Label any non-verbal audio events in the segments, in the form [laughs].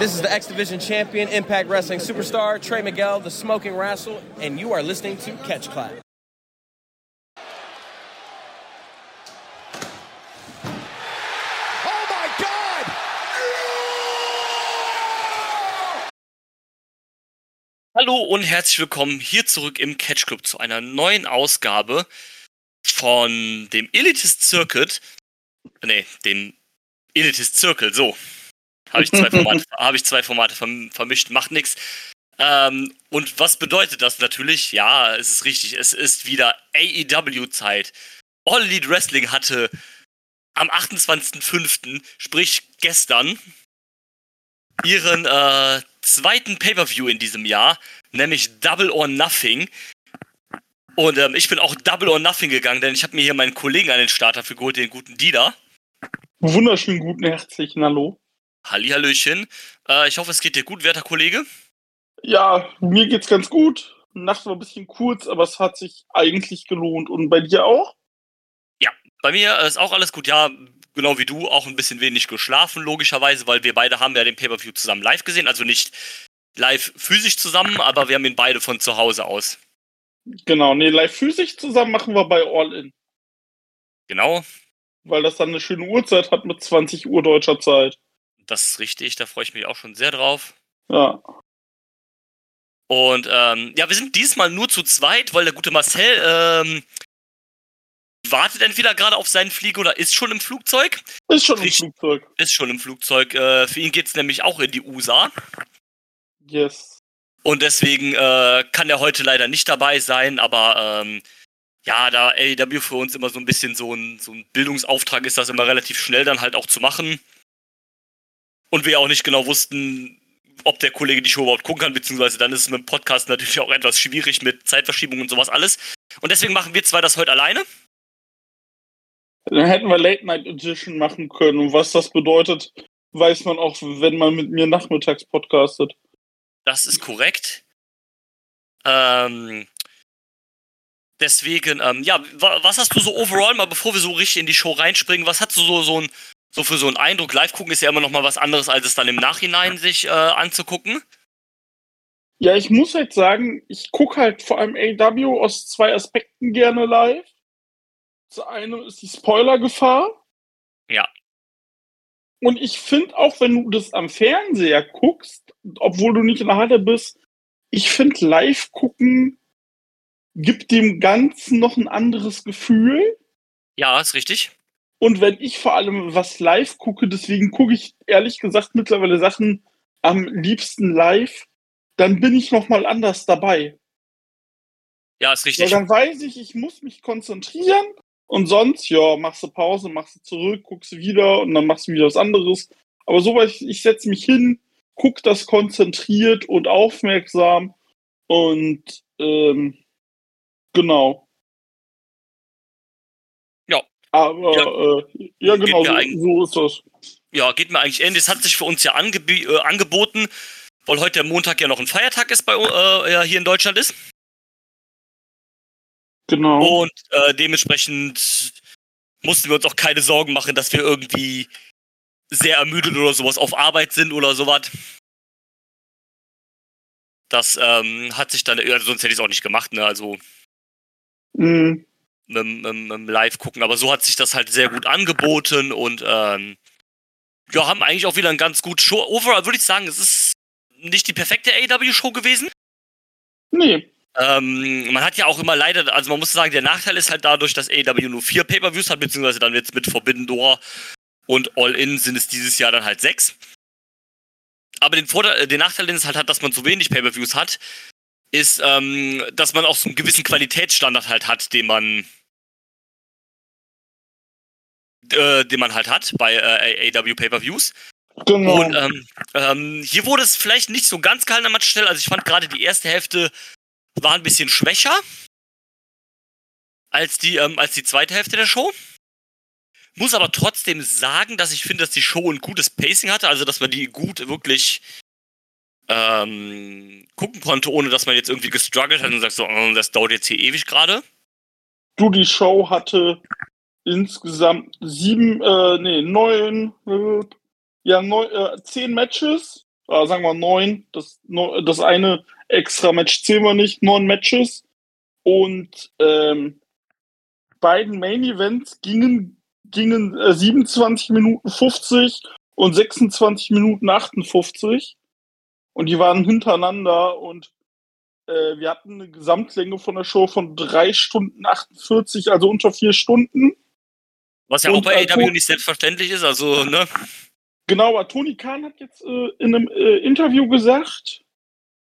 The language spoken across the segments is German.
This is the X Division champion, Impact Wrestling superstar, Trey Miguel, the Smoking Rascal, and you are listening to Catch Clap. Oh my God! Hallo und herzlich willkommen hier zurück im Catch Club zu einer neuen Ausgabe von dem Elitist Circuit. Nee, dem Elitist Circle, so. Habe ich zwei [laughs] Formate, habe ich zwei Formate verm vermischt, macht nichts. Ähm, und was bedeutet das natürlich? Ja, es ist richtig, es ist wieder AEW-Zeit. All Elite Wrestling hatte am 28.05., sprich gestern, ihren äh, zweiten Pay-Per-View in diesem Jahr, nämlich Double or Nothing. Und ähm, ich bin auch Double or Nothing gegangen, denn ich habe mir hier meinen Kollegen an den Start dafür geholt, den guten Dida. Wunderschönen guten herzlichen Hallo. Hallihallöchen. Äh, ich hoffe, es geht dir gut, werter Kollege. Ja, mir geht's ganz gut. Nacht war ein bisschen kurz, aber es hat sich eigentlich gelohnt. Und bei dir auch? Bei mir ist auch alles gut, ja, genau wie du, auch ein bisschen wenig geschlafen, logischerweise, weil wir beide haben ja den Pay-Per-View zusammen live gesehen, also nicht live physisch zusammen, aber wir haben ihn beide von zu Hause aus. Genau, nee, live physisch zusammen machen wir bei All In. Genau, Weil das dann eine schöne Uhrzeit hat mit 20 Uhr deutscher Zeit. Das ist richtig, da freue ich mich auch schon sehr drauf. Ja. Und ähm, ja, wir sind diesmal nur zu zweit, weil der gute Marcel ähm, wartet entweder gerade auf seinen Flieger oder ist schon im Flugzeug. Ist schon im. Flugzeug. Ist schon im Flugzeug. Äh, für ihn geht's nämlich auch in die USA. Yes. Und deswegen äh, kann er heute leider nicht dabei sein, aber ähm, ja, da AEW für uns immer so ein bisschen so ein, so ein Bildungsauftrag ist, das immer relativ schnell dann halt auch zu machen. Und wir auch nicht genau wussten, ob der Kollege die Show überhaupt gucken kann, beziehungsweise dann ist es mit dem Podcast natürlich auch etwas schwierig mit Zeitverschiebung und sowas alles. Und deswegen machen wir zwei das heute alleine. Dann hätten wir Late Night Edition machen können. Und was das bedeutet, weiß man auch, wenn man mit mir nachmittags podcastet. Das ist korrekt. Ähm, deswegen, ähm, ja, wa was hast du so overall, mal bevor wir so richtig in die Show reinspringen, was hast du so, so, ein, so für so einen Eindruck? Live gucken ist ja immer noch mal was anderes, als es dann im Nachhinein sich äh, anzugucken. Ja, ich muss halt sagen, ich gucke halt vor allem AW aus zwei Aspekten gerne live. Das eine ist die Spoilergefahr. Ja. Und ich finde auch, wenn du das am Fernseher guckst, obwohl du nicht in der Halle bist, ich finde live gucken gibt dem Ganzen noch ein anderes Gefühl. Ja, ist richtig. Und wenn ich vor allem was live gucke, deswegen gucke ich ehrlich gesagt mittlerweile Sachen am liebsten live, dann bin ich noch mal anders dabei. Ja, ist richtig. dann weiß ich, ich muss mich konzentrieren und sonst, ja, machst du Pause, machst du zurück, guckst du wieder und dann machst du wieder was anderes. Aber so, ich, ich setze mich hin, guck das konzentriert und aufmerksam und ähm, genau. Aber ja, äh, ja genau, so, so ist das. Ja, geht mir eigentlich ähnlich. Es hat sich für uns ja angeb äh, angeboten, weil heute der Montag ja noch ein Feiertag ist bei äh, ja, hier in Deutschland ist. Genau. Und äh, dementsprechend mussten wir uns auch keine Sorgen machen, dass wir irgendwie sehr ermüdet oder sowas auf Arbeit sind oder sowas. Das ähm, hat sich dann, ja, sonst hätte ich es auch nicht gemacht, ne? Also Mhm. Mit, mit, mit Live gucken. Aber so hat sich das halt sehr gut angeboten und ähm, ja, haben eigentlich auch wieder ein ganz gutes Show. Overall würde ich sagen, es ist nicht die perfekte AEW-Show gewesen. Nee. Ähm, man hat ja auch immer leider, also man muss sagen, der Nachteil ist halt dadurch, dass AEW nur vier Pay-Per-Views hat, beziehungsweise dann jetzt mit Forbidden Door und All-In sind es dieses Jahr dann halt sechs. Aber den, Vorteil, äh, den Nachteil, den es halt hat, dass man so wenig Pay-Per-Views hat, ist, ähm, dass man auch so einen gewissen Qualitätsstandard halt hat, den man äh, den man halt hat bei äh, AEW Pay-Per-Views. Genau. Und ähm, ähm, hier wurde es vielleicht nicht so ganz kalt an mancher Stelle. Also ich fand gerade die erste Hälfte war ein bisschen schwächer als die, ähm, als die zweite Hälfte der Show. Muss aber trotzdem sagen, dass ich finde, dass die Show ein gutes Pacing hatte, also dass man die gut wirklich ähm, gucken konnte, ohne dass man jetzt irgendwie gestruggelt hat und sagt so, oh, das dauert jetzt hier ewig gerade. du, die Show hatte insgesamt sieben, äh, nee, neun, äh, ja, neun, äh, zehn Matches äh, sagen wir neun. Das, no- das eine extra Match zählen wir nicht, neun Matches. Und ähm, beiden Main Events gingen, gingen äh, 27 Minuten 50 und 26 Minuten 58. Und die waren hintereinander und äh, wir hatten eine Gesamtlänge von der Show von drei Stunden 48, also unter vier Stunden. Was ja auch Und, bei äh, Ton- nicht selbstverständlich ist, also, ne? Genau, aber Tony Khan hat jetzt äh, in einem äh, Interview gesagt,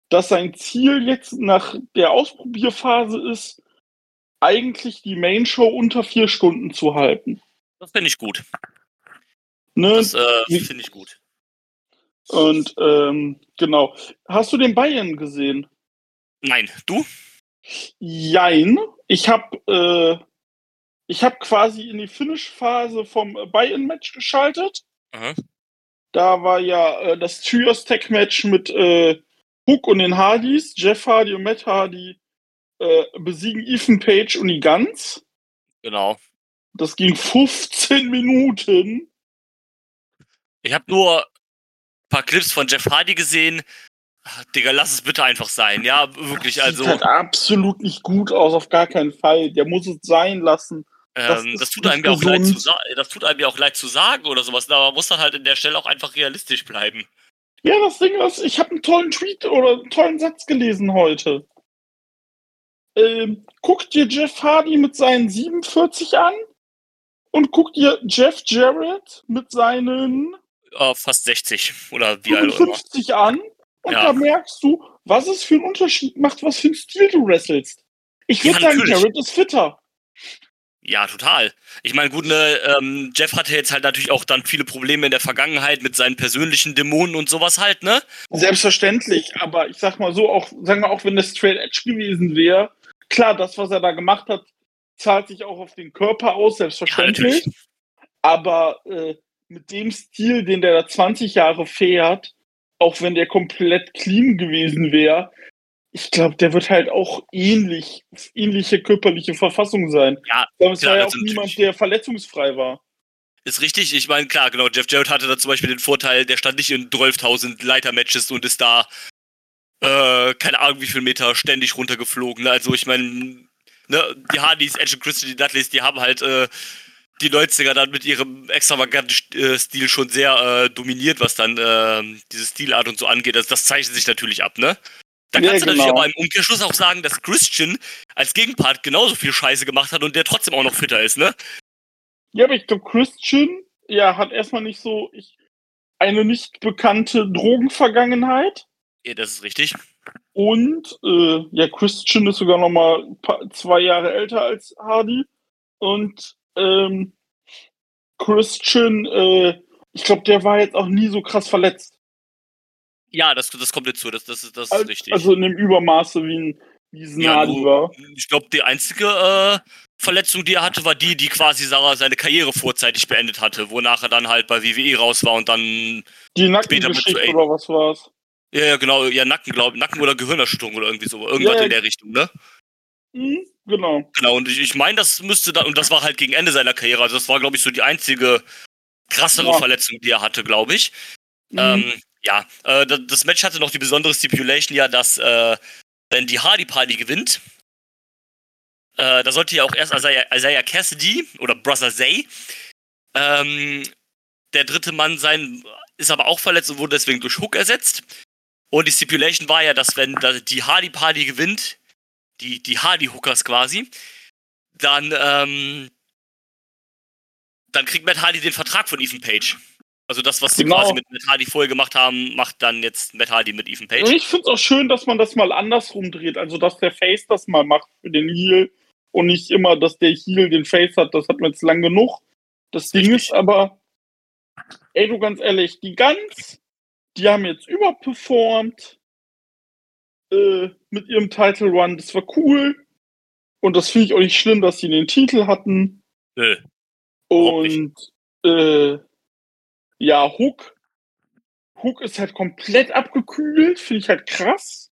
dass sein Ziel jetzt nach der Ausprobierphase ist, eigentlich die Main Show unter vier Stunden zu halten. Das finde ich gut. Ne? Das äh, finde ich gut. Und ähm, genau. Hast du den Bayern gesehen? Nein, du? Jein. Ich habe äh, ich habe quasi in die Finish-Phase vom Bayern-Match geschaltet. Aha. Da war ja äh, das Trios Tech Match mit äh, Hook und den Hardys. Jeff Hardy und Matt Hardy äh, besiegen Ethan Page und die Guns. Genau. Das ging 15 Minuten. Ich habe nur ein paar Clips von Jeff Hardy gesehen. Ach, Digga, lass es bitte einfach sein. Ja, wirklich, also. Sieht halt absolut nicht gut aus, auf gar keinen Fall. Der muss es sein lassen. Das Ähm, das, tut einem ja auch leid zu das tut einem ja auch leid zu sagen oder sowas, aber man muss dann halt in der Stelle auch einfach realistisch bleiben. Ja, das Ding ist, ich habe einen tollen Tweet oder einen tollen Satz gelesen heute. Ähm, guck dir Jeff Hardy mit seinen 47 an und guck dir Jeff Jarrett mit seinen Äh, fast 60 oder wie alt auch immer. 55 an und Ja. da merkst du, was es für einen Unterschied macht, was für einen Stil du wrestelst. Ich würde Ja, sagen, natürlich. Jarrett ist fitter. Ja, total. Ich meine, gut, ne, ähm, Jeff hatte jetzt halt natürlich auch dann viele Probleme in der Vergangenheit mit seinen persönlichen Dämonen und sowas halt, ne? Selbstverständlich, aber ich sag mal so, auch, sagen wir auch, wenn das Straight Edge gewesen wäre, klar, das, was er da gemacht hat, zahlt sich auch auf den Körper aus, selbstverständlich. aber äh, mit dem Stil, den der da 20 Jahre fährt, auch wenn der komplett clean gewesen wäre, ich glaube, der wird halt auch ähnlich, ähnliche körperliche Verfassung sein. Ja, Aber es klar, war ja auch niemand, der verletzungsfrei war. Ist richtig. Ich meine, klar, genau. Jeff Jarrett hatte da zum Beispiel den Vorteil, der stand nicht in 12.000 Leitermatches und ist da, äh, keine Ahnung, wie viel Meter ständig runtergeflogen. Also, ich meine, ne, die Hardys, Edge und Christian, die Dudleys, die haben halt, äh, die 90er dann mit ihrem extravaganten äh, Stil schon sehr äh, dominiert, was dann äh, diese Stilart und so angeht. Also das zeichnet sich natürlich ab, ne? Da Ja, kannst du natürlich genau. aber im Umkehrschluss auch sagen, dass Christian als Gegenpart genauso viel Scheiße gemacht hat und der trotzdem auch noch fitter ist, ne? Ja, aber ich glaube, Christian, ja, hat erstmal nicht so ich, eine nicht bekannte Drogenvergangenheit. Ja, das ist richtig. Und äh, ja, Christian ist sogar noch mal ein paar, zwei Jahre älter als Hardy. Und ähm, Christian, äh, ich glaube, der war jetzt auch nie so krass verletzt. Ja, das, das kommt dazu, das, das, ist- das ist Al- richtig. Also in dem Übermaße, wie ein, wie es ein Ja, war. ich glaube, die einzige äh, Verletzung, die er hatte, war die, die quasi Sarah seine Karriere vorzeitig beendet hatte, wonach er dann halt bei WWE raus war und dann, Die Später Nackengeschichte oder was war's? ja, ja genau, ja, Nacken, glaube Nacken oder Gehirnerschütterung oder irgendwie so, irgendwas Ja, in der Richtung, ne? Hm, genau. Genau, und ich, ich meine, das müsste dann, und das war halt gegen Ende seiner Karriere, also das war, glaube ich, so die einzige krassere Ja. Verletzung, die er hatte, glaube ich. Hm, Ähm, ja, äh, da- das Match hatte noch die besondere Stipulation, ja, dass äh, wenn die Hardy Party gewinnt, äh, da sollte ja auch erst Isaiah, Isaiah Cassidy oder Brother Zay ähm, der dritte Mann sein, ist aber auch verletzt und wurde deswegen durch Hook ersetzt. Und die Stipulation war ja, dass wenn die Hardy Party gewinnt, die, die Hardy Hookers quasi, dann, ähm, dann kriegt Matt Hardy den Vertrag von Ethan Page. Also das, was sie Genau. quasi mit Matt Hardy vorher gemacht haben, macht dann jetzt Matt Hardy mit Ethan Page. ich finde es auch schön, dass man das mal andersrum dreht. Also, dass der Face das mal macht für den Heal und nicht immer, dass der Heal den Face hat. Das hat man jetzt lang genug. Das Ding Richtig. ist aber, ey, du ganz ehrlich, die Guns, die haben jetzt überperformt äh, mit ihrem Title Run. Das war cool. Und das finde ich auch nicht schlimm, dass sie den Titel hatten. Nö. Und äh, ja, Hook. Hook ist halt komplett abgekühlt, finde ich halt krass.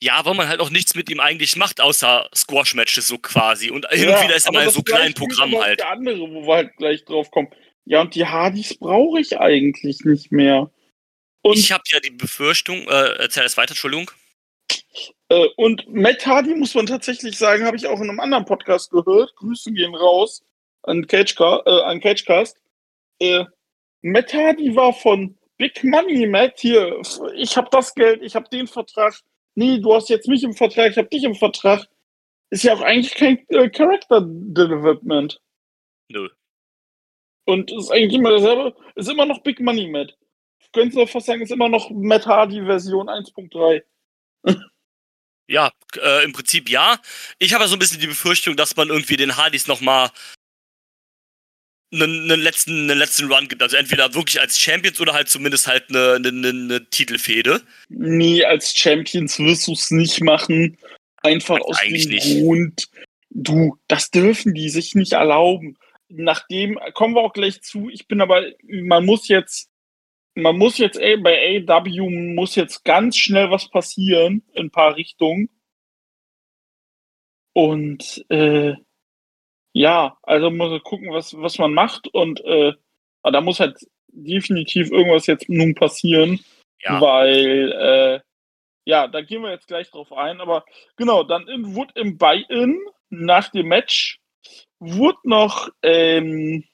Ja, weil man halt auch nichts mit ihm eigentlich macht, außer Squash-Matches so quasi. Und hin Ja, und wieder ist er mal so aber auch halt. Der andere, wo wir halt gleich drauf kommen. Ja, und die Hardys brauche ich eigentlich nicht mehr. Und, ich habe ja die Befürchtung, äh, erzähl es weiter, Entschuldigung. äh, und Matt Hardy, muss man tatsächlich sagen, habe ich auch in einem anderen Podcast gehört. Grüße gehen raus an, Cagecast, äh, an Cagecast. Äh, Matt Hardy war von Big Money, Matt, hier, ich habe das Geld, ich habe den Vertrag. Nee, du hast jetzt mich im Vertrag, ich habe dich im Vertrag. Ist ja auch eigentlich kein äh, Character Development. Nö. Und es ist eigentlich immer dasselbe, ist immer noch Big Money Matt. Du könntest doch fast sagen, ist immer noch Matt Hardy Version 1.3. Ja, äh, im Prinzip ja. Ich habe ja so ein bisschen die Befürchtung, dass man irgendwie den Hardys nochmal einen, einen, letzten, einen letzten Run gibt. Also entweder wirklich als Champions oder halt zumindest halt eine, eine, eine Titelfehde. Nee, als Champions wirst du es nicht machen. Einfach Also aus dem nicht. Grund, du, das dürfen die sich nicht erlauben. Nachdem, kommen wir auch gleich zu, ich bin aber, man muss jetzt, man muss jetzt, ey, bei AW muss jetzt ganz schnell was passieren in ein paar Richtungen. Und äh, ja, also muss man gucken, was, was man macht. Und äh, aber da muss halt definitiv irgendwas jetzt nun passieren, Ja. weil äh, ja, da gehen wir jetzt gleich drauf ein. Aber genau, dann in, wurde im Buy-In nach dem Match wurde noch ähm,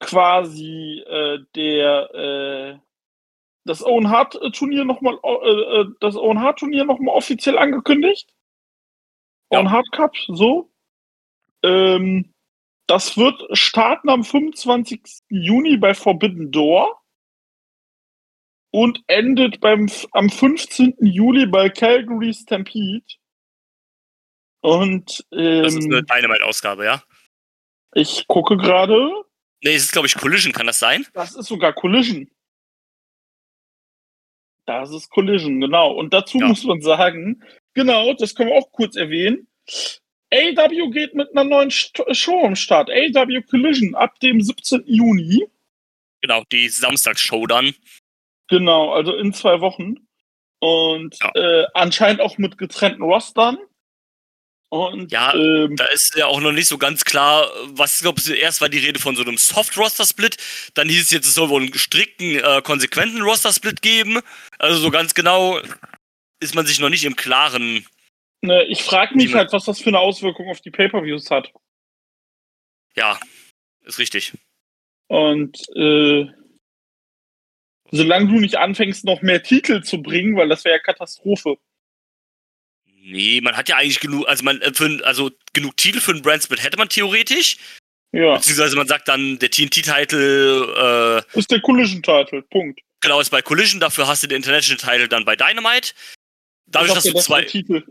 quasi äh, der äh, das Owen Hart Turnier noch mal äh, äh, das Owen Hart Turnier noch mal offiziell angekündigt. Ja. Owen Hart Cup so. Ähm, das wird starten am 25. Juni bei Forbidden Door und endet beim am 15. Juli bei Calgary Stampede. Und Das ist eine ähm, Dynamite-Ausgabe, ja? ich gucke gerade, Nee, es ist, glaube ich, Collision, kann das sein? das ist sogar Collision. Das ist Collision, genau. Und dazu Ja. muss man sagen, genau, das können wir auch kurz erwähnen. AW geht mit einer neuen Show am Start. AW Collision ab dem 17. Juni. Genau, die Samstagsshow dann. Genau, also in zwei Wochen. Und Ja. äh, anscheinend auch mit getrennten Rostern. Und Ja, ähm, Da ist ja auch noch nicht so ganz klar, was ich glaube, erst war die Rede von so einem Soft-Roster-Split, dann hieß es jetzt, es soll wohl einen strikten, äh, konsequenten Roster-Split geben. Also so ganz genau ist man sich noch nicht im Klaren. Ne, ich frage mich halt, was das für eine Auswirkung auf die Pay-Per-Views hat. Ja, ist richtig. Und äh, solange du nicht anfängst, noch mehr Titel zu bringen, weil das wäre ja Katastrophe. Nee, man hat ja eigentlich genug, also man, äh, für, also genug Titel für einen Brand-Split hätte man theoretisch. Ja, Beziehungsweise man sagt dann, der TNT-Titel, äh, ist der Collision-Title. Punkt. genau, ist bei Collision, dafür hast du den International-Titel dann bei Dynamite. Dadurch, dass du zwei, Titel.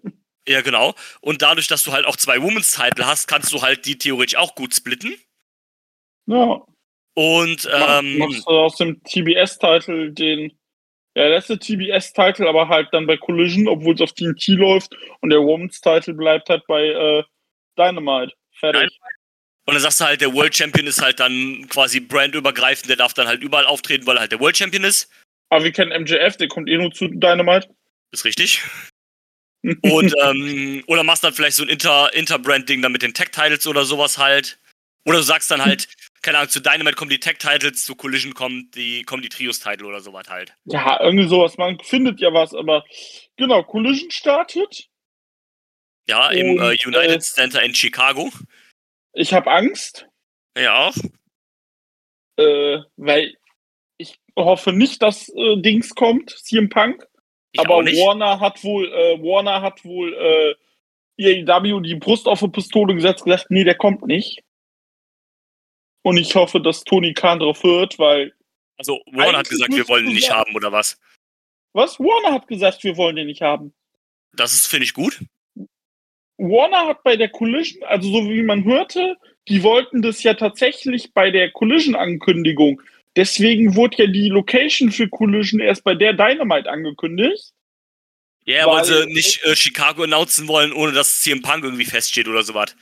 Ja, genau. Und dadurch, dass du halt auch zwei Women's Title hast, kannst du halt die theoretisch auch gut splitten. Ja. Und ähm, Machst du aus dem TBS-Title den. Ja, der letzte TBS-Title, aber halt dann bei Collision, obwohl es auf TNT läuft und der Women's-Title bleibt halt bei äh, Dynamite. Fertig. und dann sagst du halt, der World Champion ist halt dann quasi brandübergreifend, der darf dann halt überall auftreten, weil er halt der World Champion ist. Aber wir kennen MJF, der kommt eh nur zu Dynamite. Ist richtig. Und ähm, oder machst dann vielleicht so ein Inter Interbrand-Ding dann mit den Tag-Titles oder sowas halt. Oder du sagst dann halt, keine Ahnung, zu Dynamite kommen die Tag-Titles, zu Collision kommen die, kommen die Trios-Title oder sowas halt. Ja, irgendwie sowas. Man findet ja was, aber genau, Collision startet. Ja, im Und, äh, United äh, Center in Chicago. Ich habe Angst, Ja auch. äh, weil ich hoffe nicht, dass äh, Dings kommt, CM Punk. Ich aber. Warner hat wohl, äh, Warner hat wohl äh, EAW die Brust auf die Pistole gesetzt, gesagt, nee, der kommt nicht. Und ich hoffe, dass Tony Khan drauf hört, weil Also Warner hat gesagt, wir wollen ihn nicht haben oder was? was? Warner hat gesagt, wir wollen den nicht haben. Das ist finde ich gut. Warner hat bei der Collision, also so wie man hörte, die wollten das ja tatsächlich bei der Collision-Ankündigung. Deswegen wurde ja die Location für Collision erst bei der Dynamite angekündigt. Ja, Weil- weil sie nicht äh, Chicago announcen wollen, ohne dass CM Punk irgendwie feststeht oder sowas.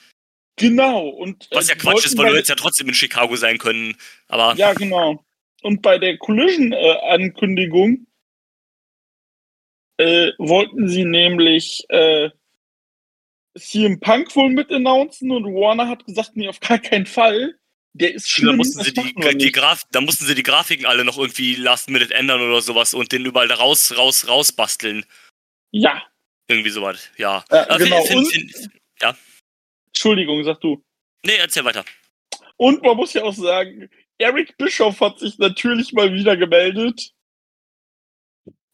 Genau. Und, äh, Was ja die Quatsch ist, weil du jetzt ja trotzdem in Chicago sein können. Aber Ja, genau. Und bei der Collision-Ankündigung äh, wollten sie nämlich äh, CM Punk wohl mit announcen und Warner hat gesagt, nee, auf gar keinen Fall. Der ist Da schlimm. mussten, sie die, die. Graf, da mussten sie die Grafiken alle noch irgendwie last minute ändern oder sowas und den überall da raus, raus, raus basteln. Ja, Irgendwie sowas, ja. äh, Aber genau. find- Und, find- Entschuldigung, sag du. nee, erzähl weiter. Und man muss ja auch sagen, Eric Bischoff hat sich natürlich mal wieder gemeldet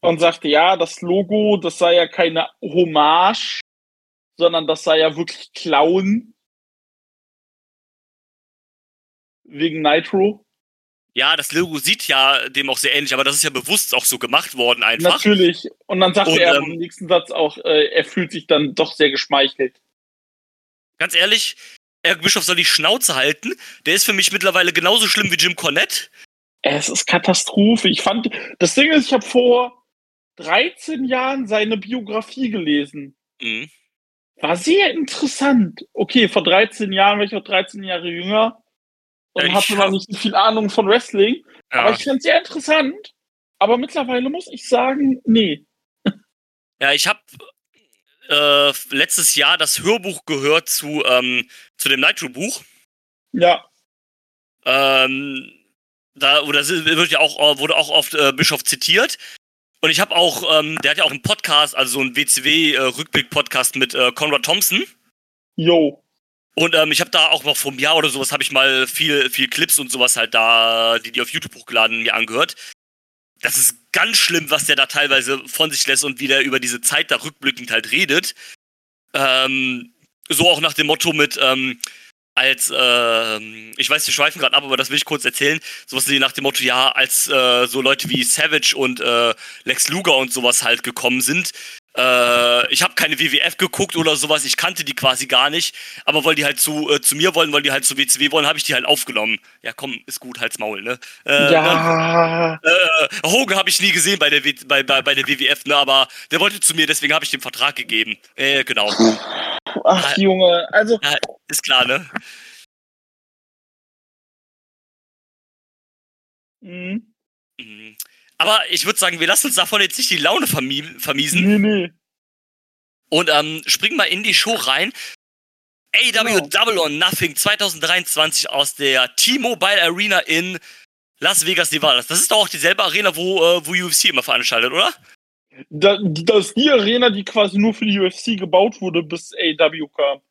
und sagte, ja, das Logo, das sei ja keine Hommage, sondern das sei ja wirklich Clown. Wegen Nitro. Ja, das Logo sieht ja dem auch sehr ähnlich, aber das ist ja bewusst auch so gemacht worden einfach. Natürlich. Und dann sagte Und, er ähm, im nächsten Satz auch, äh, er fühlt sich dann doch sehr geschmeichelt. Ganz ehrlich, Eric Bischoff soll die Schnauze halten. Der ist für mich mittlerweile genauso schlimm wie Jim Cornette. Es ist Katastrophe. Ich fand, das Ding ist, ich habe vor 13 Jahren seine Biografie gelesen. Mhm. War sehr interessant. Okay, vor 13 Jahren war ich auch 13 Jahre jünger und Ja, ich hatte noch nicht so viel Ahnung von Wrestling. Ja. Aber ich fand es sehr interessant. Aber mittlerweile muss ich sagen, nee. Ja, ich habe äh, letztes Jahr das Hörbuch gehört zu, ähm, zu dem Nitro-Buch. Ja, Ähm, da oder wird ja auch, wurde auch oft äh, Bischof zitiert. Und ich habe auch, ähm, der hat ja auch einen Podcast, also so einen WCW-Rückblick-Podcast mit äh, Conrad Thompson. yo. Und ähm, ich habe da auch noch einem Jahr oder sowas, habe ich mal viel, viel Clips und sowas halt da, die die auf YouTube hochgeladen, mir angehört. Das ist ganz schlimm, was der da teilweise von sich lässt und wie der über diese Zeit da rückblickend halt redet. Ähm, so auch nach dem Motto mit, ähm, als, ähm, ich weiß, wir schweifen gerade ab, aber das will ich kurz erzählen. Sowas wie nach dem Motto, ja, als äh, so Leute wie Savage und äh, Lex Luger und sowas halt gekommen sind. Äh, ich habe keine WWF geguckt oder sowas, ich kannte die quasi gar nicht, aber weil die halt zu, äh, zu mir wollen, weil die halt zu WCW wollen, habe ich die halt aufgenommen. Ja, komm, ist gut, halt's Maul, ne? Äh, ja. äh, Hogan habe ich nie gesehen bei der, w bei, bei, bei der WWF, ne, aber der wollte zu mir, deswegen habe ich dem Vertrag gegeben. Äh, genau. Ach, Junge. Also, Ist klar, ne? mh. Mhm. Aber ich würde sagen, wir lassen uns davon jetzt nicht die Laune vermie vermiesen nee, nee. und ähm, springen mal in die Show rein. AW Genau. Double or Nothing 2023 aus der T-Mobile Arena in Las Vegas, Nevada. Das ist doch auch dieselbe Arena, wo, äh, wo UFC immer veranstaltet, oder? Da, das ist die Arena, die quasi nur für die UFC gebaut wurde, bis AW kam.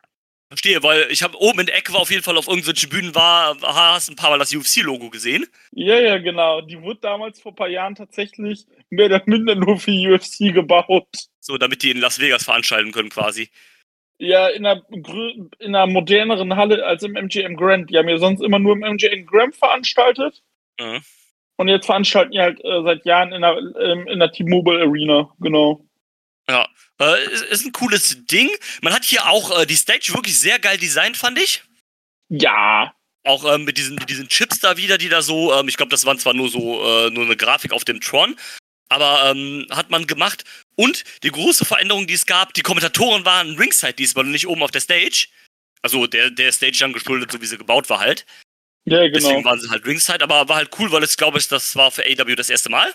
Verstehe, weil ich habe oben in der Ecke war auf jeden Fall auf irgendwelchen Bühnen war, hast ein paar Mal das UFC-Logo gesehen. Ja, ja, genau. Die wurde damals vor ein paar Jahren tatsächlich mehr oder minder nur für UFC gebaut. So, damit die in Las Vegas veranstalten können quasi. Ja, in einer, in einer moderneren Halle als im MGM Grand. Die haben ja sonst immer nur im MGM Grand veranstaltet. Mhm. Und jetzt veranstalten die halt äh, seit Jahren in der, ähm, in der T-Mobile Arena. Genau. Ja, äh, ist, ist ein cooles Ding. Man hat hier auch äh, die Stage wirklich sehr geil designt, fand ich. Ja. Auch ähm, mit, diesen, diesen Chips da wieder, die da so, ähm, ich glaube, das waren zwar nur so äh, nur eine Grafik auf dem Tron, aber ähm, hat man gemacht. Und die große Veränderung, die es gab, die Kommentatoren waren Ringside diesmal und nicht oben auf der Stage. Also der, der Stage dann geschuldet, so wie sie gebaut war halt. Ja, Deswegen genau. waren sie halt Ringside, aber war halt cool, weil es, glaube ich, das war für AW das erste Mal.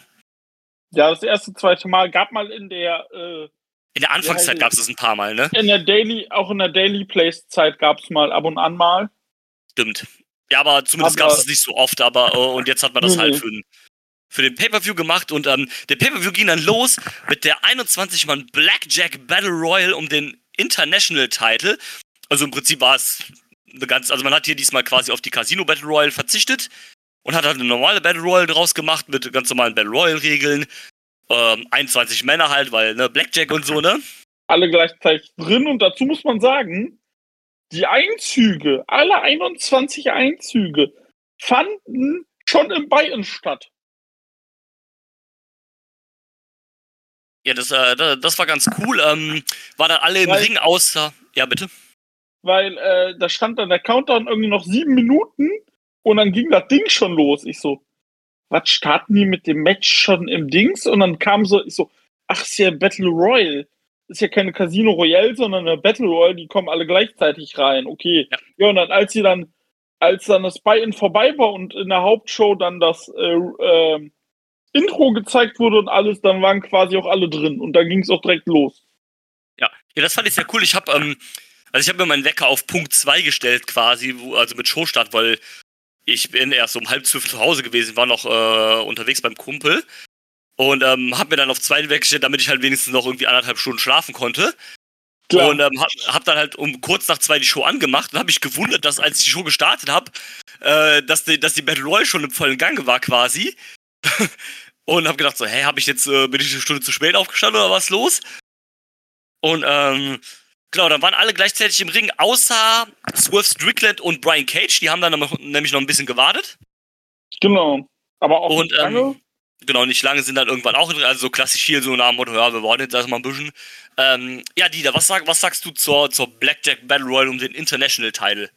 Ja, das erste, zweite Mal gab mal in der, äh, In der Anfangszeit Ja, gab es das ein paar Mal, ne? in der Daily, auch in der Daily Place Zeit gab es mal ab und an mal. Stimmt. Ja, aber zumindest gab es es nicht so oft, aber äh, und jetzt hat man das halt für, den- für den Pay-Per-View gemacht und ähm, der Pay-Per-View ging dann los mit der 21-Mann Blackjack Battle Royal um den International Title. Also im Prinzip war es eine ganz, also man hat hier diesmal quasi auf die Casino Battle Royal verzichtet und hat halt eine normale Battle Royal draus gemacht mit ganz normalen Battle Royal Regeln. Ähm, 21 Männer halt, weil, ne, Blackjack und so, ne? Alle gleichzeitig drin. Und dazu muss man sagen, die Einzüge, alle 21 Einzüge, fanden schon im Bayern statt. Ja, das, äh, da- das war ganz cool. Ähm, war dann alle im Weil- Ring außer. Ja, bitte. Weil äh, da stand dann der Countdown irgendwie noch sieben Minuten und dann ging das Ding schon los. Ich so, was starten die mit dem Match schon im Dings? Und dann kam so, ich so, ach, ist ja Battle Royale. Ist ja keine Casino Royale, sondern eine Battle Royale, die kommen alle gleichzeitig rein. Okay. Ja. Ja, und dann, als sie dann, als dann das Buy-In vorbei war und in der Hauptshow dann das äh, ähm, Intro gezeigt wurde und alles, dann waren quasi auch alle drin. Und dann ging es auch direkt los. Ja, ja, das fand ich sehr cool. Ich habe ähm, also ich habe mir meinen Wecker auf Punkt 2 gestellt quasi, wo, also mit Showstart, weil ich bin erst um halb zwölf zu Hause gewesen, war noch äh, unterwegs beim Kumpel und ähm, hab mir dann auf zwei weggestellt, damit ich halt wenigstens noch irgendwie anderthalb Stunden schlafen konnte. Klar. Und ähm, hab, hab dann halt um kurz nach zwei die Show angemacht und hab mich gewundert, dass als ich die Show gestartet hab, äh, dass, die, dass die Battle Royale schon im vollen Gange war quasi. [laughs] und hab gedacht so, hä, hab ich jetzt, äh, bin ich eine Stunde zu spät aufgestanden oder was los? Und ähm, genau, dann waren alle gleichzeitig im Ring, außer Swerve Strickland und Brian Cage. Die haben dann nämlich noch ein bisschen gewartet. Genau. Aber auch und, ähm, Genau, nicht lange sind dann irgendwann auch, also so klassisch hier so nach dem Motto, ja, wir warten jetzt erstmal ein bisschen. Ähm, ja, Dieter, was, sag, was sagst du zur, zur Blackjack Battle Royale um den International Title?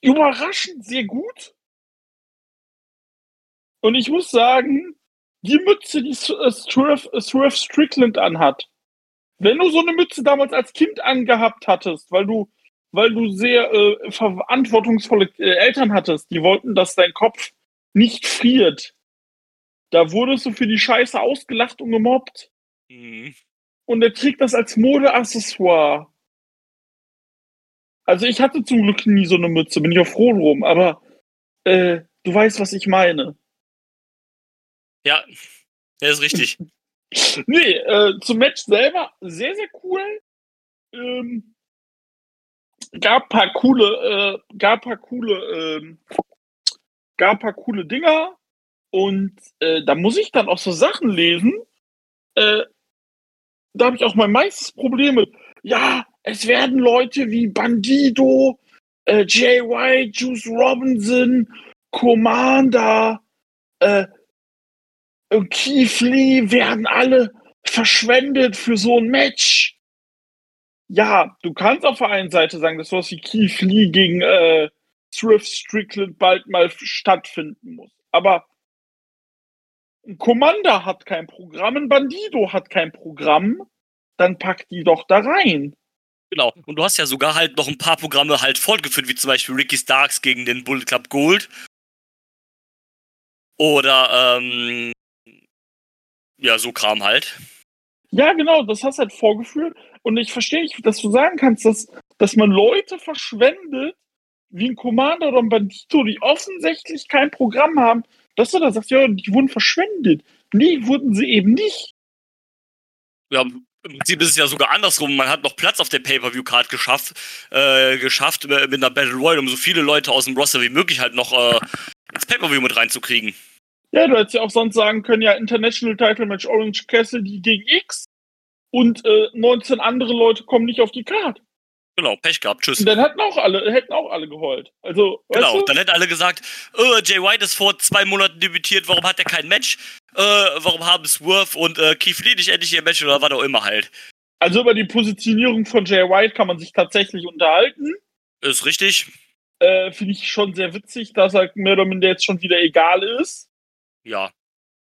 Überraschend sehr gut. Und ich muss sagen, die Mütze, die Swerve Strickland anhat, wenn du so eine Mütze damals als Kind angehabt hattest, weil du, weil du sehr äh, verantwortungsvolle äh, Eltern hattest, die wollten, dass dein Kopf nicht friert, da wurdest du für die Scheiße ausgelacht und gemobbt. Mhm. Und er trägt das als Modeaccessoire. Also ich hatte zum Glück nie so eine Mütze, bin ich auch froh drum, aber äh, du weißt, was ich meine. Ja, der ist richtig. [laughs] nee, äh, zum Match selber sehr, sehr cool. Ähm, gab paar coole, äh, gab paar coole, ähm, gab paar coole Dinger. Und äh, da muss ich dann auch so Sachen lesen. Äh, da habe ich auch mein meistes Problem mit. Ja, es werden Leute wie Bandido, äh, Jay White, Juice Robinson, Commander, äh, Keith Lee werden alle verschwendet für so ein Match. Ja, du kannst auf der einen Seite sagen, dass sowas wie Keith Lee gegen äh, Thrift Strickland bald mal stattfinden muss. Aber ein Commander hat kein Programm, ein Bandido hat kein Programm, dann pack die doch da rein. Genau. Und du hast ja sogar halt noch ein paar Programme halt fortgeführt, wie zum Beispiel Ricky Starks gegen den Bullet Club Gold. Oder, ähm, ja, so Kram halt. Ja, genau, das hast du halt vorgeführt. Und ich verstehe nicht, dass du sagen kannst, dass, dass man Leute verschwendet, wie ein Commander oder ein Bandito, die offensichtlich kein Programm haben, dass du da sagst, ja, die wurden verschwendet. Nee, wurden sie eben nicht. Ja, im Prinzip ist es ja sogar andersrum. Man hat noch Platz auf der Pay-Per-View-Card geschafft, äh, geschafft mit einer Battle Royale, um so viele Leute aus dem Roster wie möglich halt noch äh, ins Pay-Per-View mit reinzukriegen. Ja, du hättest ja auch sonst sagen können, ja, International Title Match Orange Cassidy gegen X und äh, 19 andere Leute kommen nicht auf die Card. Genau, Pech gehabt, tschüss. Und dann hätten auch alle, hätten auch alle geheult. Also, genau, du? dann hätten alle gesagt, oh, Jay White ist vor zwei Monaten debütiert, warum hat er kein Match? Äh, warum haben Swerve und äh, Keith Lee nicht endlich ihr Match oder was auch immer halt? Also über die Positionierung von Jay White kann man sich tatsächlich unterhalten. Ist richtig. Äh, Finde ich schon sehr witzig, dass er mehr oder minder jetzt schon wieder egal ist. Ja.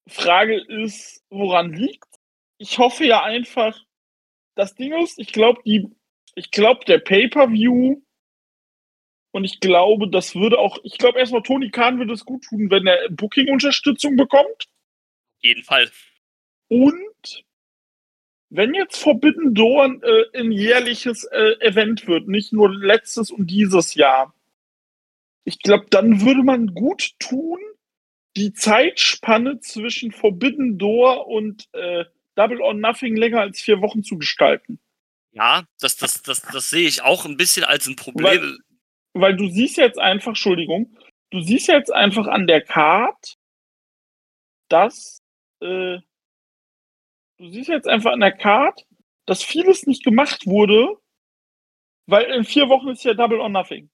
Frage ist, woran liegt? Ich hoffe ja einfach, das Ding ist, ich glaube, die ich glaube, der Pay-Per-View und ich glaube, das würde auch, ich glaube erstmal, Tony Khan würde es gut tun, wenn er Booking-Unterstützung bekommt. Jeden Fall. Und wenn jetzt Forbidden Door äh, ein jährliches äh, Event wird, nicht nur letztes und dieses Jahr, ich glaube, dann würde man gut tun, die Zeitspanne zwischen Forbidden Door und äh, Double or Nothing länger als vier Wochen zu gestalten. Ja, das, das, das, das sehe ich auch ein bisschen als ein Problem. Weil, weil du siehst jetzt einfach, Entschuldigung, du siehst jetzt einfach an der Card, dass äh, du siehst jetzt einfach an der Card, dass vieles nicht gemacht wurde, weil in vier Wochen ist ja Double or Nothing.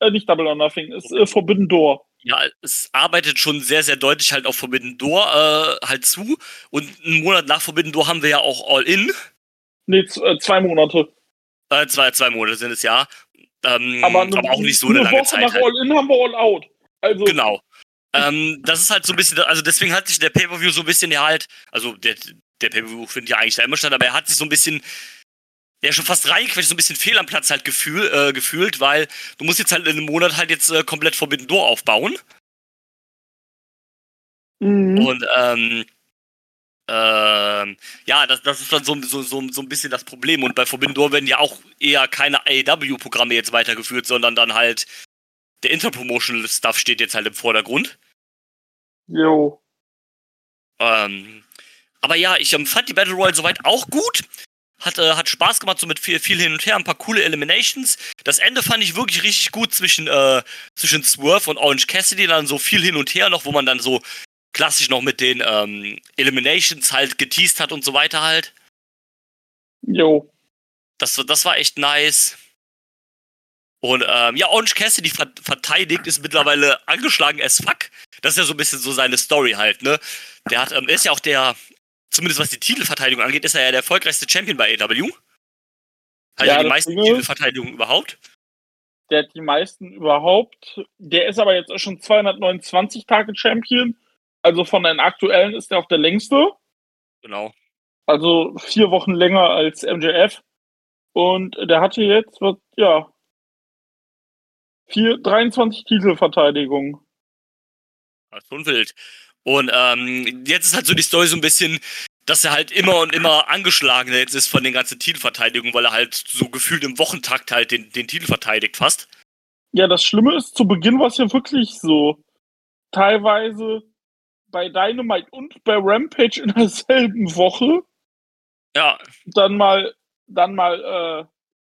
Äh, nicht Double or Nothing, ist äh, Forbidden Door. Ja, es arbeitet schon sehr, sehr deutlich halt auf Forbidden Door äh, halt zu. Und einen Monat nach Forbidden Door haben wir ja auch All In. Nee, äh, zwei Monate. Äh, zwei, zwei Monate sind es ja. Ähm, aber, eine, aber, auch nicht so eine, eine lange Woche Zeit. Nach halt. All-In haben wir All-Out. Also genau. ähm, das ist halt so ein bisschen, also deswegen hat sich der Pay-Per-View so ein bisschen ja halt, also der, der Pay-Per-View findet ja eigentlich da immer statt, aber er hat sich so ein bisschen, ja schon fast reingequetscht, so ein bisschen fehl am Platz halt gefühl, äh, gefühlt, weil du musst jetzt halt in einem Monat halt jetzt äh, komplett Forbidden Door aufbauen. Mhm. Und ähm, ähm, ja, das, das ist dann so, so, so, so ein bisschen das Problem. Und bei Forbidden Door werden ja auch eher keine AEW-Programme jetzt weitergeführt, sondern dann halt der Interpromotional-Stuff steht jetzt halt im Vordergrund. Jo. Ähm, aber ja, ich ähm, fand die Battle Royale soweit auch gut. Hat, äh, hat Spaß gemacht, so mit viel, viel hin und her, ein paar coole Eliminations. Das Ende fand ich wirklich richtig gut zwischen, äh, zwischen Swerve und Orange Cassidy, dann so viel hin und her noch, wo man dann so klassisch noch mit den ähm, Eliminations halt geteased hat und so weiter halt. Jo. Das, das war echt nice. Und ähm, ja, Orange Cassidy verteidigt, ist mittlerweile angeschlagen as fuck. Das ist ja so ein bisschen so seine Story halt, ne? Der hat, ähm, ist ja auch der, zumindest was die Titelverteidigung angeht, ist er ja der erfolgreichste Champion bei AW. Hat ja, ja die meisten Titelverteidigungen überhaupt. Der hat die meisten überhaupt. Der ist aber jetzt auch schon 229 Tage Champion. Also von den aktuellen ist er auch der längste. Genau. Also vier Wochen länger als MJF. Und der hatte jetzt, ja, vier, 23 Titelverteidigungen. Ja, schon wild. Und ähm, jetzt ist halt so die Story so ein bisschen, dass er halt immer und immer angeschlagener jetzt ist von den ganzen Titelverteidigungen, weil er halt so gefühlt im Wochentakt halt den, den Titel verteidigt fast. Ja, das Schlimme ist, zu Beginn war es ja wirklich so. Teilweise bei Dynamite und bei Rampage in derselben Woche. Ja. Dann mal, dann mal äh,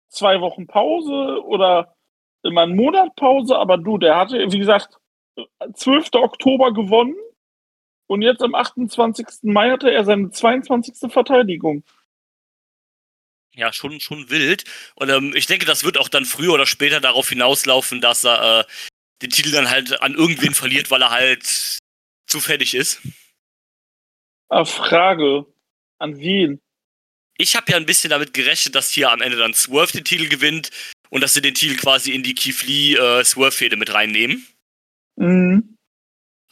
zwei Wochen Pause oder immer einen Monat Pause, aber du, der hatte, wie gesagt, 12. Oktober gewonnen und jetzt am 28. Mai hatte er seine 22. Verteidigung. Ja, schon, schon wild. Und ähm, ich denke, das wird auch dann früher oder später darauf hinauslaufen, dass er äh, den Titel dann halt an irgendwen verliert, weil er halt zufällig ist. Ah, Frage. An wen? Ich habe ja ein bisschen damit gerechnet, dass hier am Ende dann Swerve den Titel gewinnt und dass sie den Titel quasi in die Keith Lee äh, Swerve-Fehde mit reinnehmen. Mhm.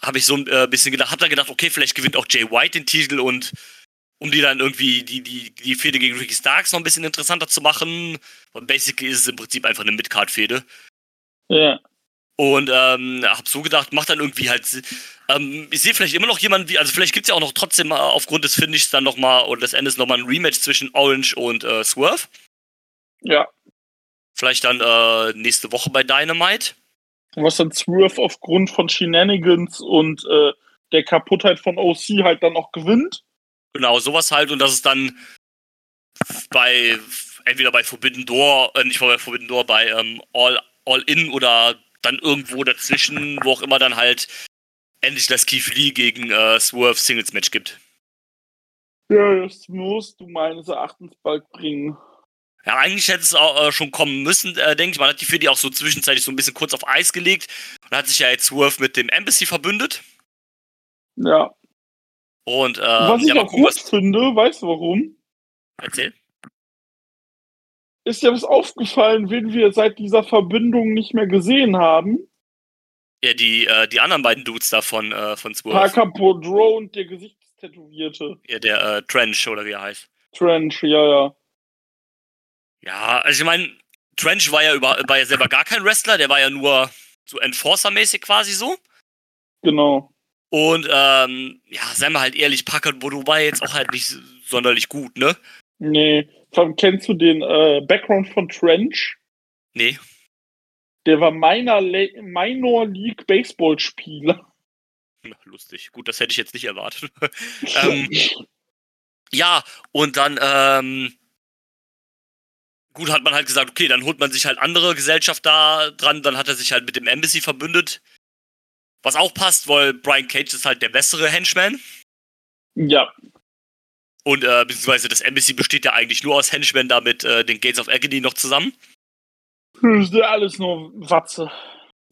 Habe ich so ein äh, bisschen gedacht, hab dann gedacht, okay, vielleicht gewinnt auch Jay White den Titel und um die dann irgendwie die, die, die Fehde gegen Ricky Starks noch ein bisschen interessanter zu machen. Und basically ist es im Prinzip einfach eine Midcard-Fehde. Ja. Und ähm, hab so gedacht, macht dann irgendwie halt. Ähm, ich sehe vielleicht immer noch jemanden wie, also vielleicht gibt es ja auch noch trotzdem aufgrund des Finishes dann nochmal oder des Endes nochmal ein Rematch zwischen Orange und äh, Swerve. Ja. Vielleicht dann äh, nächste Woche bei Dynamite. Was dann Swerve aufgrund von Shenanigans und äh, der Kaputtheit von OC halt dann auch gewinnt. Genau, sowas halt und das ist dann bei entweder bei Forbidden Door, äh, nicht bei Forbidden Door, bei ähm, All, All In oder dann irgendwo dazwischen, wo auch immer dann halt endlich das Keith Lee gegen äh, Swerve Singles Match gibt. Ja, das musst du meines Erachtens bald bringen. Ja, eigentlich hätte es auch äh, schon kommen müssen, äh, denke ich. Man hat die für die auch so zwischenzeitlich so ein bisschen kurz auf Eis gelegt und hat sich ja jetzt Swerve mit dem Embassy verbündet. Ja. Und, äh, was ich ja, auch gut finde, weißt du warum? Erzähl. Ist dir was aufgefallen, wen wir seit dieser Verbindung nicht mehr gesehen haben? Ja, die, äh, die anderen beiden Dudes da von, äh, von Swerve. Parker Podro und der Gesichtstätowierte. Ja, der äh, Trench, oder wie er heißt. Trench, ja, ja. Ja, also ich meine, Trench war ja, über, war ja selber gar kein Wrestler, der war ja nur so Enforcer-mäßig quasi so. Genau. Und ähm, ja, seien wir halt ehrlich, Parker Bodo war jetzt auch halt nicht sonderlich gut, ne? Nee. Kennst du den äh, Background von Trench? Nee. Der war Minor, Minor League Baseball-Spieler. Lustig. Gut, das hätte ich jetzt nicht erwartet. [laughs] ähm, ja, und dann, ähm, gut, hat man halt gesagt, okay, dann holt man sich halt andere Gesellschaft da dran, dann hat er sich halt mit dem Embassy verbündet. Was auch passt, weil Brian Cage ist halt der bessere Henchman. Ja. Und äh, beziehungsweise das Embassy besteht ja eigentlich nur aus Henchmen da mit äh, den Gates of Agony noch zusammen. Das ist ja alles nur Watze.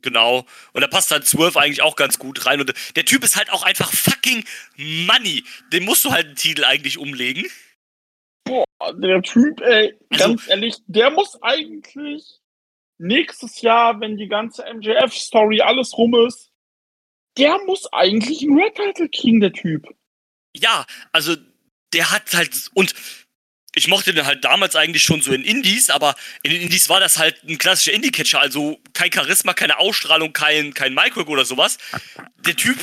Genau. Und da passt halt Swerve eigentlich auch ganz gut rein. Und der Typ ist halt auch einfach fucking Money. Den musst du halt den Titel eigentlich umlegen. Boah, der Typ, ey, also, ganz ehrlich, der muss eigentlich nächstes Jahr, wenn die ganze MJF-Story alles rum ist, der muss eigentlich einen Red Title kriegen, der Typ. Ja, also der hat halt, und ich mochte den halt damals eigentlich schon so in Indies, aber in den Indies war das halt ein klassischer Indie-Catcher, also kein Charisma, keine Ausstrahlung, kein, kein Micro oder sowas. Der Typ,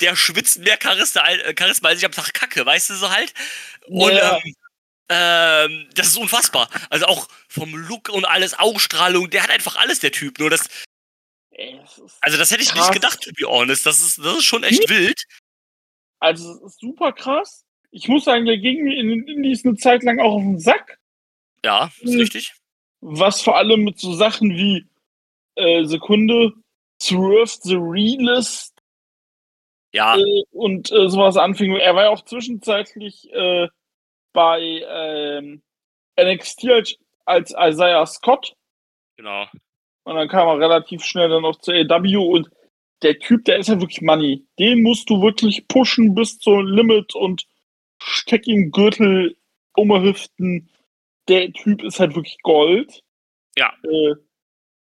der schwitzt mehr Charisma, äh, Charisma als ich am Tag kacke, weißt du so halt? Und ja. ähm, ähm, das ist unfassbar. Also auch vom Look und alles, Ausstrahlung, der hat einfach alles, der Typ. Nur das. Also das hätte ich krass. nicht gedacht, to be honest. Das ist, das ist schon echt wild. Also, super krass. Ich muss sagen, der ging mir in den Indies eine Zeit lang auch auf den Sack. Ja, ist Mhm. richtig. Was vor allem mit so Sachen wie äh, Sekunde, Swerve the Realist Ja, äh, und äh, sowas anfing. Er war ja auch zwischenzeitlich äh, bei ähm, NXT als, als Isaiah Scott. genau. Und dann kam er relativ schnell dann auch zur AW und der Typ, der ist ja wirklich Money. Den musst du wirklich pushen bis zum Limit und steck ihm Gürtel um die Hüften. Der Typ ist halt wirklich Gold. Ja. Äh,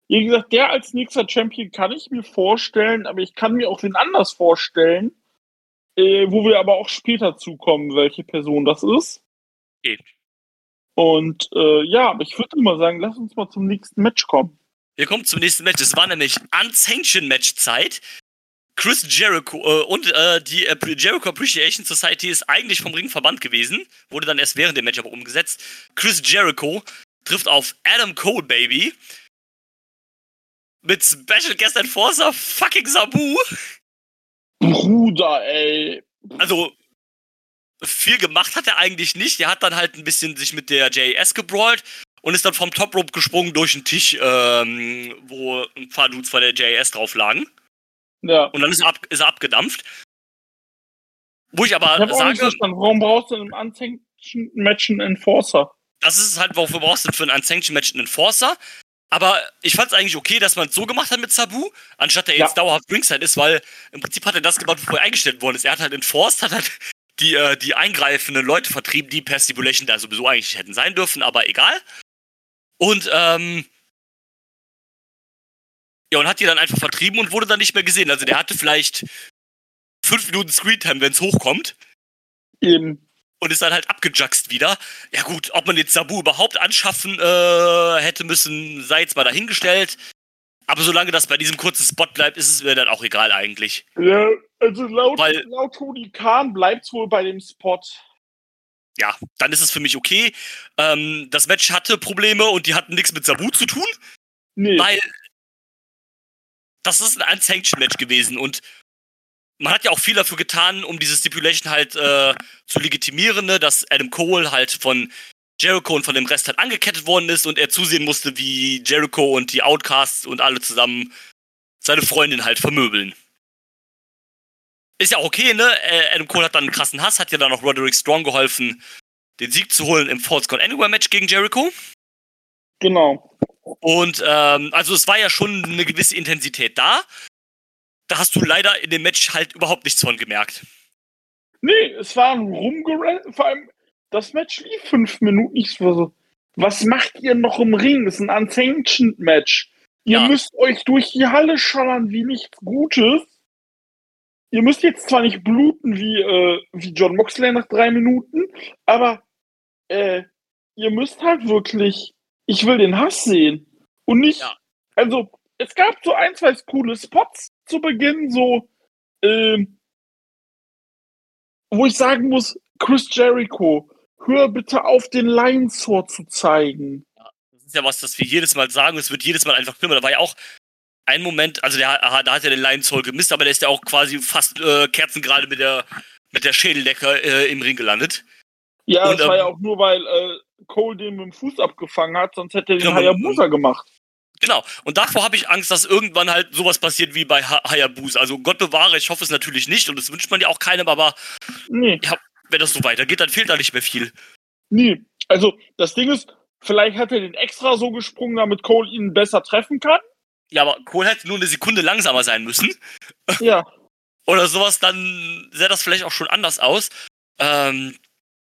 wie gesagt, der als nächster Champion kann ich mir vorstellen, aber ich kann mir auch wen anders vorstellen, äh, wo wir aber auch später zukommen, welche Person das ist. Okay. Und äh, ja, aber ich würde mal sagen, lass uns mal zum nächsten Match kommen. Wir kommen zum nächsten Match. Es war nämlich Unsanctioned Match-Zeit. Chris Jericho äh, und äh, die äh, Jericho Appreciation Society ist eigentlich vom Ring verbannt gewesen, wurde dann erst während dem Match aber umgesetzt. Chris Jericho trifft auf Adam Cole, Baby. Mit Special Guest Enforcer fucking Sabu. Bruder, ey. Also, viel gemacht hat er eigentlich nicht. Er hat dann halt ein bisschen sich mit der JAS gebrawlt und ist dann vom Top Rope gesprungen durch den Tisch, ähm, wo ein paar Dudes von der JAS drauf lagen. Ja. Und dann ist er, ab, ist er abgedampft. Wo ich aber Ich auch nicht sage, verstanden, warum brauchst du in einem unsanctioned Match einen Enforcer? das ist halt, wofür brauchst du für ein Unsanctioned Match einen Enforcer. Aber ich fand es eigentlich okay, dass man es so gemacht hat mit Sabu, anstatt er Ja. jetzt dauerhaft Ringside ist, weil im Prinzip hat er das gemacht, bevor er eingestellt worden ist. Er hat halt enforced, hat halt die, äh, die eingreifenden Leute vertrieben, die per Stipulation da sowieso eigentlich hätten sein dürfen, aber egal. Und, ähm, ja, und hat die dann einfach vertrieben und wurde dann nicht mehr gesehen. Also der hatte vielleicht fünf Minuten Screentime, wenn es hochkommt Eben. Und ist dann halt abgejuckst wieder. Ja gut, ob man jetzt Sabu überhaupt anschaffen äh, hätte müssen, sei jetzt mal dahingestellt. Aber solange das bei diesem kurzen Spot bleibt, ist es mir dann auch egal eigentlich. Ja, also laut, Weil- laut Tony Khan bleibt's wohl bei dem Spot. Ja, dann ist es für mich okay. Ähm, das Match hatte Probleme und die hatten nichts mit Sabu zu tun, Nee. weil das ist ein Unsanctioned-Match gewesen und man hat ja auch viel dafür getan, um diese Stipulation halt äh, zu legitimieren, ne, dass Adam Cole halt von Jericho und von dem Rest halt angekettet worden ist und er zusehen musste, wie Jericho und die Outcasts und alle zusammen seine Freundin halt vermöbeln. Ist ja auch okay, ne? Äh, Adam Cole hat dann einen krassen Hass, hat ja dann auch Roderick Strong geholfen, den Sieg zu holen im Falls Gone Anywhere Match gegen Jericho. Genau. Und ähm, also es war ja schon eine gewisse Intensität da. Da hast du leider in dem Match halt überhaupt nichts von gemerkt. Nee, es war ein Rumgerannt. Vor allem, das Match lief fünf Minuten. Ich war so, was macht ihr noch im Ring? Das ist ein Unsanctioned Match. Ihr Ja. müsst euch durch die Halle schallern wie nichts Gutes. Ihr müsst jetzt zwar nicht bluten wie, äh, wie John Moxley nach drei Minuten, aber äh, ihr müsst halt wirklich, ich will den Hass sehen. Und nicht, Ja. also es gab so ein, zwei coole Spots zu Beginn, so, ähm, wo ich sagen muss, Chris Jericho, hör bitte auf, den Lion Sword zu zeigen. Das ist ja was, das wir jedes Mal sagen. Es wird jedes Mal einfach schlimmer. Da war ja auch ein Moment, also der, da hat er den Lion Soul gemisst, aber der ist ja auch quasi fast äh, kerzengerade mit der, mit der Schädeldecke äh, im Ring gelandet. Ja, Und, das war ähm, ja auch nur, weil äh, Cole den mit dem Fuß abgefangen hat, sonst hätte er den Genau, Hayabusa gemacht. Genau. Und davor habe ich Angst, dass irgendwann halt sowas passiert wie bei Ha- Hayabusa. Also Gott bewahre, ich hoffe es natürlich nicht und das wünscht man ja auch keinem, aber Nee, wenn das so weitergeht, dann fehlt da nicht mehr viel. nee. Also, das Ding ist, vielleicht hat er den extra so gesprungen, damit Cole ihn besser treffen kann. Ja, aber Cole hätte nur eine Sekunde langsamer sein müssen. [laughs] Ja. Oder sowas, dann sähe das vielleicht auch schon anders aus. Ähm,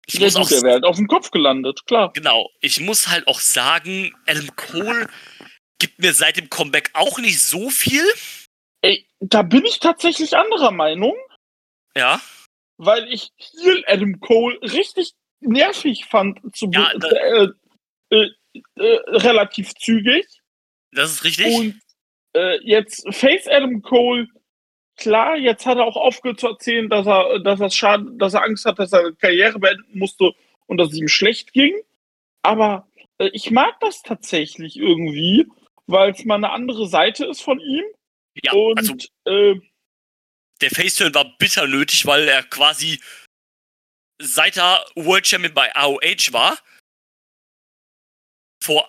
ich Ja, muss gut, auch der wäre halt auf dem Kopf gelandet, klar. Genau, ich muss halt auch sagen, Adam Cole gibt mir seit dem Comeback auch nicht so viel. Ey, da bin ich tatsächlich anderer Meinung, Ja, weil ich hier Adam Cole richtig nervig fand, zu Ja, da- äh, äh, äh, relativ zügig. das ist richtig. Und äh, jetzt Face Adam Cole, klar, jetzt hat er auch aufgehört zu erzählen, dass er, dass er schade, dass er Angst hat, dass er Karriere beenden musste und dass es ihm schlecht ging. Aber äh, ich mag das tatsächlich irgendwie, weil es mal eine andere Seite ist von ihm. Ja, und also äh, der Faceturn war bitter nötig, weil er quasi seit er World Champion bei AOH war, vor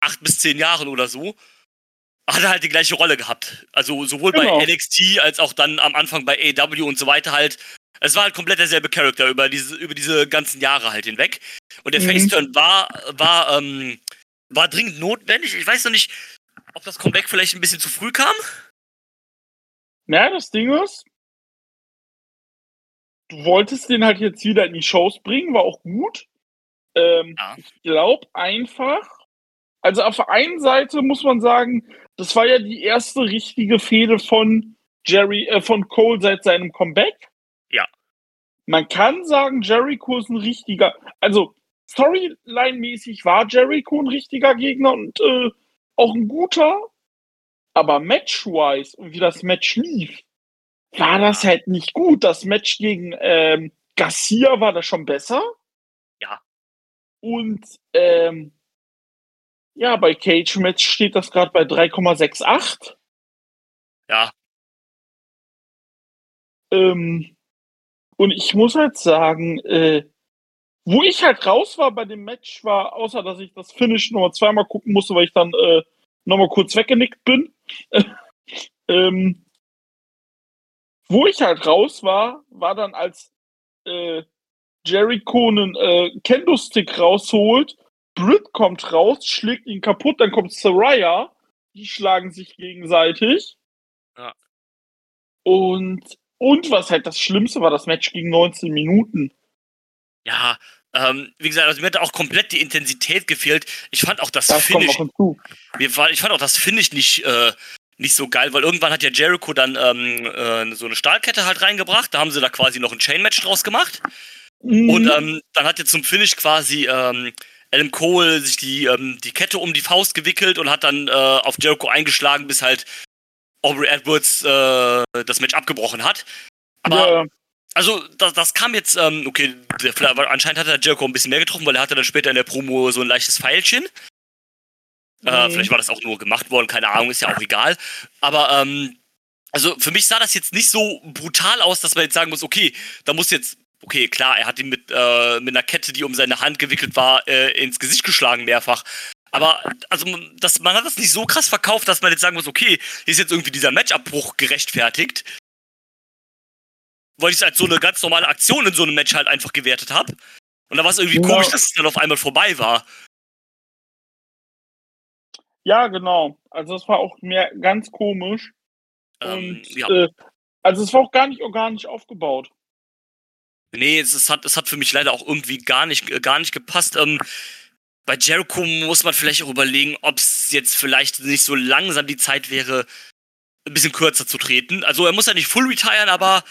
acht bis zehn Jahren oder so, hat er halt die gleiche Rolle gehabt. Also sowohl Genau. bei NXT als auch dann am Anfang bei AEW und so weiter halt. Es war halt komplett derselbe Charakter über diese, über diese ganzen Jahre halt hinweg. Und der Mhm. Faceturn war, war, ähm, war dringend notwendig. Ich weiß noch nicht, ob das Comeback vielleicht ein bisschen zu früh kam. Ja, das Ding ist, du wolltest den halt jetzt wieder in die Shows bringen, war auch gut. Ähm, Ja. Ich glaube einfach, also auf der einen Seite muss man sagen, das war ja die erste richtige Fehde von Jerry, äh, von Cole seit seinem Comeback. Ja. Man kann sagen, Jericho ist ein richtiger, also Storyline-mäßig war Jericho ein richtiger Gegner und äh, auch ein guter, aber match-wise und wie das Match lief, war das halt nicht gut. Das Match gegen ähm, Garcia war da schon besser. Ja. Und ähm, ja, bei Cage Match steht das gerade bei 3,68. Ja. Ähm, und ich muss halt sagen, äh, wo ich halt raus war bei dem Match, war, außer dass ich das Finish nochmal zweimal gucken musste, weil ich dann äh, nochmal kurz weggenickt bin. [laughs] ähm, wo ich halt raus war, war dann, als äh, Jericho einen äh, Kendo-Stick rausholt, Britt kommt raus, schlägt ihn kaputt, dann kommt Saraya, die schlagen sich gegenseitig. Ja. Und, und was halt das Schlimmste war, das Match ging 19 Minuten. Ja, ähm, wie gesagt, also mir hat auch komplett die Intensität gefehlt. Ich fand auch das, Das Finish, war, ich fand auch das Finish nicht, äh, nicht so geil, weil irgendwann hat ja Jericho dann ähm, äh, so eine Stahlkette halt reingebracht. Da haben sie da quasi noch ein Chain-Match draus gemacht. Mhm. Und ähm, dann hat jetzt zum Finish quasi ähm, Adam Cole sich die, ähm, die Kette um die Faust gewickelt und hat dann äh, auf Jericho eingeschlagen, bis halt Aubrey Edwards äh, das Match abgebrochen hat. Aber ja, also, das, das kam jetzt, ähm, okay, der, anscheinend hat der Jericho ein bisschen mehr getroffen, weil er hatte dann später in der Promo so ein leichtes Pfeilchen. Äh, Mhm. vielleicht war das auch nur gemacht worden, keine Ahnung, ist ja auch egal. Aber, ähm, also für mich sah das jetzt nicht so brutal aus, dass man jetzt sagen muss, okay, da muss jetzt, okay, klar, er hat ihn mit, äh, mit einer Kette, die um seine Hand gewickelt war, äh, ins Gesicht geschlagen mehrfach. Aber, also, das, man hat das nicht so krass verkauft, dass man jetzt sagen muss, okay, hier ist jetzt irgendwie dieser Matchabbruch gerechtfertigt weil ich es als so eine ganz normale Aktion in so einem Match halt einfach gewertet habe. Und da war es irgendwie Ja. komisch, dass es dann auf einmal vorbei war. ja, genau. Also das war auch mehr ganz komisch. Ähm, Und ja. äh, also es war auch gar nicht organisch aufgebaut. Nee, es, es, hat, es hat für mich leider auch irgendwie gar nicht, äh, gar nicht gepasst. Ähm, bei Jericho muss man vielleicht auch überlegen, ob es jetzt vielleicht nicht so langsam die Zeit wäre, ein bisschen kürzer zu treten. Also er muss ja nicht full retiren, aber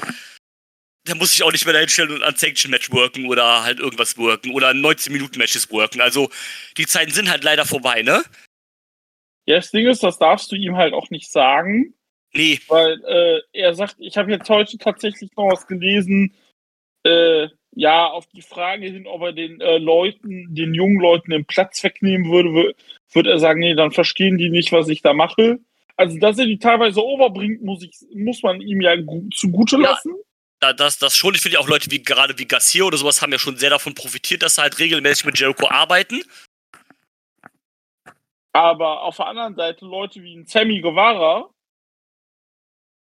der muss sich auch nicht mehr dahin stellen und an Sanction-Match worken oder halt irgendwas worken oder 19-Minuten-Matches worken. Also die Zeiten sind halt leider vorbei, ne? Ja, das Ding ist, das darfst du ihm halt auch nicht sagen, Nee, weil äh, er sagt, ich habe jetzt heute tatsächlich noch was gelesen, äh, ja, auf die Frage hin, ob er den äh, Leuten, den jungen Leuten den Platz wegnehmen würde, wür- würde er sagen, nee, dann verstehen die nicht, was ich da mache. Also, dass er die teilweise overbringt, muss, ich, muss man ihm ja gu zugute Ja. lassen. da, das, das schon. Ich finde ja auch Leute wie gerade wie Garcia oder sowas haben ja schon sehr davon profitiert, dass sie halt regelmäßig mit Jericho arbeiten. Aber auf der anderen Seite Leute wie ein Sammy Guevara,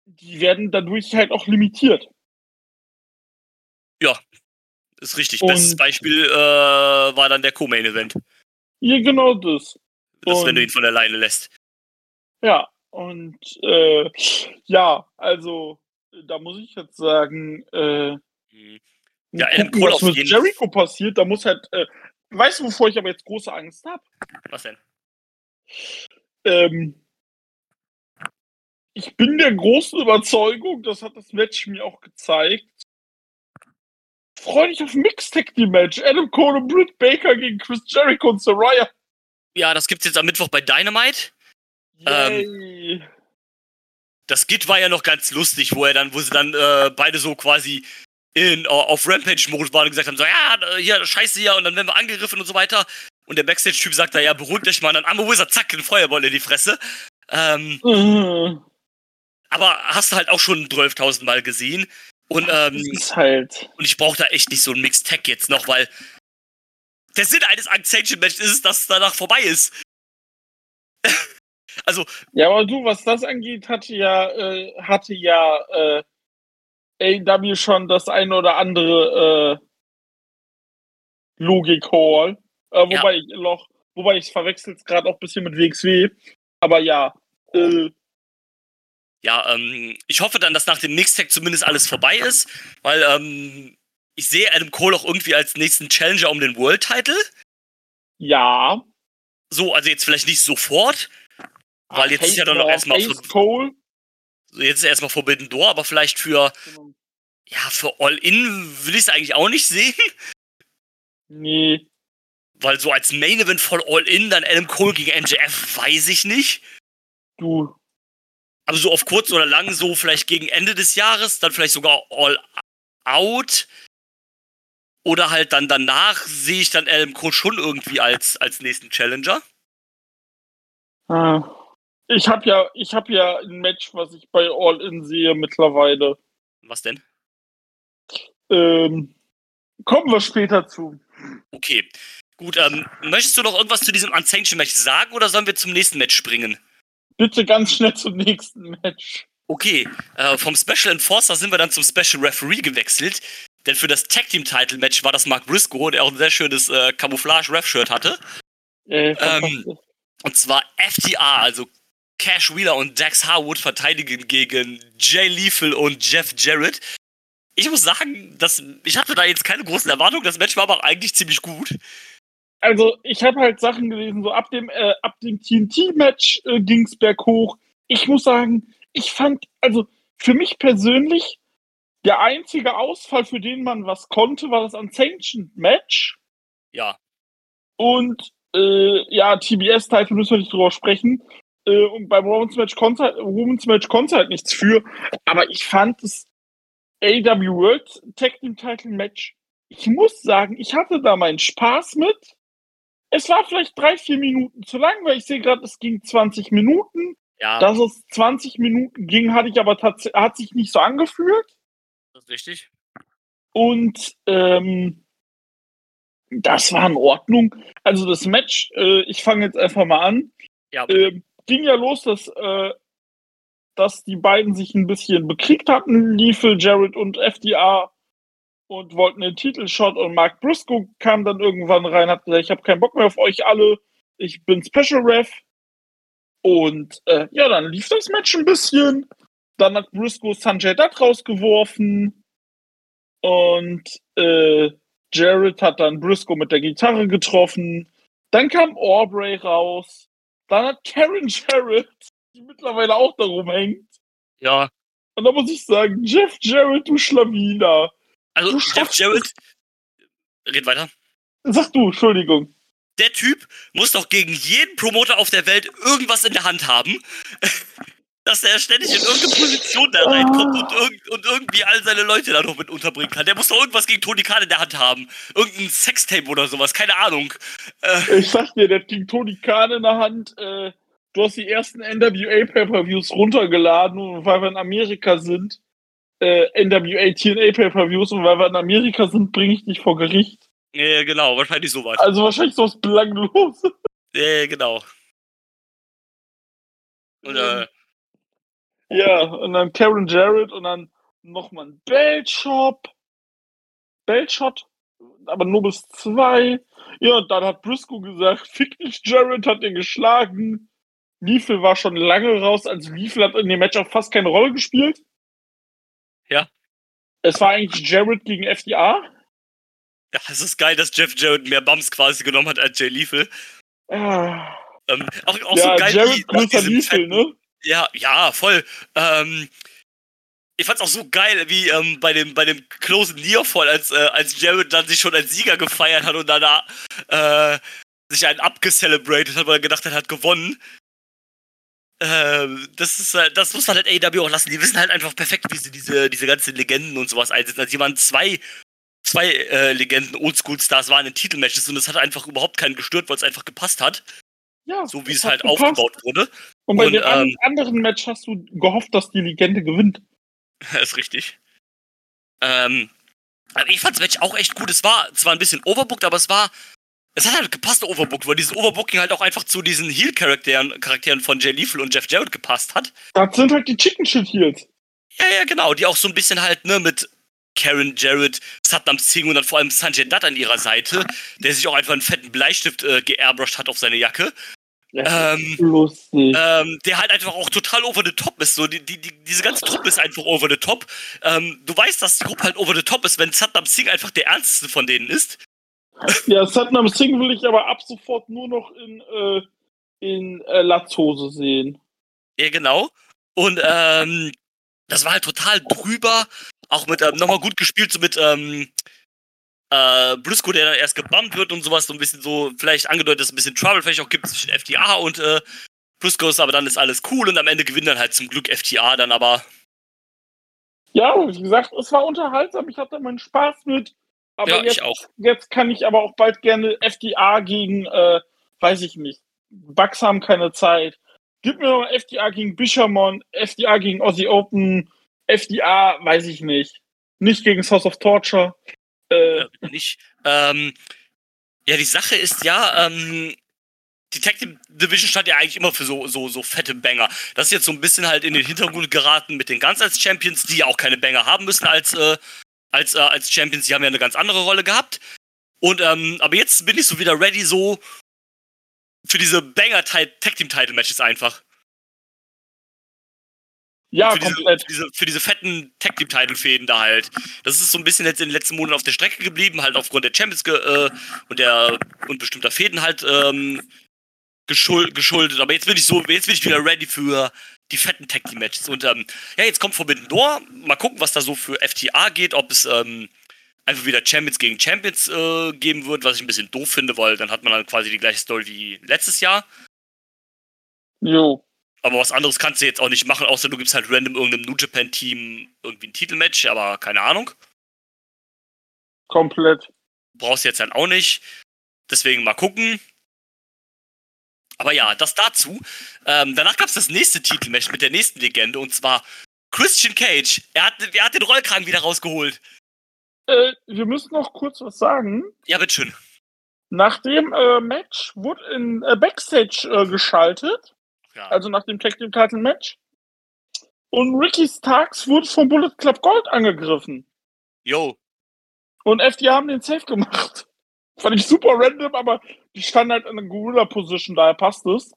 die werden dadurch halt auch limitiert. Ist richtig. Und- Bestes Beispiel äh, war dann der Co-Main-Event. Ja, genau das. Das, wenn Und- du ihn von alleine lässt. Ja, und äh, ja, also da muss ich jetzt sagen, äh, Mhm. ja, gucken, Cole was mit Jericho passiert, da muss halt, äh, weißt du, wovor ich aber jetzt große Angst habe? Was denn? Ähm, ich bin der großen Überzeugung, das hat das Match mir auch gezeigt. Freue dich auf Mixtech die Match. Adam Cole und Britt Baker gegen Chris Jericho und Soraya. Ja, das gibt's jetzt am Mittwoch bei Dynamite. Ähm, Yay. Das Git war ja noch ganz lustig, wo er dann, wo sie dann äh, beide so quasi in, auf Rampage-Modus waren und gesagt haben, so, ja, hier, scheiße hier, und dann werden wir angegriffen und so weiter. Und der Backstage-Typ sagt da, ja, beruhigt euch mal, und dann Arme Wizard, zack, eine Feuerball in die Fresse. Ähm, Mhm. aber hast du halt auch schon 12.000 Mal gesehen. Und, ähm, halt. und ich brauche da echt nicht so ein Mixed Tag jetzt noch, weil der Sinn eines Unsanctioned Matches ist dass es danach vorbei ist. Also, Ja, aber du, was das angeht, hatte ja, äh, hatte ja äh, AW schon das eine oder andere äh, Logik-Hall. Äh, Ja. wobei ich noch, wobei ich es verwechselt gerade auch ein bisschen mit WXW. Aber ja, äh, ja, ähm, ich hoffe dann, dass nach dem Mixed Tag zumindest alles vorbei ist, weil ähm, ich sehe Adam Cole auch irgendwie als nächsten Challenger um den World Title. ja. So, also jetzt vielleicht nicht sofort, weil jetzt ist ja dann noch erstmal Cole. jetzt ist erstmal Forbidden Door, aber vielleicht für ja für All In will ich es eigentlich auch nicht sehen, Nee. weil so als Main Event von All In dann Adam Cole gegen MJF weiß ich nicht. Du. Aber so auf kurz oder lang, so vielleicht gegen Ende des Jahres, dann vielleicht sogar All Out. Oder halt dann danach sehe ich dann Adam Cole schon irgendwie als, als nächsten Challenger. Ah. Ich habe ja, ich habe ja ein Match, was ich bei All In sehe mittlerweile. Was denn? Ähm, kommen wir später zu. Okay. Gut, ähm, möchtest du noch irgendwas zu diesem Unsanctioned Match sagen oder sollen wir zum nächsten Match springen? Bitte ganz schnell zum nächsten Match. Okay, äh, vom Special Enforcer sind wir dann zum Special Referee gewechselt. Denn für das Tag Team Title Match war das Mark Briscoe, der auch ein sehr schönes äh, Camouflage-Ref-Shirt hatte. Äh, Ähm, Und zwar FTR, also Cash Wheeler und Dax Harwood verteidigen gegen Jay Lethal und Jeff Jarrett. Ich muss sagen, dass, ich hatte da jetzt keine großen Erwartungen. Das Match war aber eigentlich ziemlich gut. also ich habe halt Sachen gelesen, so ab dem, äh, ab dem TNT-Match äh, ging es berghoch. Ich muss sagen, ich fand, also für mich persönlich, der einzige Ausfall, für den man was konnte, war das Unsanctioned-Match. Ja, Und äh, ja, TBS-Title müssen wir nicht drüber sprechen. Äh, und beim Women's Match konnte halt, Women's Match halt nichts für. Aber ich fand das AW World Tag Team Title Match, ich muss sagen, ich hatte da meinen Spaß mit. Es war vielleicht drei, vier Minuten zu lang, weil ich sehe gerade, es ging 20 Minuten. ja, Dass es 20 Minuten ging, hatte ich aber tatsächlich, hat sich nicht so angefühlt. das ist richtig. Und ähm, das war in Ordnung. Also das Match, äh, ich fange jetzt einfach mal an. Ja, Ähm, ging ja los, dass, äh, dass die beiden sich ein bisschen bekriegt hatten, Liefel, Jared und FDR und wollten den Titelshot und Mark Briscoe kam dann irgendwann rein, hat gesagt, ich habe keinen Bock mehr auf euch alle, ich bin Special Ref. Und äh, ja, dann lief das Match ein bisschen. Dann hat Briscoe Sanjay Dutt rausgeworfen und äh, Jared hat dann Briscoe mit der Gitarre getroffen. Dann kam Aubrey raus. Dann hat Karen Jarrett, die mittlerweile auch darum hängt. ja. Und da muss ich sagen, Jeff Jarrett, du Schlawiner. Also Du Jeff Jarrett, red weiter. Sag du, Entschuldigung. Der Typ muss doch gegen jeden Promoter auf der Welt irgendwas in der Hand haben, dass er ständig in irgendeine Position da reinkommt und, irg und irgendwie all seine Leute da noch mit unterbringen kann. Der muss doch irgendwas gegen Tony Khan in der Hand haben. Irgendein Sextape oder sowas, keine Ahnung. Äh, Ich sag dir, der hat gegen Tony Khan in der Hand. Äh, du hast die ersten NWA Pay-Per-Views runtergeladen und weil wir in Amerika sind, äh, NWA TNA Pay-Per-Views und weil wir in Amerika sind, bringe ich dich vor Gericht. äh, genau, wahrscheinlich sowas. Also wahrscheinlich so was Belangloses. Äh, genau. Und, äh, Ja, und dann Karen Jarrett und dann nochmal ein Beltshop. Beltshot, aber nur bis zwei. Ja, und dann hat Briscoe gesagt, fick dich, Jarrett hat ihn geschlagen. Liefel war schon lange raus, also Liefel hat in dem Match auch fast keine Rolle gespielt. Ja. Es war eigentlich Jarrett gegen FDA. ja, es ist geil, dass Jeff Jarrett mehr Bums quasi genommen hat als Jay Lethal. Ah. Ähm, auch, auch ja, so geil, Jarrett wie nach diesem Liefel, ne? Ja, ja, voll. Ähm, ich fand's auch so geil, wie ähm, bei dem bei dem Close Nearfall, als äh, als Jared dann sich schon als Sieger gefeiert hat und danach äh, sich einen abgecelebrated hat, weil er gedacht hat, er hat gewonnen. ähm, das ist halt, das muss man halt AEW auch lassen. Die wissen halt einfach perfekt, wie sie diese, diese ganzen Legenden und sowas einsetzen. Also, die waren zwei, zwei äh, Legenden, Oldschool-Stars waren in Titelmatches und es hat einfach überhaupt keinen gestört, weil es einfach gepasst hat. Ja, So wie das es halt gepasst. aufgebaut wurde. Und bei Und, dem ähm, anderen Match hast du gehofft, dass die Legende gewinnt. [laughs] ist richtig. Ähm, aber ich fand das Match auch echt gut. Es war zwar ein bisschen overbooked, aber es war. Es hat halt gepasst, overbooked, weil dieses Overbooking halt auch einfach zu diesen Heel-Charakteren Charakteren von Jay Lethal und Jeff Jarrett gepasst hat. Das sind halt die Chicken Shit Heels. Ja, ja, genau. Die auch so ein bisschen halt, ne, mit Karen Jarrett, Satnam Singh und dann vor allem Sanjay Dutt an ihrer Seite, der sich auch einfach einen fetten Bleistift äh, geairbrushed hat auf seine Jacke. Ähm, Lustig. ähm, der halt einfach auch total over the top ist. So, die, die, die, diese ganze Truppe ist einfach over the top. Ähm, du weißt, dass die Gruppe halt over the top ist, wenn Satnam Singh einfach der ernsteste von denen ist. Ja, Satnam Singh will ich aber ab sofort nur noch in, äh, in äh, Latzhose sehen. Ja, genau. Und ähm, das war halt total drüber. Auch mit, ähm, nochmal gut gespielt, so mit ähm, äh, Briscoe, der dann erst gebumpt wird und sowas, so ein bisschen so, vielleicht angedeutet, dass es ein bisschen Trouble vielleicht auch gibt zwischen FTA und äh, Briscoes, aber dann ist alles cool und am Ende gewinnt dann halt zum Glück FTA dann aber. Ja, wie gesagt, es war unterhaltsam. Ich hatte meinen Spaß mit. Aber ja, jetzt, ich auch. jetzt kann ich aber auch bald gerne FDA gegen, äh, weiß ich nicht. Bugs haben keine Zeit. Gib mir noch FDA gegen Bishamon, FDA gegen Aussie Open, FDA, weiß ich nicht. Nicht gegen House of Torture. Äh, Ja, bitte nicht. Ähm, ja, die Sache ist ja, ähm, Team Division stand ja eigentlich immer für so, so, so fette Banger. Das ist jetzt so ein bisschen halt in den Hintergrund geraten mit den Guns als Champions, die ja auch keine Banger haben müssen als, äh, als, äh, als Champions. Die haben ja eine ganz andere Rolle gehabt. Und, ähm, aber jetzt bin ich so wieder ready, so für diese Banger Tag Team Title Matches einfach. Ja, für, diese, komplett. für, diese, für diese fetten Tag Team Title Fäden da halt. Das ist so ein bisschen jetzt in den letzten Monaten auf der Strecke geblieben, halt aufgrund der Champions äh, und der und bestimmter Fäden halt ähm, geschuld, geschuldet. Aber jetzt bin ich so, jetzt bin ich wieder ready für die fetten Tag Team Matches. Und ähm, ja, jetzt kommt Forbidden Door. Mal gucken, was da so für FTA geht, ob es ähm, einfach wieder Champions gegen Champions äh, geben wird, was ich ein bisschen doof finde, weil dann hat man dann quasi die gleiche Story wie letztes Jahr. Jo. Aber was anderes kannst du jetzt auch nicht machen, außer du gibst halt random irgendeinem New Japan Team irgendwie ein Titelmatch, aber keine Ahnung. Komplett. Brauchst du jetzt halt auch nicht. Deswegen mal gucken. Aber ja, das dazu. Ähm, danach gab es das nächste Titelmatch mit der nächsten Legende und zwar Christian Cage. Er hat, er hat den Rollkragen wieder rausgeholt. Äh, wir müssen noch kurz was sagen. Ja, bitteschön. Nach dem äh, Match wurde in äh, Backstage äh, geschaltet, Ja. also nach dem Tag Team Title Match. Und Ricky Starks wurde vom Bullet Club Gold angegriffen. Yo. Und FDA haben den Safe gemacht. [laughs] Fand ich super random, aber die standen halt in einer Gorilla-Position, daher passt es.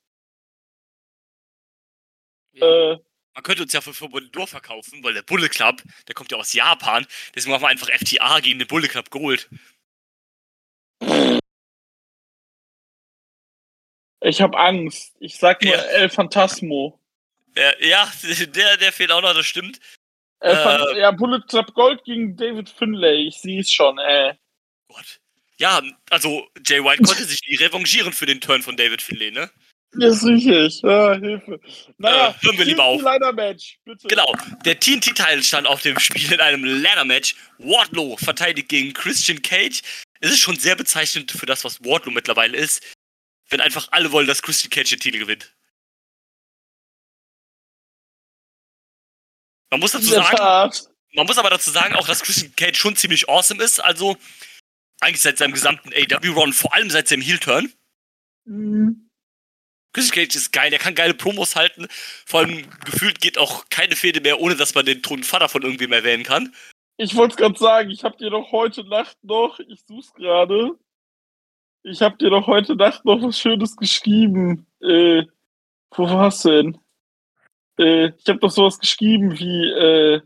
Äh, Man könnte uns ja für Door verkaufen, weil der Bullet Club, der kommt ja aus Japan. Deswegen machen wir einfach FTA gegen den Bullet Club Gold. [laughs] ich habe Angst. Ich sag nur Ja. El Phantasmo. Ja, [laughs] der, der fehlt auch noch, das stimmt. Äh. ja, Bullet Club Gold gegen David Finlay. Ich sehe es schon, ey. Gott. Ja, also Jay White konnte sich nie revanchieren für den Turn von David Finlay, ne? Das ist richtig. Ja, Hilfe. Naja, Äh, hören wir lieber auf. leider Match, bitte. Genau. Der TNT-Teil stand auf dem Spiel in einem Ladder-Match. Wardlow verteidigt gegen Christian Cage. Es ist schon sehr bezeichnend für das, was Wardlow mittlerweile ist, wenn einfach alle wollen, dass Christian Cage den Titel gewinnt. Man muss dazu sagen, man muss aber dazu sagen, auch dass Christian Cage schon ziemlich awesome ist. Also eigentlich seit seinem gesamten AW-Run, vor allem seit seinem Heel-Turn. Mhm. Christian Cage ist geil, er kann geile Promos halten. Vor allem gefühlt geht auch keine Fehde mehr, ohne dass man den toten Vater von irgendwem erwähnen kann. Ich wollte es gerade sagen, ich habe dir doch heute Nacht noch, ich such's gerade, ich habe dir doch heute Nacht noch was Schönes geschrieben. Äh, wo war's denn? Äh, ich habe doch sowas geschrieben wie, äh,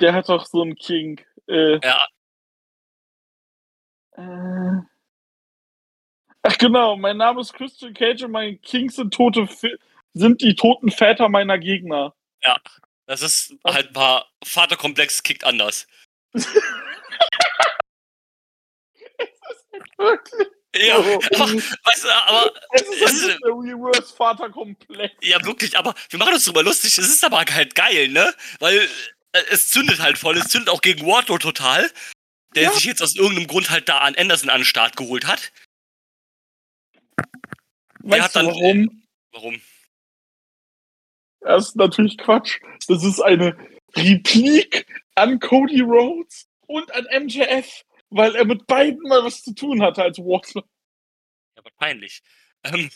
der hat doch so einen King. Äh, Ja. Äh, ach genau, mein Name ist Christian Cage und mein King sind tote, sind die toten Väter meiner Gegner. Das ist halt ein paar Vaterkomplex kickt anders. [laughs] Wirklich? Ja, aber, weißt du, aber. Es ist nicht der Reverse-Vater komplett. Ja, wirklich, aber wir machen uns drüber lustig. Es ist aber halt geil, ne? Weil äh, es zündet halt voll. Es zündet auch gegen Wardlow total. Der Ja. sich jetzt aus irgendeinem Grund halt da an Anderson an den Start geholt hat. Weißt hat du dann- warum? Warum? Das ist natürlich Quatsch. Das ist eine Replik an Cody Rhodes und an MJF, weil er mit beiden mal was zu tun hatte als Wardlow. Ja, aber peinlich. Ähm,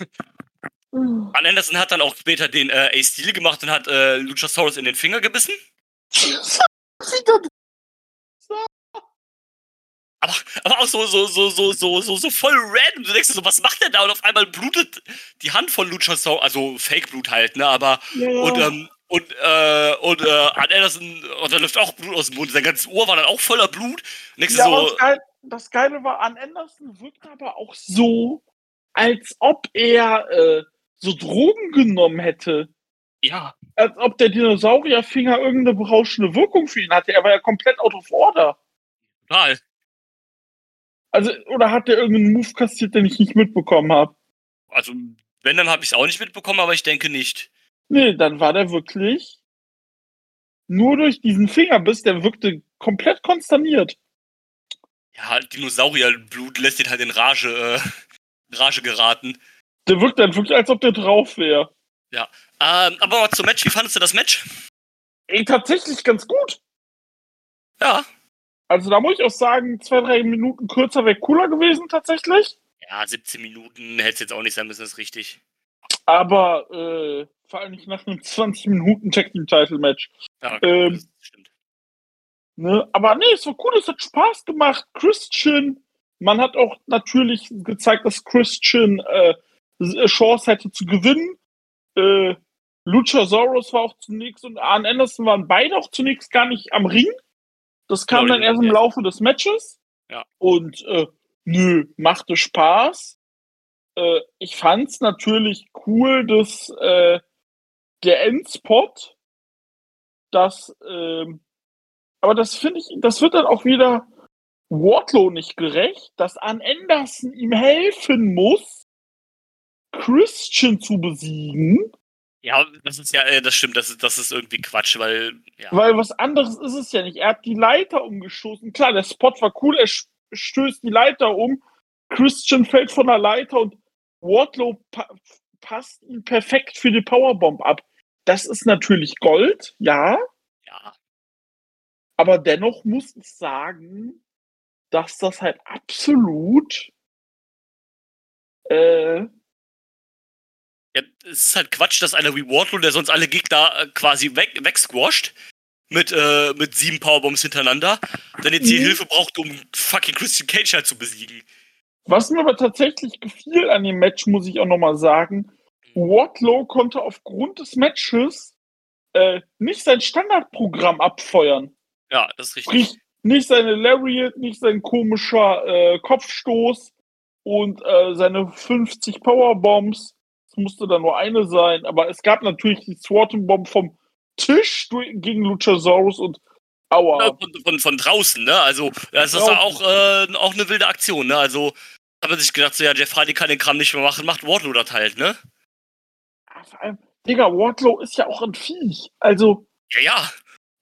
An Anderson hat dann auch später den äh, Ace Steel gemacht und hat äh, Luchasaurus in den Finger gebissen. [laughs] Aber, aber auch so, so, so, so, so, so, so voll random. Du denkst dir so, was macht der da? Und auf einmal blutet die Hand von Luchasaurus, also Fake-Blut halt, ne? Aber, Ja. und, ähm, und, äh, und, äh, an Anderson, und da läuft auch Blut aus dem Mund. Sein ganzes Ohr war dann auch voller Blut. Du Ja, so, das, Geile, das Geile war, an Anderson wirkt aber auch so, als ob er äh, so Drogen genommen hätte. ja, Als ob der Dinosaurierfinger irgendeine berauschende Wirkung für ihn hatte. Er war ja komplett out of order. total. Also, oder hat der irgendeinen Move kassiert, den ich nicht mitbekommen habe? Also, wenn, dann habe ich es auch nicht mitbekommen, aber ich denke nicht. Nee, dann war der wirklich nur durch diesen Fingerbiss, der wirkte komplett konsterniert. Ja, Dinosaurierblut lässt ihn halt in Rage, äh, [laughs] Rage geraten. Der wirkt dann wirklich, als ob der drauf wäre. Ähm, aber zum Match, wie fandest du das Match? Ey, tatsächlich ganz gut. Ja. Also da muss ich auch sagen, zwei, drei Minuten kürzer wäre cooler gewesen tatsächlich. Ja, 17 Minuten hätte es jetzt auch nicht sein müssen, ist richtig. Aber äh, vor allem nicht nach einem 20 Minuten Tag Team Title Match. Ja, Ähm, stimmt. Ne? Aber nee, es war cool, es hat Spaß gemacht. Christian, man hat auch natürlich gezeigt, dass Christian äh, Chance hätte zu gewinnen. Äh, Luchasaurus war auch zunächst und Arn Anderson waren beide auch zunächst gar nicht am Ring. Das kam dann erst im ja. Laufe des Matches. Ja. Und äh, nö, machte Spaß. Äh, ich fand's natürlich cool, dass äh, der Endspot, dass ähm, aber das finde ich, das wird dann auch wieder Wardlow nicht gerecht, dass Arn Anderson ihm helfen muss, Christian zu besiegen, Ja, das ist ja, äh, das stimmt, das ist, das ist irgendwie Quatsch, weil, ja. weil was anderes ist es ja nicht. Er hat die Leiter umgestoßen. Klar, der Spot war cool, er stößt die Leiter um, Christian fällt von der Leiter und Wardlow pa passt ihn perfekt für die Powerbomb ab. Das ist natürlich Gold, ja, ja. Aber dennoch muss ich sagen, dass das halt absolut äh, ja. Es ist halt Quatsch, dass einer wie Wardlow, der sonst alle Gegner äh, quasi weg, wegsquasht, mit, äh, mit sieben Powerbombs hintereinander, dann jetzt die Mhm. Hilfe braucht, um fucking Christian Cage halt zu besiegen. was mir aber tatsächlich gefiel an dem Match, muss ich auch nochmal sagen. Wardlow konnte aufgrund des Matches äh, nicht sein Standardprogramm abfeuern. Ja, das ist richtig. Sprich, nicht seine Lariat, nicht sein komischer äh, Kopfstoß und äh, seine 50 Powerbombs. Es musste dann nur eine sein, aber es gab natürlich die Swarton Bomb vom Tisch gegen Luchasaurus und Aua. Von, von, von draußen, ne? Also, das ist Draußen. auch, äh, auch eine wilde Aktion, ne? Also, hat man sich gedacht, so, ja, Jeff Hardy kann den Kram nicht mehr machen, macht Wardlow das halt, ne? Vor allem, Digga, Wardlow ist ja auch ein Viech. Also Ja, ja,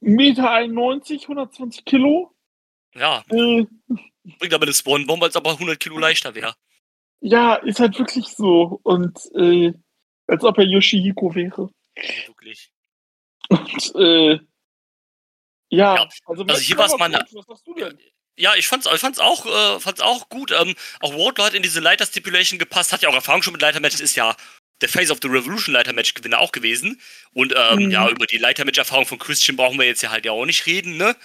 1,91 Meter, 120 Kilo. ja. Äh, Bringt aber eine Spawn-Bombe, als ob er 100 Kilo leichter wäre. ja, ist halt wirklich so. Und äh, als ob er Yoshihiko wäre. Ja, wirklich. Und äh, ja, Ja, also, also hier war's mal ne- Was sagst du denn? Ja, ich fand's, ich fand's auch, äh, fand's auch gut. Ähm, auch Wardlow hat in diese Leiter-Stipulation gepasst, hat ja auch Erfahrung schon mit Leitermatches, ist ja der Face of the Revolution Leitermatch-Gewinner auch gewesen. Und ähm, Mhm. ja, über die Leitermatch-Erfahrung von Christian brauchen wir jetzt ja halt ja auch nicht reden, ne?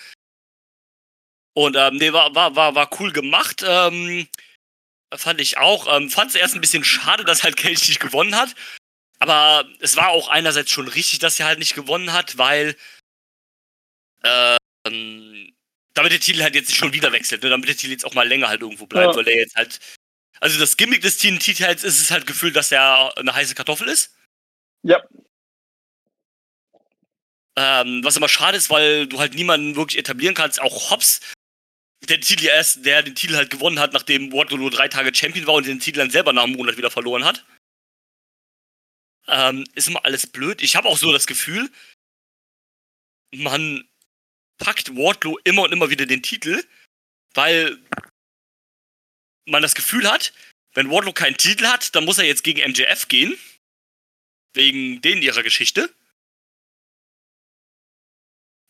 Und ähm, nee, war, war, war, war cool gemacht. Ähm, fand ich auch. Ähm, fand's erst ein bisschen schade, dass halt Kelch nicht gewonnen hat. Aber es war auch einerseits schon richtig, dass er halt nicht gewonnen hat, weil ähm, damit der Titel halt jetzt nicht schon wieder wechselt, ne? damit der Titel jetzt auch mal länger halt irgendwo bleibt, Ja. weil der jetzt halt. Also das Gimmick des TNT-Titels ist es halt gefühlt, dass er eine heiße Kartoffel ist. Ja. Ähm, was aber schade ist, weil du halt niemanden wirklich etablieren kannst. Auch Hobbs der Titel erst, der den Titel halt gewonnen hat, nachdem Wardlow nur drei Tage Champion war und den Titel dann selber nach einem Monat wieder verloren hat. Ähm, ist immer alles blöd. Ich habe auch so das Gefühl, man packt Wardlow immer und immer wieder den Titel, weil man das Gefühl hat, wenn Wardlow keinen Titel hat, dann muss er jetzt gegen MJF gehen. Wegen denen ihrer Geschichte.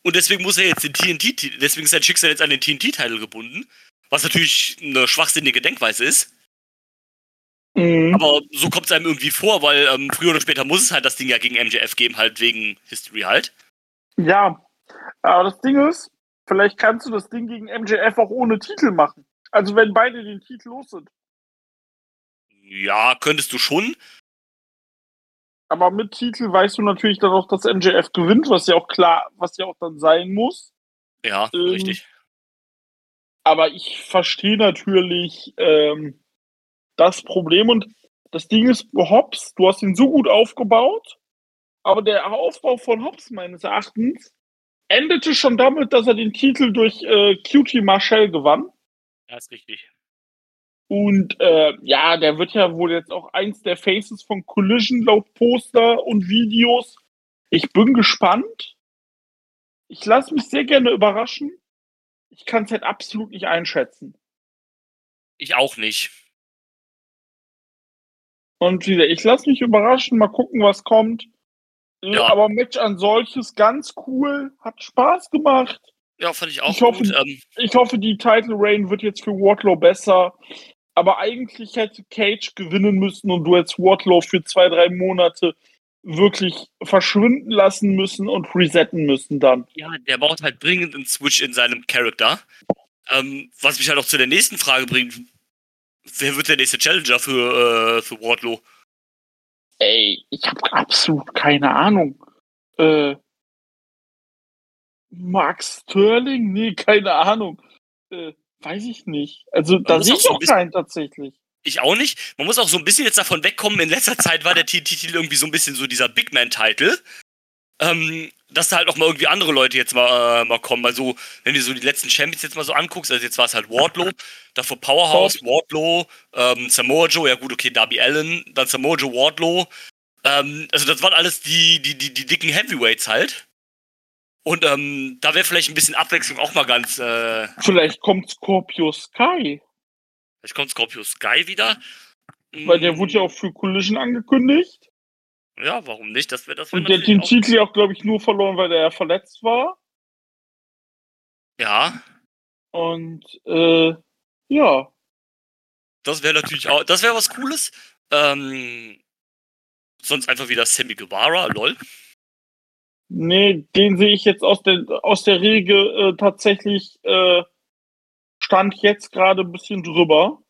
Und deswegen muss er jetzt den TNT, deswegen ist sein Schicksal jetzt an den TNT-Titel gebunden. Was natürlich eine schwachsinnige Denkweise ist. Mhm. Aber so kommt es einem irgendwie vor, weil ähm, früher oder später muss es halt das Ding ja gegen MJF geben, halt wegen History halt. Ja, aber das Ding ist, vielleicht kannst du das Ding gegen MJF auch ohne Titel machen. Also wenn beide den Titel los sind. Ja, könntest du schon. Aber mit Titel weißt du natürlich dann auch, dass MJF gewinnt, was ja auch klar, was ja auch dann sein muss. Ja, Ähm, richtig. Aber ich verstehe natürlich ähm, das Problem und das Ding ist, Hobbs, du hast ihn so gut aufgebaut, aber der Aufbau von Hobbs meines Erachtens endete schon damit, dass er den Titel durch äh, Cutie Marshall gewann. Ja, ist richtig. Und äh, ja, der wird ja wohl jetzt auch eins der Faces von Collision laut Poster und Videos. Ich bin gespannt. Ich lasse mich sehr gerne überraschen. Ich kann es halt absolut nicht einschätzen. Ich auch nicht. Und wieder, ich lasse mich überraschen, mal gucken, was kommt. Äh, Ja. Aber Match an solches ganz cool, hat Spaß gemacht. Ja, fand ich auch Ich hoffe- gut. Ähm, Ich hoffe, die Title Reign wird jetzt für Wardlow besser. Aber eigentlich hätte Cage gewinnen müssen und du hättest Wardlow für zwei, drei Monate wirklich verschwinden lassen müssen und resetten müssen dann. ja, der braucht halt dringend einen Switch in seinem Charakter. Ähm, was mich halt auch zu der nächsten Frage bringt. Wer wird der nächste Challenger für, äh, für Wardlow? Ey, ich habe absolut keine Ahnung. Äh, Mark Sterling? Nee, keine Ahnung. Äh, weiß ich nicht. Also da sehe ich auch keinen tatsächlich. Ich auch nicht. Man muss auch so ein bisschen jetzt davon wegkommen. In letzter Zeit war der TNT-Titel irgendwie so ein bisschen so dieser Big Man-Titel. Ähm, dass da halt auch mal irgendwie andere Leute jetzt mal, äh, mal kommen. Also, wenn du so die letzten Champions jetzt mal so anguckst, also jetzt war es halt Wardlow, davor Powerhouse, Wardlow, ähm, Samoa Joe, ja gut, okay, Darby Allen, dann Samoa Joe, Wardlow. Ähm, also das waren alles die, die, die, die dicken Heavyweights halt. Und ähm, da wäre vielleicht ein bisschen Abwechslung auch mal ganz. Äh, Vielleicht kommt Scorpio Sky. vielleicht kommt Scorpio Sky wieder. Weil der Mm, wurde ja auch für Collision angekündigt. Ja, warum nicht? Das wäre das wär Und der hat den auch- Titel ja auch, glaube ich, nur verloren, weil er ja verletzt war. Ja, Und äh, ja. das wäre natürlich auch. Das wäre was Cooles. Ähm, sonst einfach wieder Sammy Guevara, lol. Nee, den sehe ich jetzt aus der aus der Regel äh, tatsächlich äh, stand jetzt gerade ein bisschen drüber.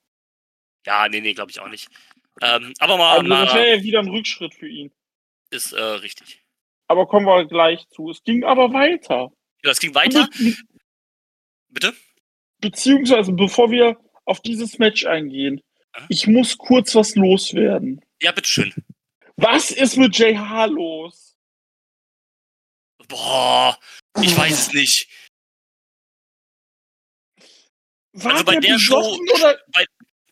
Ja, nee, nee, glaube ich auch nicht. Ähm, aber mal, Also das wäre ja wieder ein Rückschritt für ihn. ist äh, richtig. Aber kommen wir gleich zu. Es ging aber weiter. Ja, es ging weiter. Bitte? beziehungsweise bevor wir auf dieses Match eingehen, Ja. ich muss kurz was loswerden. Ja, bitteschön. Was ist mit JH los? Boah, ich weiß es nicht. War Also bei der Show- oder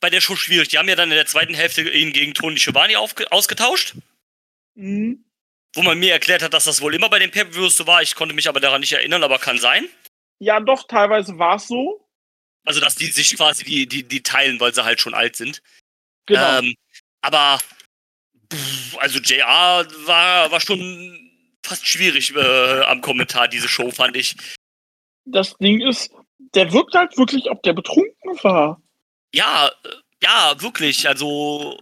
Bei der Show schwierig. Die haben ja dann in der zweiten Hälfte ihn gegen Tony Schiavone aufge- ausgetauscht. Hm, Wo man mir erklärt hat, dass das wohl immer bei den Pay-Per-Views so war. Ich konnte mich aber daran nicht erinnern, aber kann sein. Ja, doch, teilweise war es so. Also, dass die sich quasi die, die, die teilen, weil sie halt schon alt sind. Genau. Ähm, aber, also JR war, war schon fast schwierig äh, am Kommentar, diese Show, fand ich. das Ding ist, der wirkt halt wirklich, ob der betrunken war. Ja, äh, ja, wirklich. Also,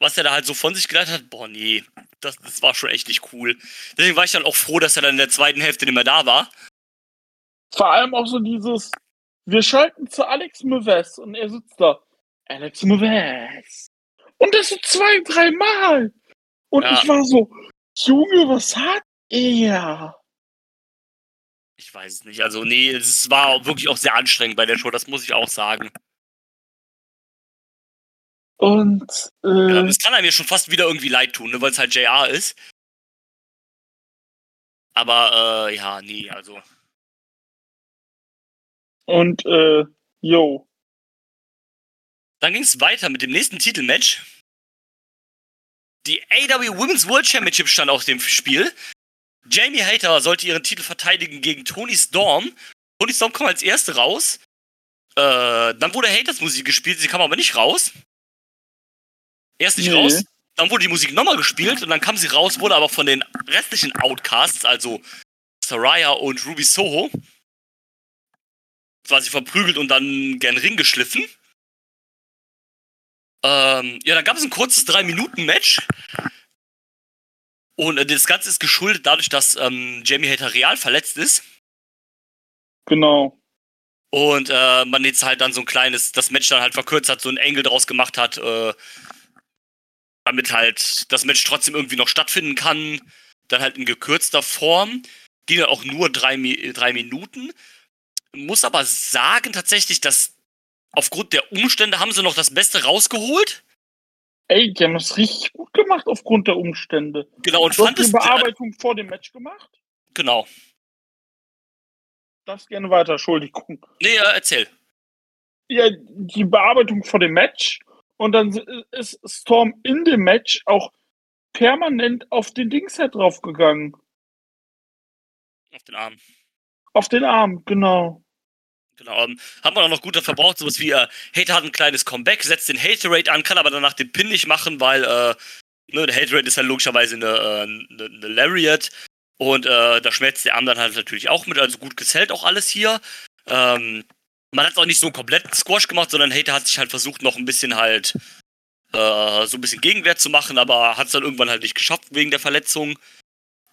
was er da halt so von sich gedacht hat, boah, nee, das, das war schon echt nicht cool. Deswegen war ich dann auch froh, dass er dann in der zweiten Hälfte nicht mehr da war. Vor allem auch so dieses, wir schalten zu Alex Meves und er sitzt da. Alex Meves. Und das so zwei, dreimal. Und Ja. ich war so, Junge, was hat er? Ich weiß es nicht. Also, nee, es war wirklich auch sehr anstrengend bei der Show, das muss ich auch sagen. Und Ja, äh, es kann einem ja schon fast wieder irgendwie leid tun, ne, weil es halt JR ist. Aber, äh, ja, nee, also. Und, äh, yo. Dann ging es weiter mit dem nächsten Titelmatch. Die AW Women's World Championship stand auf dem Spiel. Jamie Hater sollte ihren Titel verteidigen gegen Tony Storm. Tony Storm kam als erste raus. Äh, dann wurde Haters Musik gespielt, sie kam aber nicht raus. Erst nicht Nee. raus, dann wurde die Musik nochmal gespielt und dann kam sie raus, wurde aber von den restlichen Outcasts, also Saraya und Ruby Soho, quasi verprügelt und dann gern Ring geschliffen. Ähm, ja, dann gab es ein kurzes 3-Minuten-Match. Und äh, das Ganze ist geschuldet dadurch, dass ähm, Jamie Hater real verletzt ist. Genau. Und äh, man jetzt halt dann so ein kleines, das Match dann halt verkürzt hat, so ein Engel draus gemacht hat, äh, damit halt das Match trotzdem irgendwie noch stattfinden kann. Dann halt in gekürzter Form. Ging dann auch nur drei, drei Minuten. Muss aber sagen tatsächlich, dass aufgrund der Umstände haben sie noch das Beste rausgeholt. Ey, die haben es richtig gut gemacht aufgrund der Umstände. Genau, und Du hast fand die es. Bearbeitung vor dem Match gemacht? Genau. Das gerne weiter, Entschuldigung. Nee, äh, erzähl. Ja, die Bearbeitung vor dem Match und dann ist Storm in dem Match auch permanent auf den Dingset draufgegangen. Auf den Arm. Auf den Arm, genau. Genau. Ähm, hat man auch noch gut verbraucht, sowas wie äh, Hater hat ein kleines Comeback, setzt den Hater-Rate an, kann aber danach den Pin nicht machen, weil äh, ne, der Hater-Rate ist halt logischerweise eine, äh, eine, eine Lariat. Und äh, da schmerzt der Arm dann halt natürlich auch mit, also gut gezählt auch alles hier. Ähm, man hat auch nicht so einen kompletten Squash gemacht, sondern Hater hat sich halt versucht, noch ein bisschen halt äh, so ein bisschen Gegenwehr zu machen, aber hat es dann irgendwann halt nicht geschafft wegen der Verletzung.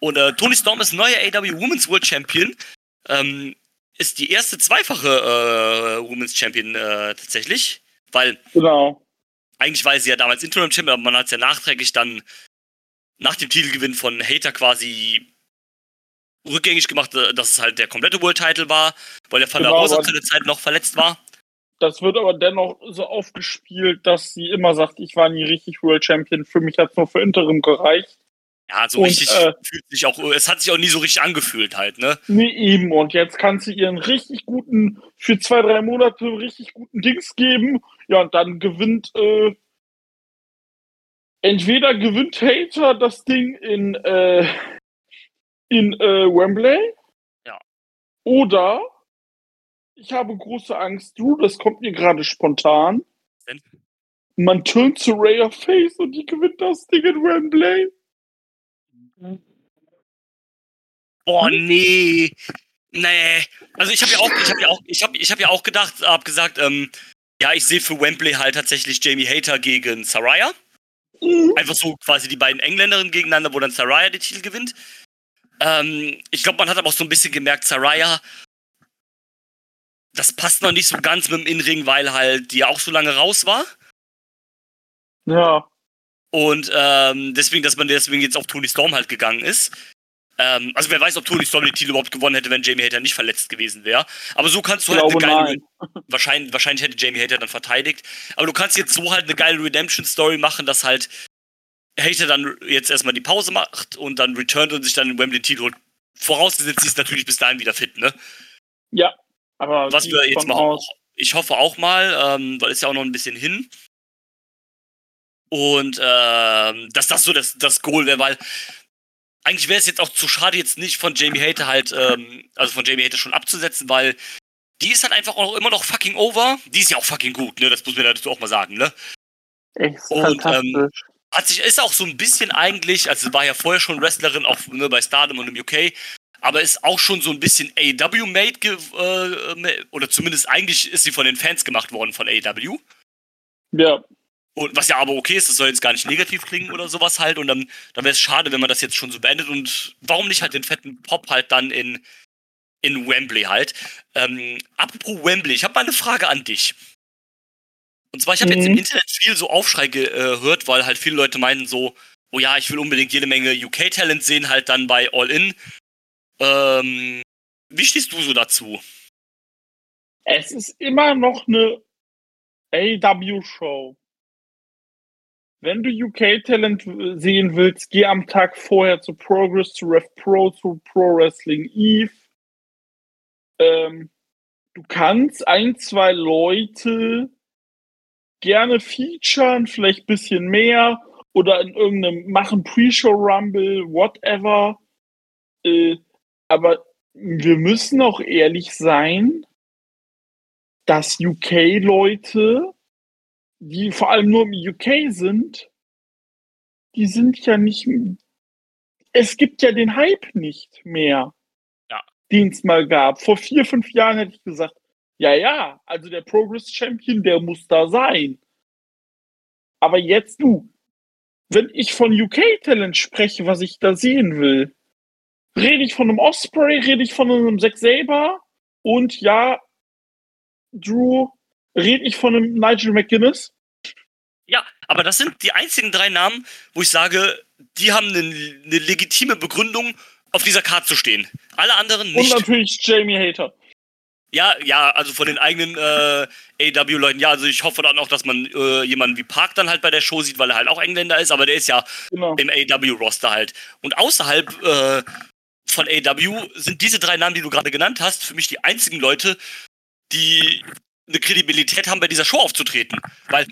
Und äh, Tony Storm ist neuer AW Women's World Champion. Ähm, ist die erste zweifache äh, Women's Champion äh, tatsächlich, weil Genau. eigentlich war sie ja damals Interim Champion, aber man hat es ja nachträglich dann nach dem Titelgewinn von Hater quasi rückgängig gemacht, äh, dass es halt der komplette World Title war, weil der Van der Genau, Rosa aber- zu der Zeit noch verletzt war. Das wird aber dennoch so aufgespielt, dass sie immer sagt, ich war nie richtig World Champion. Für mich hat es nur für Interim gereicht. Ja, so Und, richtig äh, fühlt sich auch, es hat sich auch nie so richtig angefühlt halt, ne? Nee, eben. Und jetzt kann sie ihren richtig guten, für zwei, drei Monate richtig guten Dings geben. Ja, und dann gewinnt, äh, entweder gewinnt Hater das Ding in, äh, in äh, Wembley. Ja. Oder ich habe große Angst, du, das kommt mir gerade spontan. Man turnt zu Raya Face und die gewinnt das Ding in Wembley. Boah, Hm? nee. Nee. Also ich habe ja auch, ich habe ja auch, ich habe ich hab ja auch gedacht, hab gesagt, ähm, ja, ich sehe für Wembley halt tatsächlich Jamie Hater gegen Saraya. Mhm. Einfach so quasi die beiden Engländerinnen gegeneinander, wo dann Saraya den Titel gewinnt. Ähm, ich glaube, man hat aber auch so ein bisschen gemerkt, Saraya, das passt noch nicht so ganz mit dem Innenring, weil halt die auch so lange raus war. Ja. Und ähm, deswegen, dass man deswegen jetzt auf Tony Storm halt gegangen ist. Ähm, also wer weiß, ob Tony Storm den Titel überhaupt gewonnen hätte, wenn Jamie Hater nicht verletzt gewesen wäre. Aber so kannst du Ich halt eine geile. Wahrscheinlich, wahrscheinlich hätte Jamie Hater dann verteidigt. Aber du kannst jetzt so halt eine geile Redemption-Story machen, dass halt Hater dann jetzt erstmal die Pause macht und dann returnt und sich dann in Wembley den Titel holt. Vorausgesetzt, sie ist natürlich bis dahin wieder fit, ne? Ja. Aber Was wir jetzt mal auch, ich hoffe auch mal, ähm, weil ist ja auch noch ein bisschen hin. Und ähm, dass das so das, das Goal wäre, weil eigentlich wäre es jetzt auch zu schade, jetzt nicht von Jamie Hater halt, ähm, also von Jamie Hater schon abzusetzen, weil die ist halt einfach auch immer noch fucking over. Die ist ja auch fucking gut, ne? Das muss man dazu auch mal sagen, ne? Echt Und, fantastisch. Hat sich, ist auch so ein bisschen eigentlich, also war ja vorher schon Wrestlerin, auch ne, bei Stardom und im UK, aber ist auch schon so ein bisschen AEW-made, äh, oder zumindest eigentlich ist sie von den Fans gemacht worden von AEW. ja. Und was ja aber okay ist, das soll jetzt gar nicht negativ klingen oder sowas halt. Und dann, dann wäre es schade, wenn man das jetzt schon so beendet. Und warum nicht halt den fetten Pop halt dann in, in Wembley halt. Ähm, apropos Wembley, ich habe mal eine Frage an dich. Und zwar, ich habe jetzt im Mhm. Internet viel so Aufschrei gehört, weil halt viele Leute meinen so, oh ja, ich will unbedingt jede Menge UK-Talent sehen, halt dann bei All In. Ähm, wie stehst du so dazu? Es ist immer noch eine AW-Show. Wenn du UK-Talent sehen willst, geh am Tag vorher zu Progress, zu Rev Pro, zu Pro Wrestling Eve. Ähm, du kannst ein, zwei Leute gerne featuren, vielleicht ein bisschen mehr oder in irgendeinem machen Pre-Show-Rumble, whatever. Äh, aber wir müssen auch ehrlich sein, dass UK-Leute, die vor allem nur im UK sind, die sind ja nicht. Es gibt ja den Hype nicht mehr, Ja. den es mal gab. Vor vier, fünf Jahren hätte ich gesagt, ja, ja, also der Progress Champion, der muss da sein. Aber jetzt du, wenn ich von UK-Talent spreche, was ich da sehen will, rede ich von einem Osprey, rede ich von einem Zack Saber und ja, Drew, rede ich von einem Nigel McGuinness. Ja, aber das sind die einzigen drei Namen, wo ich sage, die haben eine, eine legitime Begründung, auf dieser Karte zu stehen. Alle anderen Und nicht. natürlich Jamie Hater. Ja, ja, also von den eigenen äh, AW-Leuten, ja, also ich hoffe dann auch, dass man äh, jemanden wie Park dann halt bei der Show sieht, weil er halt auch Engländer ist, aber der ist ja Genau. im AW-Roster halt. Und außerhalb äh, von AW sind diese drei Namen, die du gerade genannt hast, für mich die einzigen Leute, die eine Kredibilität haben, bei dieser Show aufzutreten. Weil,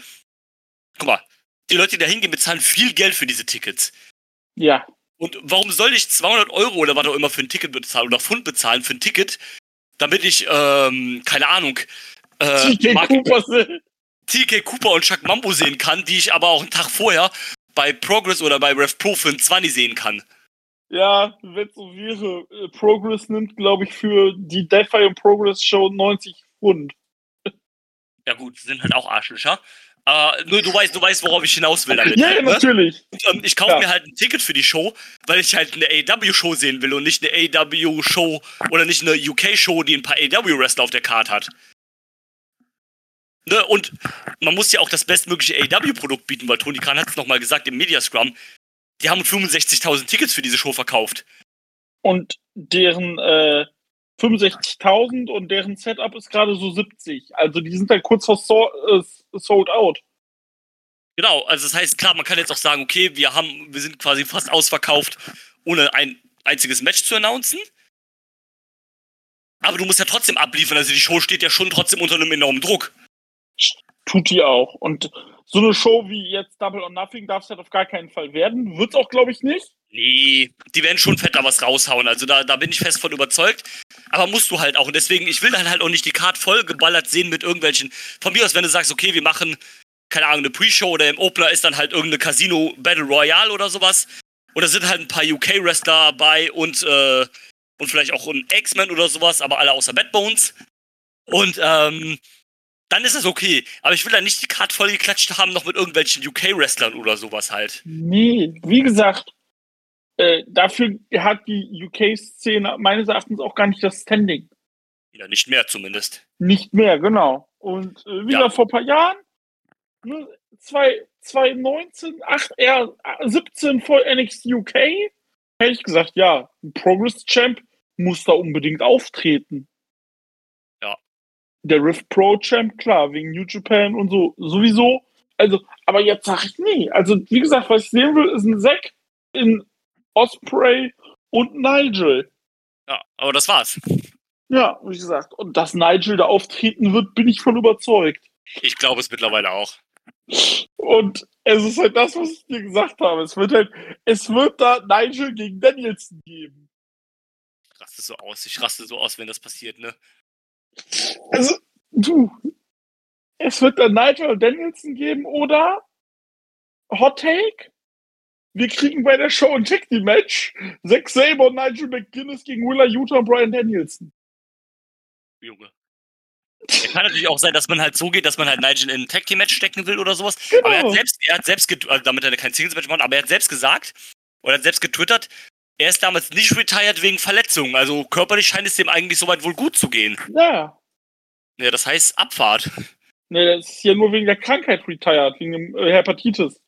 guck mal, die Leute, die da hingehen, bezahlen viel Geld für diese Tickets. Ja. Und warum soll ich 200 Euro oder was auch immer für ein Ticket bezahlen oder Pfund bezahlen für ein Ticket, damit ich, ähm, keine Ahnung, äh, TK Mark- Cooper. TK Cooper und Chuck Mambo sehen kann, die ich aber auch einen Tag vorher bei Progress oder bei Rev Pro für ein 20 sehen kann. Ja, wenn so wäre, äh, Progress nimmt, glaube ich, für die Defy und Progress Show 90 Pfund. Ja gut, sind halt auch Arschlöcher. Äh, nur du weißt, du weißt, worauf ich hinaus will damit. Ja, halt, ne? natürlich. Und, ähm, ich kaufe Ja. mir halt ein Ticket für die Show, weil ich halt eine AW-Show sehen will und nicht eine AW-Show oder nicht eine UK-Show, die ein paar AW-Wrestler auf der Karte hat. Ne? Und man muss ja auch das bestmögliche AW-Produkt bieten, weil Tony Khan hat es nochmal gesagt im Media Scrum. Die haben 65.000 Tickets für diese Show verkauft. Und deren äh, 65.000 und deren Setup ist gerade so 70. Also die sind dann kurz vor so, äh, sold out. Genau, also das heißt, klar, man kann jetzt auch sagen, okay, wir haben, wir sind quasi fast ausverkauft, ohne ein einziges Match zu announcen. Aber du musst ja trotzdem abliefern, also die Show steht ja schon trotzdem unter einem enormen Druck. Tut die auch. Und so eine Show wie jetzt Double or Nothing darf es halt auf gar keinen Fall werden. Wird es auch, glaube ich, nicht. Nee, die werden schon fett da was raushauen, also da, da bin ich fest von überzeugt. Aber musst du halt auch. Und deswegen, ich will dann halt auch nicht die Card voll geballert sehen mit irgendwelchen. Von mir aus, wenn du sagst, okay, wir machen, keine Ahnung, eine Pre-Show oder im Opener ist dann halt irgendeine Casino Battle Royale oder sowas. Oder sind halt ein paar UK-Wrestler dabei und, äh, und vielleicht auch ein X-Men oder sowas, aber alle außer Bad Bones. Und ähm, dann ist das okay. Aber ich will dann nicht die Card voll geklatscht haben, noch mit irgendwelchen UK-Wrestlern oder sowas halt. Nee, wie gesagt, äh, dafür hat die UK-Szene meines Erachtens auch gar nicht das Standing. Ja, nicht mehr zumindest. Nicht mehr, genau. Und äh, wie Ja. vor ein paar Jahren, ne, zwei- 2019, 8, eher 17 vor NXT UK, hätte ich gesagt, ja, ein Progress Champ muss da unbedingt auftreten. Ja. Der Rift Pro Champ, klar, wegen New Japan und so, sowieso. Also, aber jetzt sag ich nee. Also, wie gesagt, was ich sehen will, ist ein Zack in Osprey und Nigel. Ja, aber das war's. Ja, wie gesagt, und dass Nigel da auftreten wird, bin ich von überzeugt. Ich glaube es mittlerweile auch. Und es ist halt das, was ich dir gesagt habe. Es wird halt, es wird da Nigel gegen Danielson geben. Ich raste so aus. Ich raste so aus, wenn das passiert, ne? Also, du, es wird da Nigel und Danielson geben oder Hot Take. Wir kriegen bei der Show ein Tag Team Match. Zack Saber und Nigel McGuinness gegen Willa Utah und Brian Danielson. Junge. Es kann natürlich auch sein, dass man halt so geht, dass man halt Nigel in ein Tag Team Match stecken will oder sowas. Genau. Aber er hat selbst, er hat selbst, also damit er kein Singles Match macht, aber er hat selbst gesagt, oder hat selbst getwittert, er ist damals nicht retired wegen Verletzungen. Also körperlich scheint es dem eigentlich soweit wohl gut zu gehen. Ja. Ja, das heißt Abfahrt. Ne, das ist ja nur wegen der Krankheit retired, wegen dem äh, Hepatitis.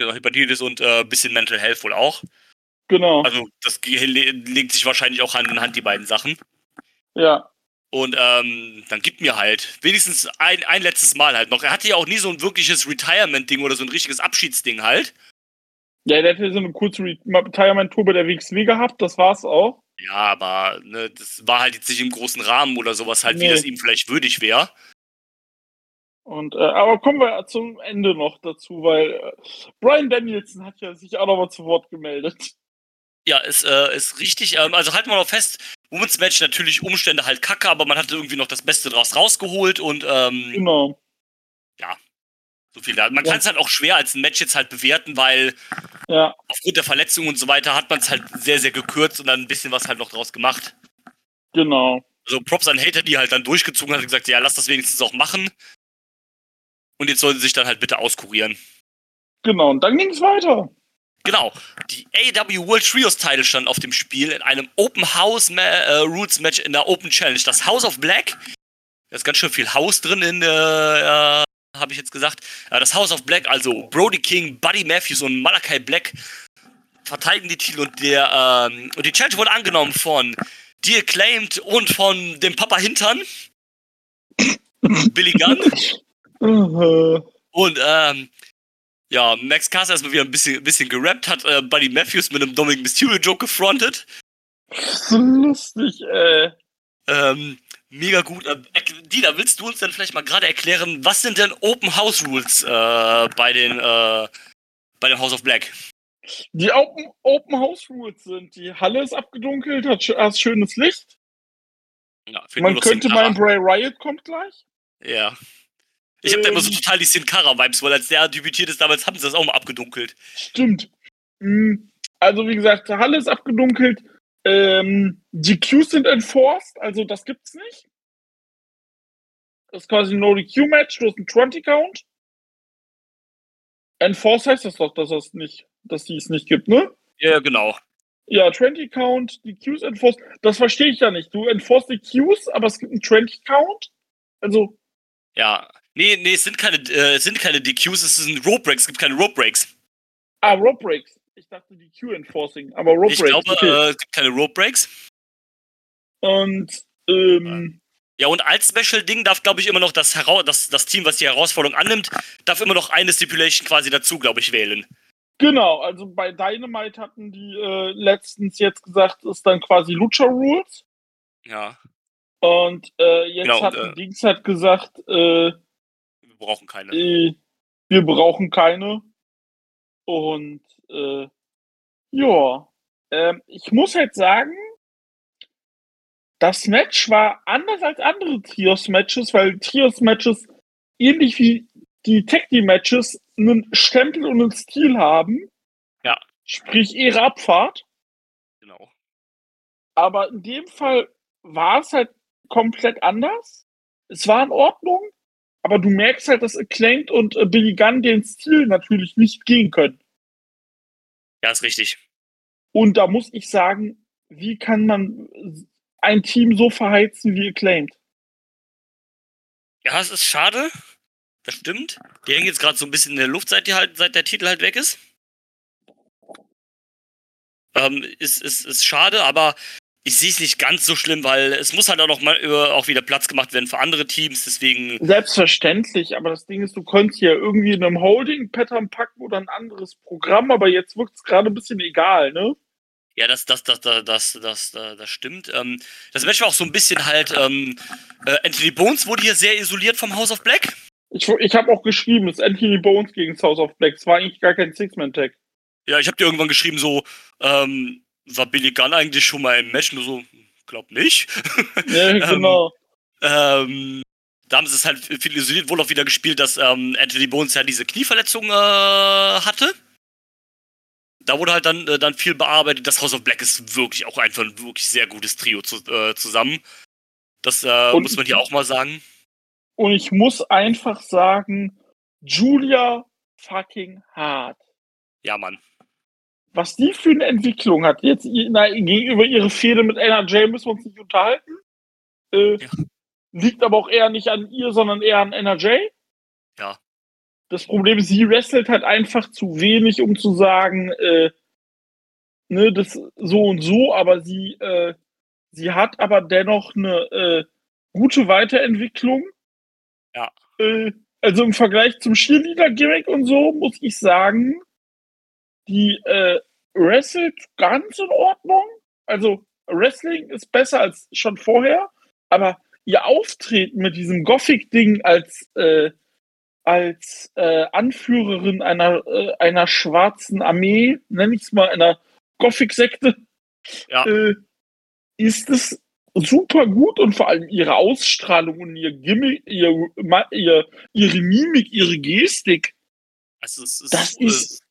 Genau, Hepatitis und äh, bisschen Mental Health wohl auch. Genau. Also das legt sich wahrscheinlich auch Hand in Hand, die beiden Sachen. ja. Und ähm, dann gibt mir halt wenigstens ein, ein letztes Mal halt noch. Er hatte ja auch nie so ein wirkliches Retirement-Ding oder so ein richtiges Abschiedsding halt. Ja, der hatte so eine kurze Retirement-Tour bei der WXW gehabt, das war's auch. Ja, aber ne, das war halt jetzt nicht im großen Rahmen oder sowas halt, wie Nee. das ihm vielleicht würdig wäre. Und, äh, aber kommen wir zum Ende noch dazu, weil äh, Brian Danielson hat ja sich auch noch mal zu Wort gemeldet. Ja, ist, äh, ist richtig. Ähm, also halten wir noch fest, Women's Match natürlich Umstände halt kacke, aber man hatte irgendwie noch das Beste draus rausgeholt und ähm, Genau. so viel da. Man Ja. kann es halt auch schwer als ein Match jetzt halt bewerten, weil Ja, aufgrund der Verletzungen und so weiter hat man es halt sehr, sehr gekürzt und dann ein bisschen was halt noch draus gemacht. genau. Also Props an Hater, die halt dann durchgezogen hat und gesagt, ja, lass das wenigstens auch machen. Und jetzt sollen sie sich dann halt bitte auskurieren. Genau. Und dann ging es weiter. Genau. Die AW World Trios Title stand auf dem Spiel in einem Open House Ma äh, Rules Match in der Open Challenge. Das House of Black. Da ist ganz schön viel House drin in der, äh, habe ich jetzt gesagt. Äh, das House of Black, also Brody King, Buddy Matthews und Malachi Black verteidigen die Titel und der, ähm, und die Challenge wurde angenommen von The Acclaimed und von dem Papa Hintern. Billy Gunn. [laughs] Äh, Und ähm, ja, Max Caster ist mal wieder ein bisschen, bisschen gerappt, hat äh, Buddy Matthews mit einem Dominic Mysterio Joke gefrontet. so lustig, ey. Ähm, mega gut. Äh, Dina, willst du uns dann vielleicht mal gerade erklären, was sind denn Open House Rules äh, bei den äh, bei dem House of Black? Die Open, Open House Rules sind, die Halle ist abgedunkelt, hat, hat schönes Licht. Ja, Man könnte meinen, Bray Riot kommt gleich. Ja. Ich hab da immer so Ähm. total die Sin Cara Vibes, weil als der debütiert ist, damals haben sie das auch mal abgedunkelt. Stimmt. Mm, Also wie gesagt, die Halle ist abgedunkelt. Ähm, die Qs sind enforced, also das gibt's nicht. Das ist quasi ein No-DQ-Match, du hast einen 20-Count. Enforced heißt das doch, dass das nicht, dass die es nicht gibt, ne? Ja, genau. Ja, 20 Count, die Qs enforced. Das verstehe ich ja nicht. Du enforced die Qs, aber es gibt einen 20 Count. Also, Ja. Nee, nee, es sind keine, äh, es sind keine DQs, es sind Rope Breaks, es gibt keine Rope Breaks. ah, Rope Breaks. Ich dachte die Q enforcing, aber Rope Ich Breaks. glaube, okay. äh, es gibt keine Rope Breaks. Und, ähm, Ja, und als Special-Ding darf, glaube ich, immer noch das, Hera das, das Team, was die Herausforderung annimmt, darf immer noch eine Stipulation quasi dazu, glaube ich, wählen. genau, also bei Dynamite hatten die äh, letztens jetzt gesagt, ist dann quasi Lucha Rules. Ja, Und äh, jetzt Genau, hat äh, Dings hat gesagt, äh, wir brauchen keine. wir brauchen keine. Und äh, ja, ähm, ich muss halt sagen, das Match war anders als andere Trios-Matches, weil Trios-Matches ähnlich wie die Tag Team-Matches einen Stempel und einen Stil haben. Ja. Sprich ihre Abfahrt. Genau. Aber in dem Fall war es halt komplett anders. Es war in Ordnung, aber du merkst halt, dass Acclaimed und äh, Billy Gunn den Stil natürlich nicht gehen können. Ja, ist richtig. Und da muss ich sagen, wie kann man ein Team so verheizen wie Acclaimed? Ja, es ist schade. Das stimmt. Die hängen jetzt gerade so ein bisschen in der Luft, seit, die halt, seit der Titel halt weg ist. Ähm, ist, ist, ist schade, aber ich sehe es nicht ganz so schlimm, weil es muss halt auch noch mal auch wieder Platz gemacht werden für andere Teams, deswegen. Selbstverständlich, aber das Ding ist, du könntest ja irgendwie in einem Holding-Pattern packen oder ein anderes Programm, aber jetzt wirkt es gerade ein bisschen egal, ne? Ja, das, das, das, das, das, das, das stimmt. Ähm, das Match war auch so ein bisschen halt, ähm, äh, Anthony Bones wurde hier sehr isoliert vom House of Black. Ich, ich habe auch geschrieben, es ist Anthony Bones gegen das House of Black. Es war eigentlich gar kein Six-Man-Tag. Ja, ich habe dir irgendwann geschrieben, so, ähm, war Billy Gunn eigentlich schon mal im Match? Nur so, glaub nicht. [laughs] Ja, genau. ähm, da haben sie es halt viel isoliert, wohl auch wieder gespielt, dass ähm, Anthony Bones ja diese Knieverletzung äh, hatte. Da wurde halt dann, äh, dann viel bearbeitet. Das House of Black ist wirklich auch einfach ein wirklich sehr gutes Trio zu, äh, zusammen. Das äh, Und- muss man hier auch mal sagen. Und ich muss einfach sagen, Julia fucking hart. Ja, Mann. Was die für eine Entwicklung hat, jetzt na, gegenüber ihre Fehde mit NRJ müssen wir uns nicht unterhalten. Äh, Ja. Liegt aber auch eher nicht an ihr, sondern eher an NRJ. Ja. Das Problem ist, sie wrestelt halt einfach zu wenig, um zu sagen, äh, ne, das so und so, aber sie, äh, sie hat aber dennoch eine äh, gute Weiterentwicklung. Ja. Äh, also im Vergleich zum Cheerleader-Gimmick und so, muss ich sagen, die äh, wrestelt ganz in Ordnung. Also Wrestling ist besser als schon vorher, aber ihr Auftreten mit diesem Gothic-Ding als, äh, als äh, Anführerin einer, äh, einer schwarzen Armee, nenne ich es mal, einer Gothic-Sekte, Ja. äh, ist es super gut und vor allem ihre Ausstrahlung und ihr Gimmick, ihr, ihr, ihre Mimik, ihre Gestik, Also es ist, das ist,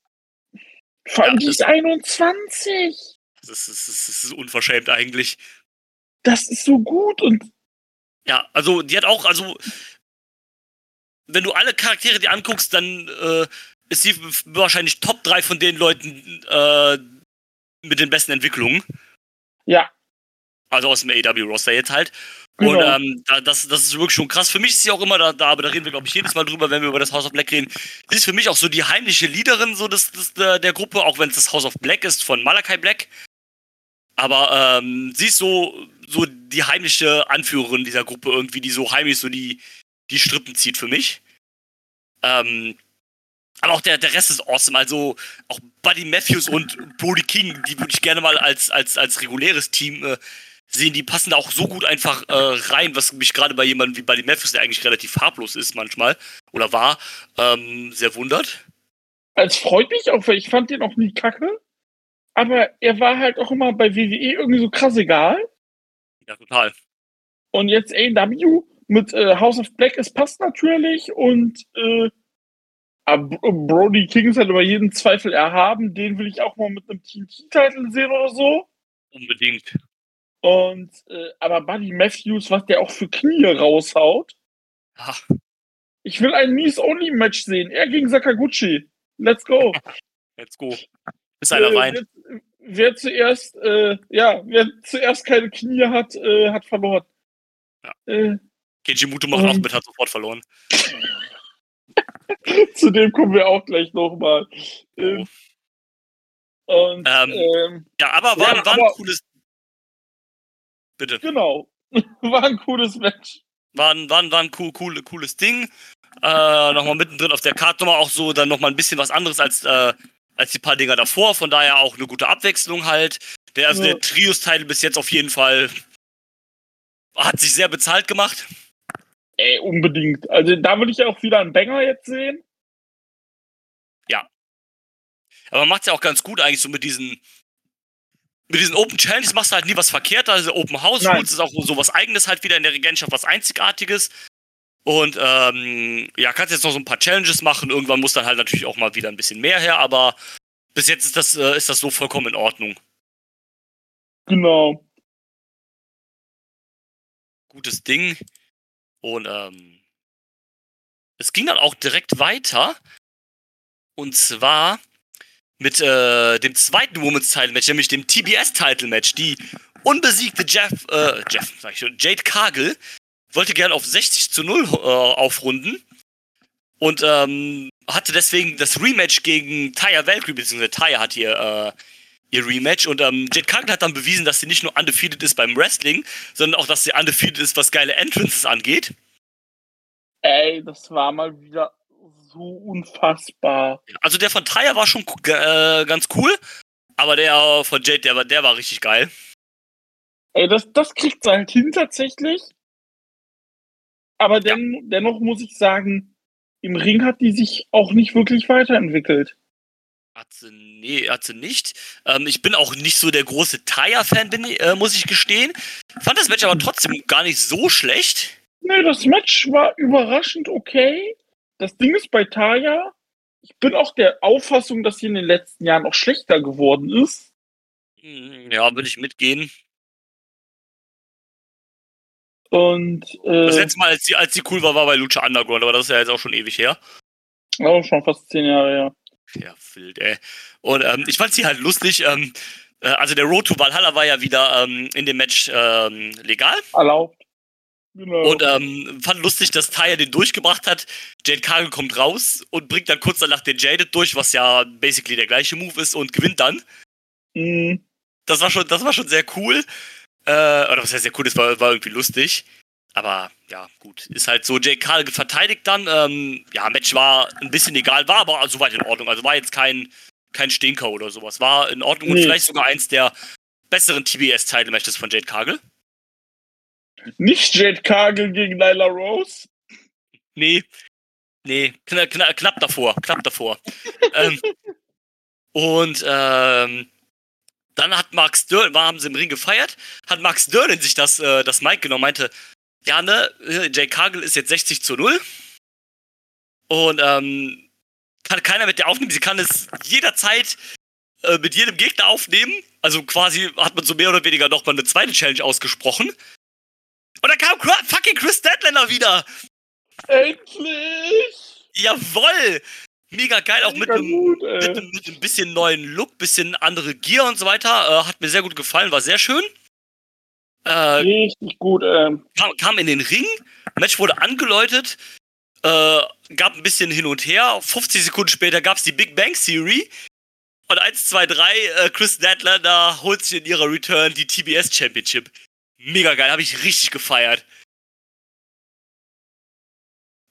vor allem Ja, die ist 21. das ist, das ist unverschämt eigentlich. Das ist so gut und Ja, also die hat auch, also wenn du alle Charaktere dir anguckst, dann äh, ist sie wahrscheinlich Top 3 von den Leuten äh, mit den besten Entwicklungen. ja, Also aus dem AEW-Roster jetzt halt. Genau. Und ähm, da, das, das ist wirklich schon krass. Für mich ist sie auch immer da, da aber da reden wir, glaube ich, jedes Mal drüber, wenn wir über das House of Black reden. Sie ist für mich auch so die heimliche Leaderin so des, des, der, der Gruppe, auch wenn es das House of Black ist von Malachi Black. Aber ähm, sie ist so, so die heimliche Anführerin dieser Gruppe irgendwie, die so heimlich so die, die Strippen zieht für mich. Ähm, aber auch der, der Rest ist awesome. Also auch Buddy Matthews und Brody King, die würde ich gerne mal als, als, als reguläres Team äh, sehen. Die passen da auch so gut einfach äh, rein, was mich gerade bei jemandem wie Buddy Matthews, der eigentlich relativ farblos ist manchmal oder war, ähm, sehr wundert. als freut mich auch, weil ich fand den auch nie kacke. Aber er war halt auch immer bei WWE irgendwie so krass egal. Ja, total. Und jetzt AW mit äh, House of Black, es passt natürlich. Und äh, Brody King ist halt über jeden Zweifel erhaben. Den will ich auch mal mit einem Team-Titel sehen oder so. Unbedingt. Und äh, aber Buddy Matthews, was der auch für Knie raushaut. Ja, Ich will ein Mies-Only-Match sehen. Er gegen Sakaguchi. Let's go. [laughs] let's go. Ist einer Äh, rein. Wer, wer zuerst, äh, ja, wer zuerst keine Knie hat, äh, hat verloren. Ja. Äh, Keiji Muto macht ähm, auch mit, hat sofort verloren. [laughs] zu dem kommen wir auch gleich nochmal. Ähm, und Ähm, ähm, Ja, aber war, ja, war ein aber- cooles. Bitte. genau, [laughs] war ein cooles Match. War ein, war ein, war ein cool, cool, cooles Ding. Äh, nochmal mittendrin auf der Karte nochmal auch so, dann nochmal ein bisschen was anderes als, äh, als die paar Dinger davor. Von daher auch eine gute Abwechslung halt. Der, also Ja. der Trios-Teil bis jetzt auf jeden Fall hat sich sehr bezahlt gemacht. Ey, unbedingt. Also da will ich auch wieder einen Banger jetzt sehen. Aber man macht es ja auch ganz gut eigentlich so mit diesen mit diesen Open Challenges machst du halt nie was verkehrt. Also Open House. Rules ist auch so was Eigenes halt wieder in der Regentschaft, was Einzigartiges. Und ähm, ja, kannst jetzt noch so ein paar Challenges machen. Irgendwann muss dann halt natürlich auch mal wieder ein bisschen mehr her, aber bis jetzt ist das, äh, ist das so vollkommen in Ordnung. Genau. Gutes Ding. Und ähm, es ging dann auch direkt weiter. Und zwar mit äh, dem zweiten Women's Title Match, nämlich dem TBS Title Match. Die unbesiegte Jeff, äh, Jeff, sag ich schon, Jade Cargill wollte gern auf 60 zu 0 äh, aufrunden. Und ähm, hatte deswegen das Rematch gegen Taya Valkyrie, beziehungsweise Taya hat hier äh, ihr Rematch. Und ähm, Jade Cargill hat dann bewiesen, dass sie nicht nur undefeated ist beim Wrestling, sondern auch, dass sie undefeated ist, was geile Entrances angeht. Ey, das war mal wieder so unfassbar. Also der von Taya war schon äh, ganz cool, aber der von Jade, der war, der war richtig geil. Ey, das, das kriegt sie halt hin tatsächlich. Aber den, dennoch muss ich sagen, im Ring hat die sich auch nicht wirklich weiterentwickelt. Hat sie, nee, hat sie nicht. Ähm, ich bin auch nicht so der große Taya-Fan, bin, äh, muss ich gestehen. Fand das Match aber trotzdem gar nicht so schlecht. Nee, das Match war überraschend okay. Das Ding ist bei Taya, ich bin auch der Auffassung, dass sie in den letzten Jahren auch schlechter geworden ist. Hm, Ja, würde ich mitgehen. Und Das äh, letzte Mal, als sie, als sie cool war, war bei Lucha Underground, aber das ist ja jetzt auch schon ewig her. auch schon fast zehn Jahre her. Ja, wild, ey. Und ähm, ich fand sie halt lustig. Ähm, äh, also der Road to Valhalla war ja wieder ähm, in dem Match ähm, legal. Erlaubt. Genau. Und ähm, fand lustig, dass Taya den durchgebracht hat. Jade Cargill kommt raus und bringt dann kurz danach den Jaded durch, was ja basically der gleiche Move ist und gewinnt dann. Mhm. Das war schon, das war schon sehr cool. Äh, oder was heißt sehr cool, das war, war irgendwie lustig. Aber ja, gut. Ist halt so, Jade Cargill verteidigt dann. Ähm, ja, Match war ein bisschen egal, war aber soweit in Ordnung. Also war jetzt kein, kein Stinker oder sowas. War in Ordnung und Nee. vielleicht sogar eins der besseren TBS-Title-Matches von Jade Cargill. Nicht Jade Cargill gegen Nyla Rose. Nee. Nee, kna kna knapp davor, knapp davor. [laughs] ähm, und ähm, dann hat Max Dörren, war, haben sie im Ring gefeiert, hat Max Dörren sich das, äh, das Mic genommen, meinte, ja, ne, Jay Cargill ist jetzt 60 zu 0. Und ähm, kann keiner mit der aufnehmen. Sie kann es jederzeit äh, mit jedem Gegner aufnehmen. Also quasi hat man so mehr oder weniger nochmal eine zweite Challenge ausgesprochen. Und dann kam fucking Chris Statlander wieder. Endlich! Jawoll! Mega geil, auch mit einem, gut, mit, einem, mit einem bisschen neuen Look, bisschen andere Gear und so weiter. Äh, hat mir sehr gut gefallen, war sehr schön. Äh, Richtig gut, ähm. Kam, kam, in den Ring, Match wurde angeläutet, äh, gab ein bisschen hin und her. 50 Sekunden später gab es die Big Bang Theory. Und 1, 2, 3, äh, Chris Nadler holt sich in ihrer Return die TBS Championship. Mega geil, habe ich richtig gefeiert.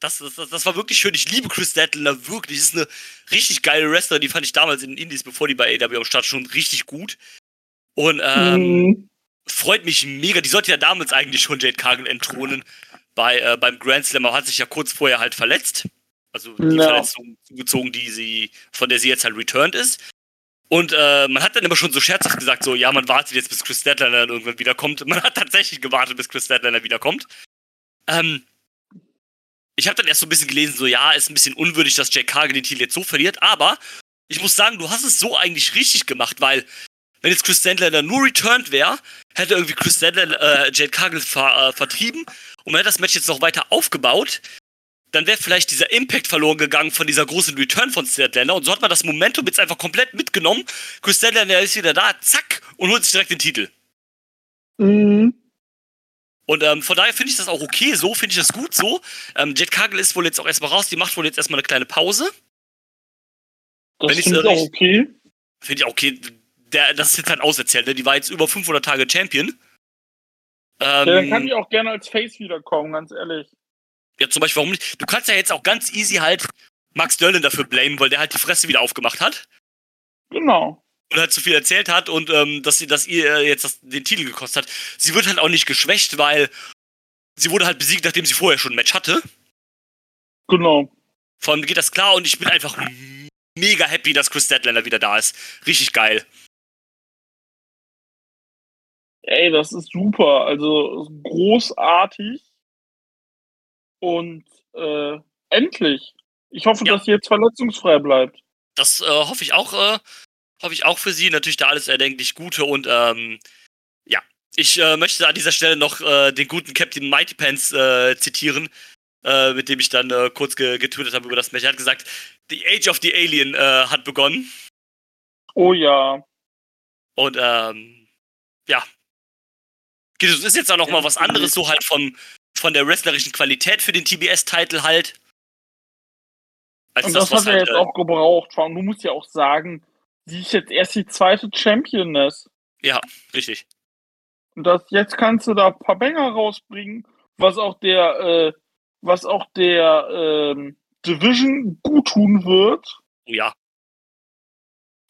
Das, das, das, war wirklich schön. Ich liebe Chris Statler, wirklich. Das ist eine richtig geile Wrestler. Die fand ich damals in den Indies, bevor die bei AW am Start schon richtig gut. Und ähm, mhm. freut mich mega. Die sollte ja damals eigentlich schon Jade Cargill entthronen bei, äh, beim Grand Slam, aber hat sich ja kurz vorher halt verletzt. Also die ja. Verletzung zugezogen, die sie, von der sie jetzt halt returned ist. Und äh, man hat dann immer schon so scherzhaft gesagt, so, ja, man wartet jetzt, bis Chris dann irgendwann wiederkommt. Man hat tatsächlich gewartet, bis Chris Statler wiederkommt. Ähm, ich habe dann erst so ein bisschen gelesen, so ja, ist ein bisschen unwürdig, dass Jack Cargill den Titel jetzt so verliert, aber ich muss sagen, du hast es so eigentlich richtig gemacht, weil wenn jetzt Chris Sandler nur returned wäre, hätte irgendwie Chris Sandler äh, Jade Cargill ver, äh, vertrieben und man hätte das Match jetzt noch weiter aufgebaut, dann wäre vielleicht dieser Impact verloren gegangen von dieser großen Return von Sandler und so hat man das Momentum jetzt einfach komplett mitgenommen. Chris Sandler, der ist wieder da, zack, und holt sich direkt den Titel. Mhm. Und ähm, von daher finde ich das auch okay so, finde ich das gut so. Ähm, Jet Kagel ist wohl jetzt auch erstmal raus, die macht wohl jetzt erstmal eine kleine Pause. Das finde ich auch okay. Finde ich auch okay. Der, das ist jetzt halt auserzählt, ne? Die war jetzt über 500 Tage Champion. Ähm, ja, dann kann die auch gerne als Face wiederkommen, ganz ehrlich. Ja, zum Beispiel, warum nicht? Du kannst ja jetzt auch ganz easy halt Max Dörlin dafür blamen, weil der halt die Fresse wieder aufgemacht hat. Genau und halt zu viel erzählt hat und ähm, dass sie, dass ihr jetzt das, den Titel gekostet hat. Sie wird halt auch nicht geschwächt, weil sie wurde halt besiegt, nachdem sie vorher schon ein Match hatte. Genau. Vor allem geht das klar und ich bin einfach mega happy, dass Chris Statlander wieder da ist. Richtig geil. Ey, das ist super. Also großartig. Und äh, endlich. Ich hoffe, ja. dass sie jetzt verletzungsfrei bleibt. Das äh, hoffe ich auch. Äh, hoffe ich auch für sie. Natürlich da alles erdenklich Gute und ähm, ja, ich äh, möchte an dieser Stelle noch äh, den guten Captain Mighty Pants äh, zitieren, äh, mit dem ich dann äh, kurz ge getötet habe über das Match. Er hat gesagt, The Age of the Alien äh, hat begonnen. Oh ja. Und ähm, ja. Das ist jetzt auch noch mal was anderes, so halt vom, von der wrestlerischen Qualität für den TBS-Titel halt. Und das, das hat er halt, jetzt auch gebraucht. Du musst ja auch sagen, Sie ist jetzt erst die zweite Championess. Ja, richtig. Und das, jetzt kannst du da ein paar Banger rausbringen, was auch der, äh, was auch der ähm, Division gut tun wird. Ja.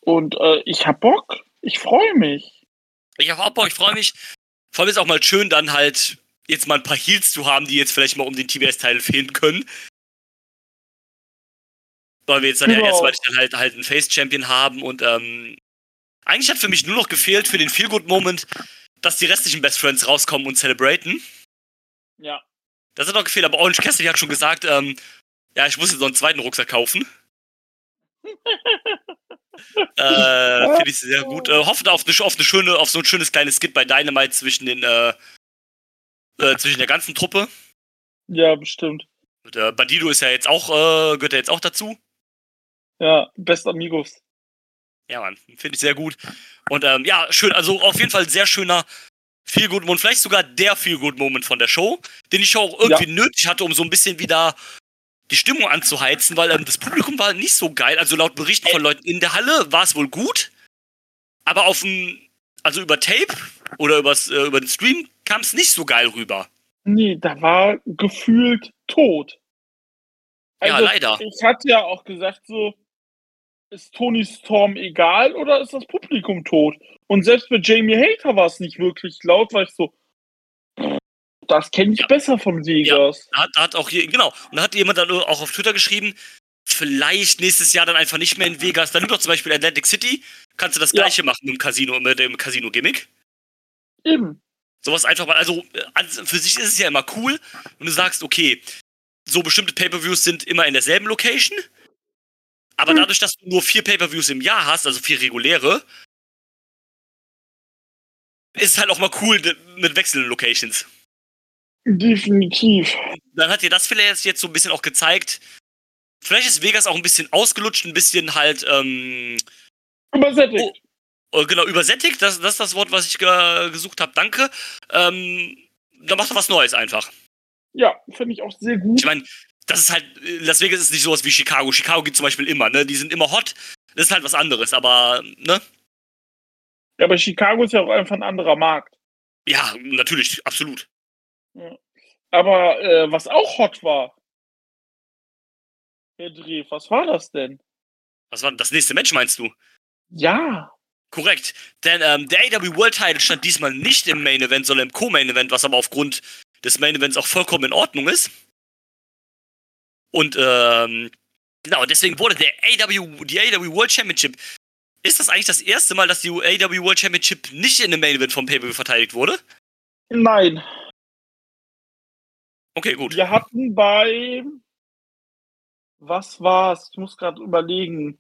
Und äh, ich hab Bock. Ich freue mich. Ich hab auch Bock, ich freue mich. Vor allem ist auch mal schön, dann halt jetzt mal ein paar Heals zu haben, die jetzt vielleicht mal um den TBS-Teil fehlen können. Weil wir jetzt dann genau. ja erstmal dann halt, halt einen Face-Champion haben und ähm, eigentlich hat für mich nur noch gefehlt für den Feel-Good-Moment, dass die restlichen Best Friends rauskommen und celebraten. Ja. Das hat noch gefehlt, aber Orange Cassidy hat schon gesagt, ähm, ja, ich muss jetzt noch einen zweiten Rucksack kaufen. [laughs] äh, Finde ich sehr gut. Äh, hoffe auf, eine, auf, eine schöne, auf so ein schönes kleines Skit bei Dynamite zwischen den, äh, äh, zwischen der ganzen Truppe. Ja, bestimmt. Und, äh, Bandido ist ja jetzt auch, äh, gehört ja jetzt auch dazu. Ja, Best Amigos. Ja, Mann, finde ich sehr gut. Und ähm, ja, schön, also auf jeden Fall sehr schöner Feel Good Moment, vielleicht sogar der Feel Good Moment von der Show, den ich auch irgendwie ja. nötig hatte, um so ein bisschen wieder die Stimmung anzuheizen, weil ähm, das Publikum war nicht so geil. Also laut Berichten von Leuten in der Halle war es wohl gut, aber auf dem, also über Tape oder übers, äh, über den Stream kam es nicht so geil rüber. Nee, da war gefühlt tot. Also, ja, leider. Ich hatte ja auch gesagt, so, ist Tony Storm egal oder ist das Publikum tot? Und selbst mit Jamie Hater war es nicht wirklich laut, weil ich so, das kenne ich Ja. besser von Vegas. Hat, da hat auch hier, genau, und da hat jemand dann auch auf Twitter geschrieben, vielleicht nächstes Jahr dann einfach nicht mehr in Vegas, dann nimm doch zum Beispiel Atlantic City, kannst du das Ja. gleiche machen mit dem Casino, mit dem Casino-Gimmick. Eben. Sowas einfach mal, also für sich ist es ja immer cool, wenn du sagst, okay, so bestimmte Pay-Per-Views sind immer in derselben Location, aber Hm. dadurch, dass du nur vier Pay-Per-Views im Jahr hast, also vier reguläre, ist es halt auch mal cool d- mit wechselnden Locations. Definitiv. Dann hat dir das vielleicht jetzt so ein bisschen auch gezeigt, vielleicht ist Vegas auch ein bisschen ausgelutscht, ein bisschen halt, ähm, Übersättigt. Äh, genau, übersättigt, das, das ist das Wort, was ich ge gesucht habe, danke. Ähm, da macht er was Neues einfach. Ja, finde ich auch sehr gut. Ich meine, das ist halt, äh, Las Vegas ist nicht sowas wie Chicago. Chicago geht zum Beispiel immer, ne? Die sind immer hot. Das ist halt was anderes, aber, ne? Ja, aber Chicago ist ja auch einfach ein anderer Markt. Ja, natürlich, absolut. Aber äh, was auch hot war, Herr Dreh, was war das denn? Was war das nächste Match, meinst du? Ja, Korrekt. Denn ähm, der AW World Title stand diesmal nicht im Main Event, sondern im Co-Main Event, was aber aufgrund des Main Events auch vollkommen in Ordnung ist. Und ähm, genau, deswegen wurde der AW, die AW World Championship. Ist das eigentlich das erste Mal, dass die AW World Championship nicht in dem Main Event vom Pay-Per-View verteidigt wurde? nein. Okay, gut. Wir hatten bei was war's? Ich muss gerade überlegen.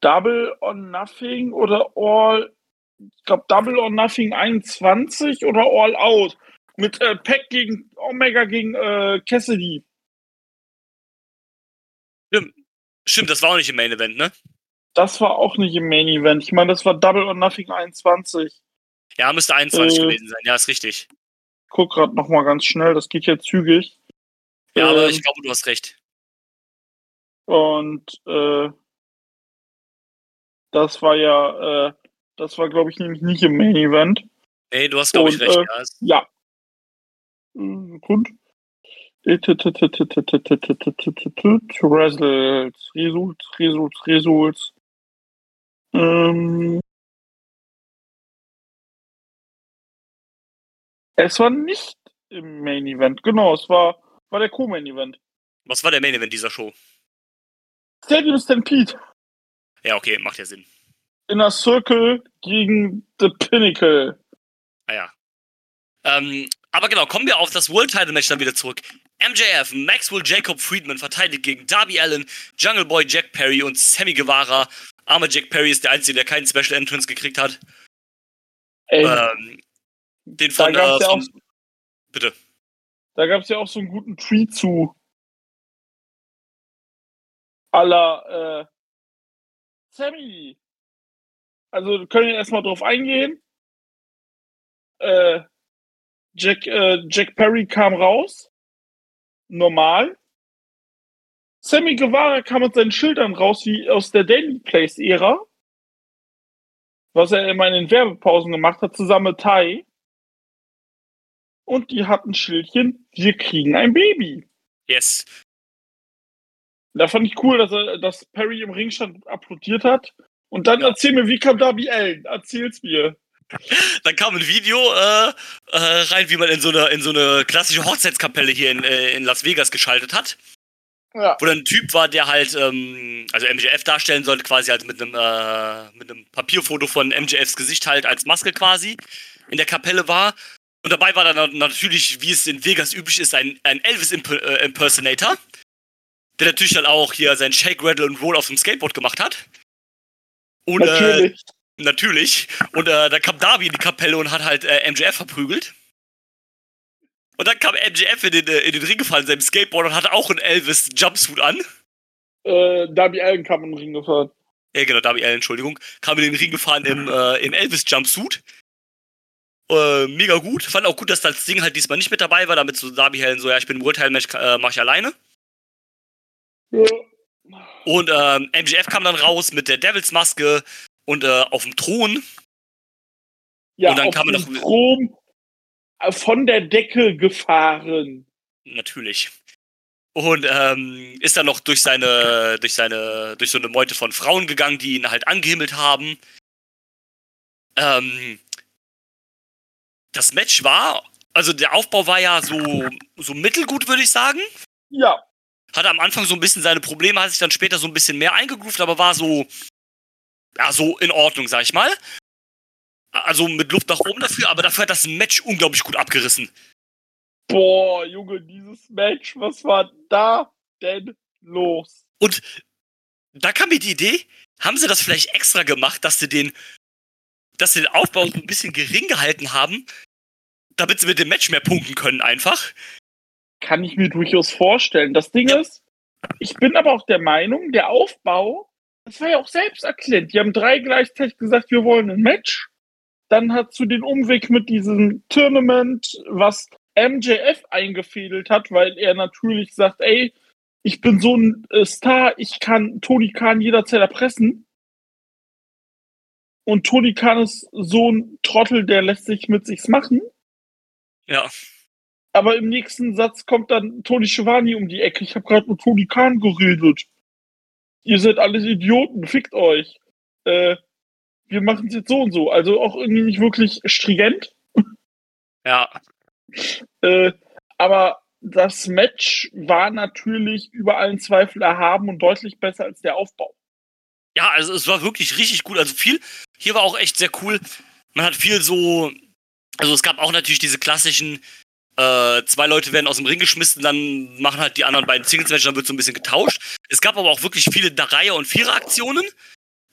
Double or Nothing oder All, ich glaube Double or Nothing 21 oder All Out mit äh, Pack gegen Omega gegen äh, Cassidy. Stimmt, das war auch nicht im Main Event, ne? Das war auch nicht im Main Event. Ich meine, das war Double or Nothing 21. Ja, müsste 21 Äh. gewesen sein. Ja, ist richtig. Guck gerade noch mal ganz schnell, das geht ja zügig. Ja, aber Ähm, ich glaube, du hast recht. Und äh, das war ja, äh, das war, glaube ich, nämlich nicht im Main Event. Nee, du hast, glaube ich, Und, recht. äh, ja. Hm, Gut. Results, Results, Results, Results. Ähm, es war nicht im Main Event, genau, es war, war der Co-Main Event. Was war der Main Event dieser Show? Stadium Stampede. Ja, okay, macht ja Sinn. Inner Circle gegen The Pinnacle. Ah ja. Ähm, aber genau, kommen wir auf das World Title Match dann wieder zurück. MJF, Maxwell Jacob Friedman verteidigt gegen Darby Allen, Jungle Boy Jack Perry und Sammy Guevara. Armer Jack Perry ist der Einzige, der keinen Special Entrance gekriegt hat. Ey, Ähm, den da von, gab's äh, ja auch, von bitte. da gab's ja auch so einen guten Tweet zu. Aller, äh, Sammy. Also, wir können ja erstmal drauf eingehen. Äh, Jack, äh, Jack Perry kam raus. Normal. Sammy Guevara kam mit seinen Schildern raus, wie aus der Daily Place-Ära. Was er immer in den Werbepausen gemacht hat, zusammen mit Tai. Und die hatten Schildchen, wir kriegen ein Baby. Yes. Da fand ich cool, dass, er, dass Perry im Ring stand, applaudiert hat. Und dann Ja. erzähl mir, wie kam Darby Allen? Erzähl's mir. [laughs] Dann kam ein Video äh, äh, rein, wie man in so eine, in so eine klassische Hochzeitskapelle hier in, äh, in Las Vegas geschaltet hat. Ja. wo dann ein Typ war, der halt, ähm, also MJF darstellen sollte, quasi halt mit einem, äh, mit einem Papierfoto von MJFs Gesicht halt als Maske quasi in der Kapelle war. Und dabei war dann natürlich, wie es in Vegas üblich ist, ein, ein Elvis-Impersonator, der natürlich dann auch hier sein Shake, Rattle und Roll auf dem Skateboard gemacht hat. Und, Äh, Natürlich. Natürlich. Und äh, dann kam Darby in die Kapelle und hat halt äh, MJF verprügelt. Und dann kam MJF in den, äh, in den Ring gefallen, seinem Skateboard und hatte auch einen Elvis-Jumpsuit an. Äh, Darby Allen kam im Ring gefahren. Ja, genau, Darby Allen, Entschuldigung. Kam in den Ring gefahren im, äh, im Elvis-Jumpsuit. Äh, mega gut. Fand auch gut, dass das Ding halt diesmal nicht mit dabei war, damit so Darby Allen so, ja, ich bin im äh, mach ich alleine. Ja. Und ähm, MJF kam dann raus mit der Devils-Maske und äh, auf dem Thron. Ja, Und dann auf kam er dem noch- Strom äh, von der Decke gefahren. Natürlich. und ähm, ist dann noch durch seine, durch seine, durch so eine Meute von Frauen gegangen, die ihn halt angehimmelt haben. Ähm, das Match war, also der Aufbau war ja so, so mittelgut, würde ich sagen. Ja. Hatte am Anfang so ein bisschen seine Probleme, hat sich dann später so ein bisschen mehr eingegroovt, aber war so, ja, so in Ordnung, sag ich mal. Also mit Luft nach oben dafür, aber dafür hat das Match unglaublich gut abgerissen. Boah, Junge, dieses Match, was war da denn los? Und da kam mir die Idee, haben sie das vielleicht extra gemacht, dass sie den, dass sie den Aufbau so ein bisschen gering gehalten haben, damit sie mit dem Match mehr punkten können einfach. Kann ich mir durchaus vorstellen. Das Ding ist, ich bin aber auch der Meinung, der Aufbau, das war ja auch selbst erklärt. Die haben drei gleichzeitig gesagt, wir wollen ein Match. Dann hat zu den Umweg mit diesem Tournament, was MJF eingefädelt hat, weil er natürlich sagt, ey, ich bin so ein äh, Star, ich kann Tony Khan jederzeit erpressen. Und Tony Khan ist so ein Trottel, der lässt sich mit sich's machen. Ja. Aber im nächsten Satz kommt dann Tony Schiavone um die Ecke. Ich habe gerade mit Tony Khan geredet. Ihr seid alles Idioten, fickt euch. Äh, wir machen es jetzt so und so. Also auch irgendwie nicht wirklich stringent. [laughs] Ja. Äh, aber das Match war natürlich über allen Zweifel erhaben und deutlich besser als der Aufbau. Ja, also es war wirklich richtig gut. Also viel, hier war auch echt sehr cool. Man hat viel so, also es gab auch natürlich diese klassischen, äh, zwei Leute werden aus dem Ring geschmissen, dann machen halt die anderen beiden Singles-Matches, dann wird so ein bisschen getauscht. Es gab aber auch wirklich viele Dreier- und Vierer-Aktionen.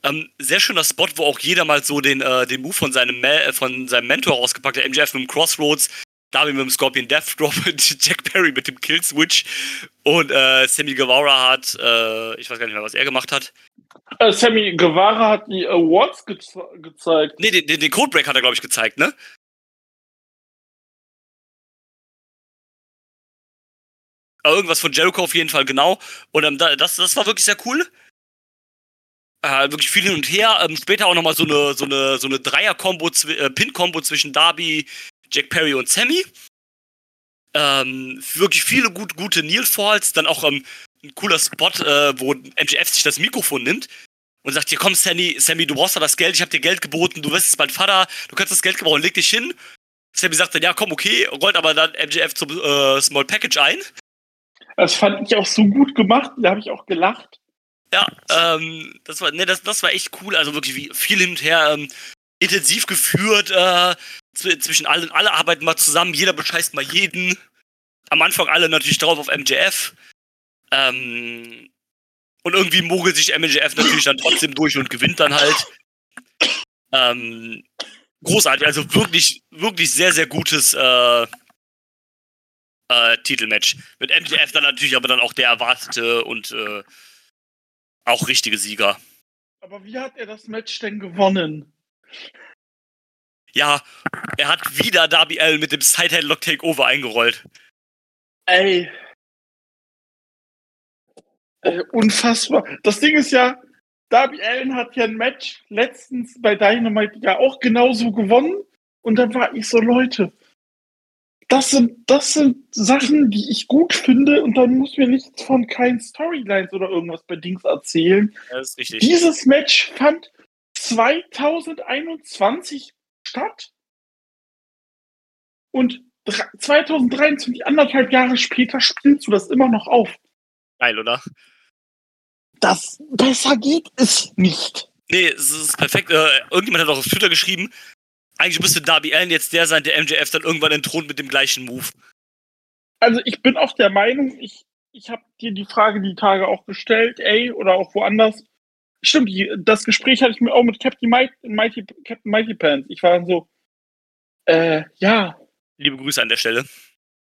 Ähm, sehr schöner Spot, wo auch jeder mal so den, äh, den Move von seinem, äh, von seinem Mentor rausgepackt hat. MJF mit dem Crossroads, Darby mit dem Scorpion Death Drop, [laughs] Jack Perry mit dem Kill Switch und äh, Sammy Guevara hat, äh, ich weiß gar nicht mehr, was er gemacht hat. Äh, Sammy Guevara hat die Awards ge gezeigt. Nee, den, den, den Codebreak hat er, glaube ich, gezeigt, ne? Irgendwas von Jericho auf jeden Fall, genau. Und ähm, das, das war wirklich sehr cool. Äh, wirklich viel hin und her. Ähm, später auch nochmal so eine, so eine, so eine Dreier-Kombo, äh, Pin-Kombo zwischen Darby, Jack Perry und Sammy. Ähm, wirklich viele gut, gute Neil Falls, dann auch ähm, ein cooler Spot, äh, wo MGF sich das Mikrofon nimmt und sagt, hier komm Sammy, Sammy, du brauchst doch das Geld, ich habe dir Geld geboten, du wirst jetzt mein Vater, du kannst das Geld gebrauchen, leg dich hin. Sammy sagt dann, ja komm, okay, rollt aber dann MGF zum äh, Small Package ein. Das fand ich auch so gut gemacht, da habe ich auch gelacht. Ja, ähm, das war, ne, das, das war echt cool, also wirklich wie viel hin und her, ähm, intensiv geführt, äh, zwischen allen, alle arbeiten mal zusammen, jeder bescheißt mal jeden. Am Anfang alle natürlich drauf auf MJF. Ähm, und irgendwie mogelt sich MJF natürlich dann trotzdem durch und gewinnt dann halt. Ähm, großartig, also wirklich, wirklich sehr, sehr gutes äh, äh, Titelmatch. Mit MJF dann natürlich aber dann auch der erwartete und äh, auch richtige Sieger. Aber wie hat er das Match denn gewonnen? Ja, er hat wieder Darby Allen mit dem Sideheadlock Takeover eingerollt. Ey. Ey. Unfassbar. Das Ding ist ja, Darby Allen hat ja ein Match letztens bei Dynamite ja auch genauso gewonnen. Und dann war ich so, Leute, das sind, das sind Sachen, die ich gut finde und dann muss mir nichts von keinen Storylines oder irgendwas bei Dings erzählen. Das ist richtig. Dieses Match fand 2021 statt. Und 2023, anderthalb Jahre später, spielst du das immer noch auf. Geil, oder? Das besser geht es nicht. Nee, es ist perfekt. Äh, irgendjemand hat auch auf Twitter geschrieben, eigentlich müsste Darby Allen jetzt der sein, der MJF dann irgendwann entthront mit dem gleichen Move. Also ich bin auch der Meinung, ich, ich habe dir die Frage die Tage auch gestellt, ey, oder auch woanders. Stimmt, die, das Gespräch hatte ich mir auch mit Captain Mighty, Mighty, Captain Mighty Pants. Ich war dann so, äh, ja. Liebe Grüße an der Stelle.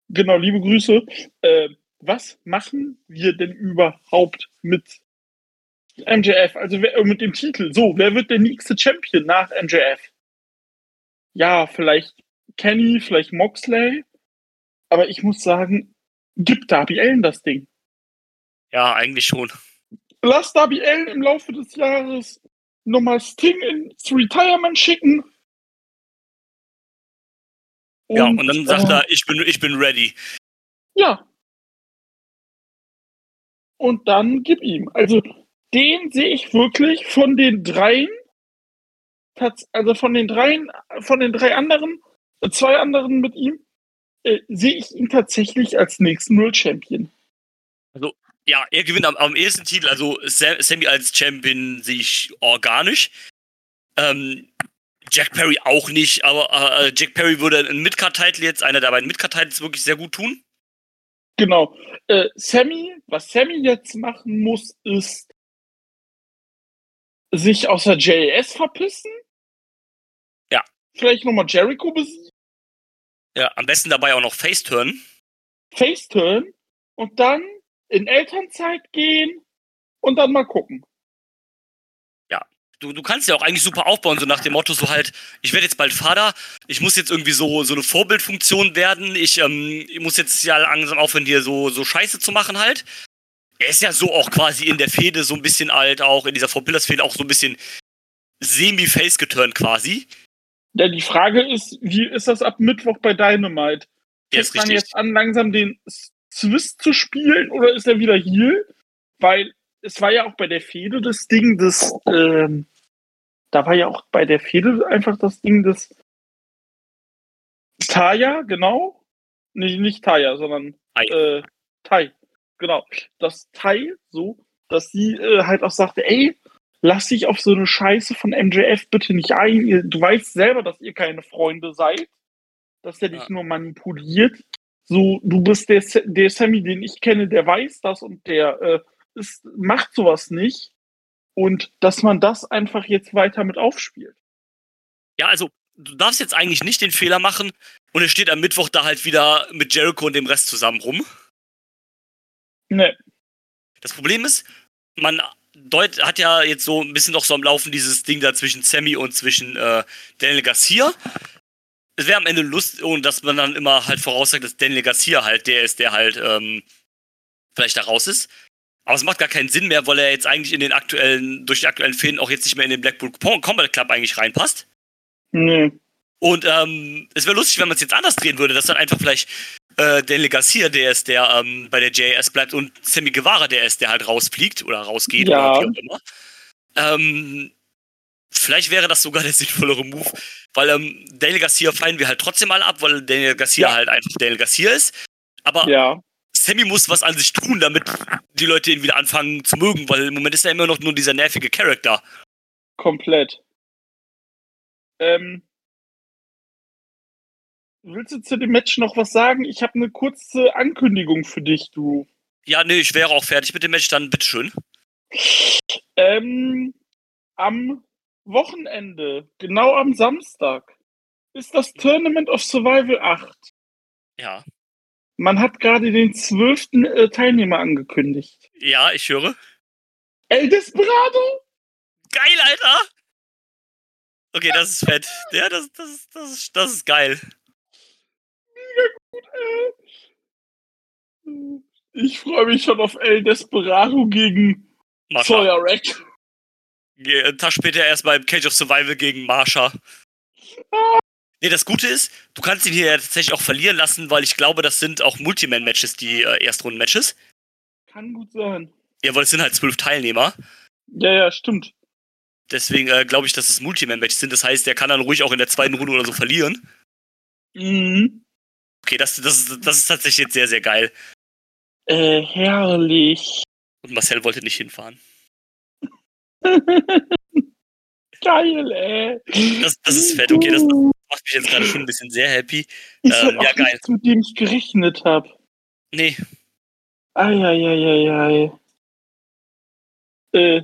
Genau, liebe Grüße. Äh, was machen wir denn überhaupt mit MJF? Also wer, mit dem Titel. So, wer wird der nächste Champion nach MJF? Ja, vielleicht Kenny, vielleicht Moxley. Aber ich muss sagen, gibt Darby Allen das Ding. Ja, eigentlich schon lass Darby Allen im Laufe des Jahres nochmal Sting ins Retirement schicken. Und, ja, und dann sagt äh, er, ich bin, ich bin ready. Ja. und dann gib ihm. Also den sehe ich wirklich von den dreien, also von den dreien, von den drei anderen, zwei anderen mit ihm, äh, sehe ich ihn tatsächlich als nächsten World Champion. Also, ja, er gewinnt am, am ersten Titel, also Sammy als Champion sehe ich organisch. Ähm, Jack Perry auch nicht, aber äh, äh Jack Perry würde einen Midcard-Title jetzt, einer der beiden Midcard-Titles wirklich sehr gut tun. Genau. Äh, Sammy, was Sammy jetzt machen muss, ist sich aus der JS verpissen. Vielleicht nochmal Jericho besiegen. Ja, am besten dabei auch noch Faceturn. Faceturn und dann in Elternzeit gehen und dann mal gucken. Ja, du, du kannst ja auch eigentlich super aufbauen, so nach dem Motto, so halt, ich werde jetzt bald Vater, ich muss jetzt irgendwie so, so eine Vorbildfunktion werden, ich, ähm, ich muss jetzt ja langsam aufhören, hier so, so Scheiße zu machen halt. Er ist ja so auch quasi in der Fehde so ein bisschen alt, auch in dieser Vorbilders-Fehde auch so ein bisschen semi-face geturnt quasi. Ja, die Frage ist, wie ist das ab Mittwoch bei Dynamite? Ja, ist man jetzt an, langsam den Swiss zu spielen oder ist er wieder hier? Weil es war ja auch bei der Fehde das Ding des, ähm, da war ja auch bei der Fehde einfach das Ding des Taya, genau. Nee, nicht Taya, sondern Tai. Äh, Tai. Genau. Das Tai, so, dass sie äh, halt auch sagte, ey, lass dich auf so eine Scheiße von MJF bitte nicht ein. Du weißt selber, dass ihr keine Freunde seid, dass er dich ja. nur manipuliert. So, du bist der, der Sammy, den ich kenne, der weiß das und der äh, ist, macht sowas nicht. Und dass man das einfach jetzt weiter mit aufspielt. Ja, also du darfst jetzt eigentlich nicht den Fehler machen und er steht am Mittwoch da halt wieder mit Jericho und dem Rest zusammen rum. Nee. Das Problem ist, man Deut hat ja jetzt so ein bisschen noch so am Laufen dieses Ding da zwischen Sammy und zwischen äh, Daniel Garcia. Es wäre am Ende lustig, und dass man dann immer halt voraussagt, dass Daniel Garcia halt der ist, der halt ähm, vielleicht da raus ist. Aber es macht gar keinen Sinn mehr, weil er jetzt eigentlich in den aktuellen, durch die aktuellen Fäden auch jetzt nicht mehr in den Blackpool Combat Club eigentlich reinpasst. Nee. Und ähm, es wäre lustig, wenn man es jetzt anders drehen würde, dass dann einfach vielleicht äh, Daniel Garcia, der ist, der ähm, bei der JS bleibt und Sammy Guevara, der ist, der halt rausfliegt oder rausgeht ja. oder wie auch immer. Ähm, vielleicht wäre das sogar der [laughs] sinnvollere Move, weil ähm, Daniel Garcia fallen wir halt trotzdem mal ab, weil Daniel Garcia ja. halt einfach Daniel Garcia ist. Aber ja. Sammy muss was an sich tun, damit die Leute ihn wieder anfangen zu mögen, weil im Moment ist er immer noch nur dieser nervige Charakter. Komplett. Ähm, Willst du zu dem Match noch was sagen? Ich habe eine kurze Ankündigung für dich, du. Ja, nee, ich wäre auch fertig mit dem Match, dann bitteschön. Ähm, am Wochenende, genau am Samstag, ist das Tournament of Survival 8. Ja. Man hat gerade den zwölften äh, Teilnehmer angekündigt. Ja, ich höre. El Desperado! Geil, Alter! Okay, das ist fett. Ja, das, das, das, das ist geil gut, ey. Ich freue mich schon auf El Desperado gegen Marsha. Sawyer Rack. Einen Tag später erst beim Cage of Survival gegen Marsha. Ah. Nee, das Gute ist, du kannst ihn hier ja tatsächlich auch verlieren lassen, weil ich glaube, das sind auch Multiman-Matches, die äh, Erstrunden-Matches. Kann gut sein. Ja, weil es sind halt zwölf Teilnehmer. Ja, ja, stimmt. Deswegen äh, glaube ich, dass es Multiman-Matches sind. Das heißt, der kann dann ruhig auch in der zweiten Runde oder so verlieren. Mhm. Okay, das, das, das ist tatsächlich jetzt sehr, sehr geil. Äh, herrlich. Und Marcel wollte nicht hinfahren. [laughs] geil, ey. Das, das ist fett, okay, das macht mich jetzt gerade schon ein bisschen sehr happy. Ist ähm, ja, geil. Nichts, mit dem ich gerechnet habe. Nee. Eieieiei. Äh,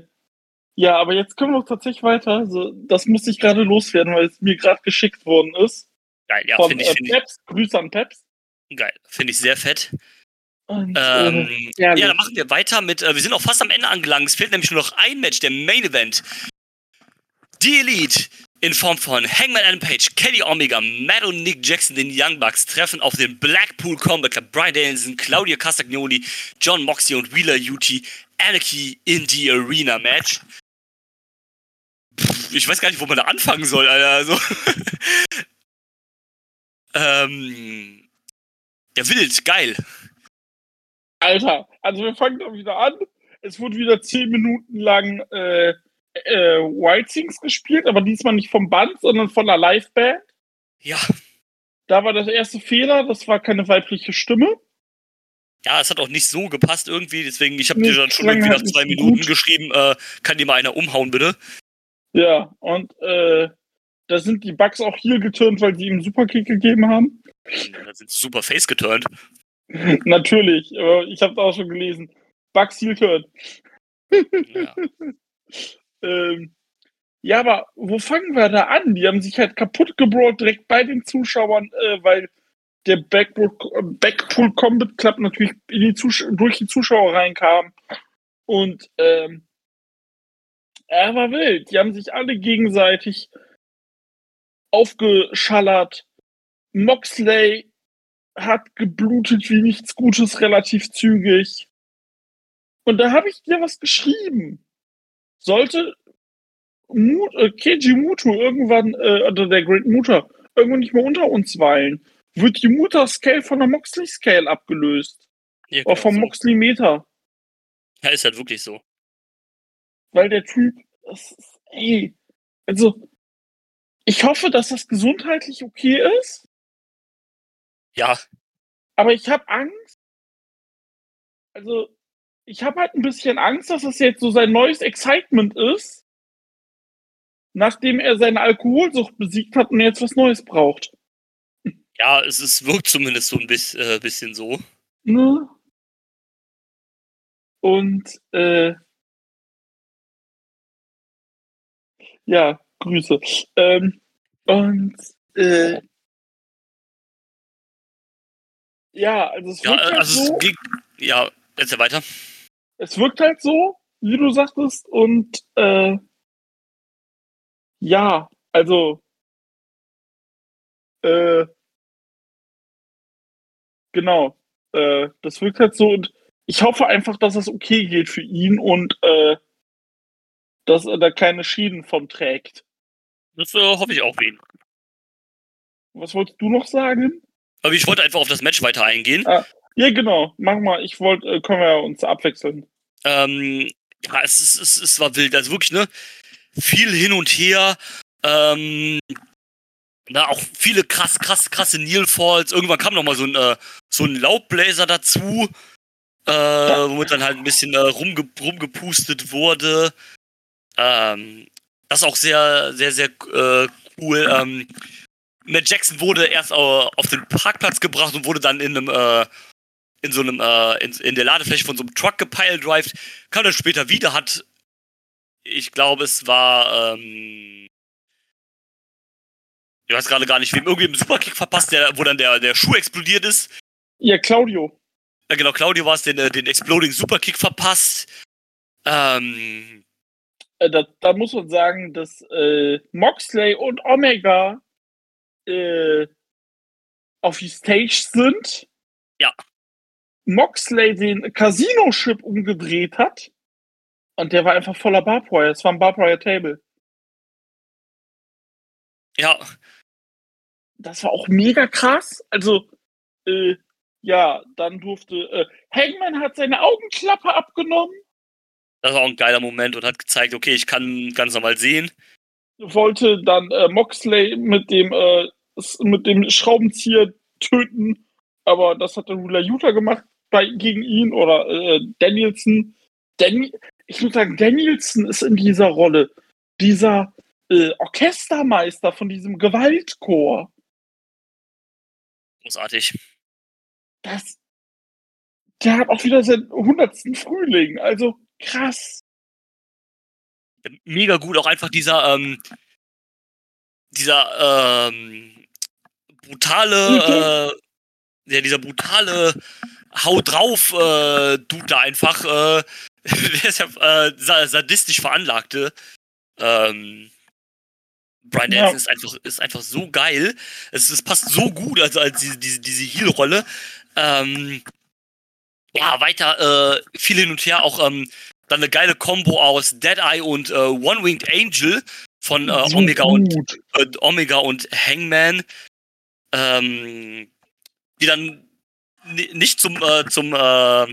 ja, aber jetzt können wir auch tatsächlich weiter. Also, das muss ich gerade loswerden, weil es mir gerade geschickt worden ist. Geil, ja, finde ich. Äh, find Peps. Grüße an Peps. Geil, finde ich sehr fett. Und, ähm, äh, ja, dann machen wir weiter mit, äh, wir sind auch fast am Ende angelangt. Es fehlt nämlich nur noch ein Match, der Main Event. Die Elite in Form von Hangman Adam Page, Kenny Omega, Matt und Nick Jackson, den Young Bucks, treffen auf den Blackpool Combat Club. Brian Danielson, Claudia Castagnoli, John Moxley und Wheeler UT. Anarchy in the Arena Match. Pff, ich weiß gar nicht, wo man da anfangen soll, Alter. Also [laughs] Ähm, ja, wild, geil. Alter, also wir fangen doch wieder an. Es wurde wieder zehn Minuten lang äh, äh, Wild Things gespielt, aber diesmal nicht vom Band, sondern von der Liveband. Ja. Da war das erste Fehler, das war keine weibliche Stimme. Ja, es hat auch nicht so gepasst irgendwie, deswegen, ich habe Nee, dir dann schon irgendwie nach zwei Minuten gut. geschrieben, äh, kann dir mal einer umhauen, bitte? Ja, und äh, da sind die Bugs auch hier geturnt, weil sie ihm Superkick gegeben haben. Da sind sie super face geturnt. [laughs] Natürlich, aber ich habe auch schon gelesen. Bugs heel turn. Ja. [laughs] Ähm, ja, aber wo fangen wir da an? Die haben sich halt kaputt gebrawlt direkt bei den Zuschauern, äh, weil der Backpool, Backpool Combat Club natürlich die durch die Zuschauer reinkam. Und ähm, er war wild. Die haben sich alle gegenseitig aufgeschallert. Moxley hat geblutet wie nichts Gutes relativ zügig. Und da habe ich dir was geschrieben. Sollte Mut, äh, Keiji Muto irgendwann, äh, oder der Great Muta, irgendwann nicht mehr unter uns weilen, wird die Muta-Scale von der Moxley-Scale abgelöst. Ja, Oder vom so. Moxley-Meter. ja, ist halt wirklich so. Weil der Typ, das ist, ey, also, ich hoffe, dass das gesundheitlich okay ist, Ja, aber ich habe Angst. Also, ich habe halt ein bisschen Angst, dass das jetzt so sein neues Excitement ist, nachdem er seine Alkoholsucht besiegt hat und jetzt was Neues braucht. ja, es, es wirkt zumindest so ein bisschen, äh, bisschen so. Ne? Und äh, ja, Grüße. Ähm, und äh, ja, also es Ja, wirkt halt also so, es ging, ja, erzähl weiter. es wirkt halt so, wie du sagtest, und äh, ja, also äh, genau, äh, das wirkt halt so und ich hoffe einfach, dass es okay geht für ihn und äh, dass er da keine Schäden von trägt. Das äh, hoffe ich auch ihn. Was wolltest du noch sagen? Aber ich wollte einfach auf das Match weiter eingehen. Ja, genau, mach mal. Ich wollte, äh, können wir uns abwechseln. Ähm, ja, es, ist, es, es war wild. Also wirklich, ne? Viel hin und her. Ähm, na, auch viele krass, krass, krasse Neil Falls. Irgendwann kam noch mal so ein, äh, so ein Laubbläser dazu, äh, womit dann halt ein bisschen äh, rumge rumgepustet wurde. Ähm, das ist auch sehr, sehr, sehr äh, cool. Ähm, Matt Jackson wurde erst äh, auf den Parkplatz gebracht und wurde dann in einem äh, in so einem äh, in, in der Ladefläche von so einem Truck gepiledrived, kam dann später wieder, hat ich glaube, es war ähm, ich weiß gerade gar nicht, wem irgendwie im Superkick verpasst, der, wo dann der, der Schuh explodiert ist. Ja, Claudio. Ja, genau, Claudio war es, den, äh, den Exploding Superkick verpasst. Ähm, Äh, da, da muss man sagen, dass äh, Moxley und Omega äh, auf die Stage sind. Ja. Moxley den Casino-Chip umgedreht hat. Und der war einfach voller Barbwire. Es war ein Barbwire Table. ja, Das war auch mega krass. Also, äh, ja, dann durfte. Äh, Hangman hat seine Augenklappe abgenommen. Das war auch ein geiler Moment und hat gezeigt, okay, ich kann ganz normal sehen. wollte dann äh, Moxley mit dem äh, mit dem Schraubenzieher töten, aber das hat dann Wheeler Utah gemacht bei, gegen ihn oder äh, Danielson. Dan ich muss sagen, Danielson ist in dieser Rolle dieser äh, Orchestermeister von diesem Gewaltchor. Großartig. Das, der hat auch wieder seinen hundertsten Frühling. Also krass. Mega gut, auch einfach dieser, ähm, dieser, ähm, brutale, äh, ja, dieser brutale Hau drauf, äh, Dude da einfach, äh, [laughs] der ist ja, äh, sa- sadistisch veranlagte, ähm, Brian Ja. Danielson ist einfach, ist einfach so geil. Es, es passt so gut, also als diese, diese, diese Heel-Rolle. Ähm, ja, weiter, äh, viel hin und her, auch, ähm, dann eine geile Combo aus Deadeye und äh, One-Winged Angel von äh, Omega und äh, Omega und Hangman, ähm, die dann nicht zum, äh, zum, äh,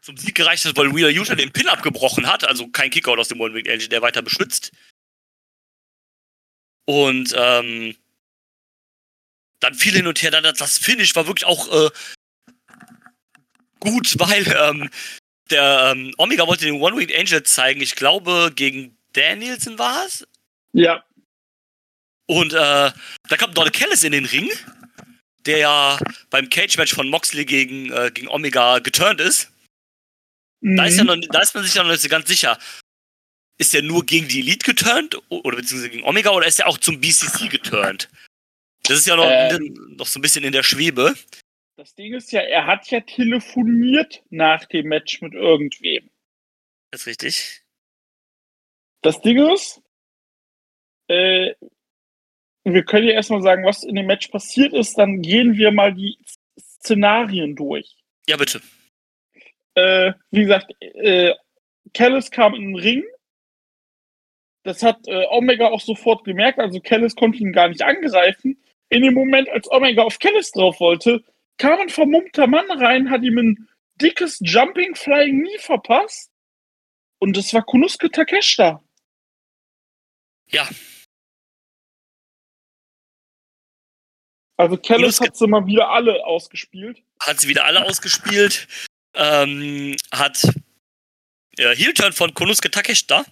zum Sieg gereicht hat, weil Wheeler Utah den Pin abgebrochen hat, also kein Kickout aus dem One Winged Angel, der weiter beschützt. Und ähm, dann viel hin und her, dann das Finish war wirklich auch äh, gut, [laughs] weil ähm, der ähm, Omega wollte den One Winged Angel zeigen, ich glaube gegen Danielson war es. Ja. Und äh, da kam Donald Kellis in den Ring, der ja beim Cage-Match von Moxley gegen, äh, gegen Omega geturnt ist. Mhm. Da, ist ja noch, da ist man sich ja noch nicht so ganz sicher. Ist er nur gegen die Elite geturnt oder beziehungsweise gegen Omega oder ist er auch zum BCC geturnt? Das ist ja noch, Ähm. noch so ein bisschen in der Schwebe. Das Ding ist ja, er hat ja telefoniert nach dem Match mit irgendwem. Das ist richtig. Das Ding ist, äh, wir können ja erstmal sagen, was in dem Match passiert ist, dann gehen wir mal die Szenarien durch. Ja, bitte. Äh, wie gesagt, äh, Callis kam in den Ring. Das hat äh, Omega auch sofort gemerkt, also Callis konnte ihn gar nicht angreifen. In dem Moment, als Omega auf Callis drauf wollte, kam ein vermummter Mann rein, hat ihm ein dickes Jumping Flying Knee verpasst. Und das war Konosuke Takeshita. Ja, Also Konosuke- hat sie mal wieder alle ausgespielt. hat sie wieder alle ausgespielt. Ähm, hat äh, Heel-Turn von Konosuke Takeshita.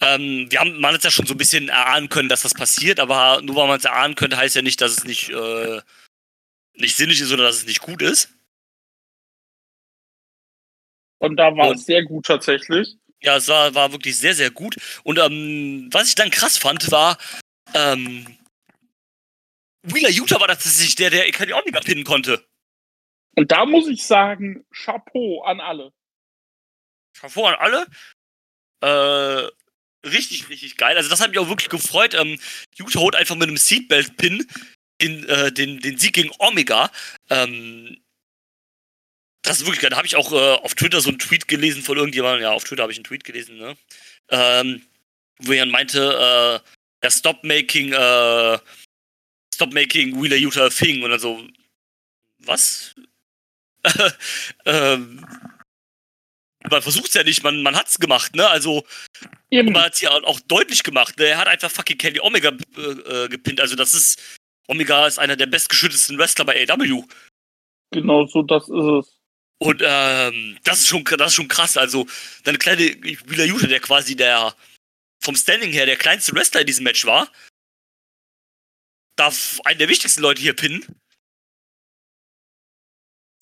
Ähm, wir haben, man hat ja schon so ein bisschen erahnen können, dass das passiert, aber nur weil man es erahnen könnte, heißt ja nicht, dass es nicht, äh, nicht sinnig ist oder dass es nicht gut ist. Und da war Und- es sehr gut tatsächlich. Ja, es war, war wirklich sehr, sehr gut. Und ähm, was ich dann krass fand, war, ähm, Wheeler Utah war tatsächlich der, der Kenny Omega pinnen konnte. Und da muss ich sagen, Chapeau an alle. Chapeau an alle. Äh, richtig, richtig geil. Also das hat mich auch wirklich gefreut. Ähm, Utah holt einfach mit einem Seatbelt-Pin in, äh, den, den Sieg gegen Omega. Ähm, das ist wirklich geil. Da habe ich auch äh, auf Twitter so einen Tweet gelesen von irgendjemandem. Ja, auf Twitter habe ich einen Tweet gelesen, ne? Ähm, wo er meinte, äh, ja, stop making, äh, stop making Wheeler Utah a thing. Und dann so, was? [laughs] ähm, man versucht's ja nicht, man, man hat's gemacht, ne? Also, Eben. man hat's ja auch deutlich gemacht. Ne? Er hat einfach fucking Kenny Omega äh, äh, gepinnt. Also, das ist, Omega ist einer der bestgeschütztesten Wrestler bei AW. Genau so, das ist es. Und ähm, das ist schon das ist schon krass. Also, deine kleine Wheeler Utah, der quasi der vom Standing her der kleinste Wrestler in diesem Match war, darf einen der wichtigsten Leute hier pinnen.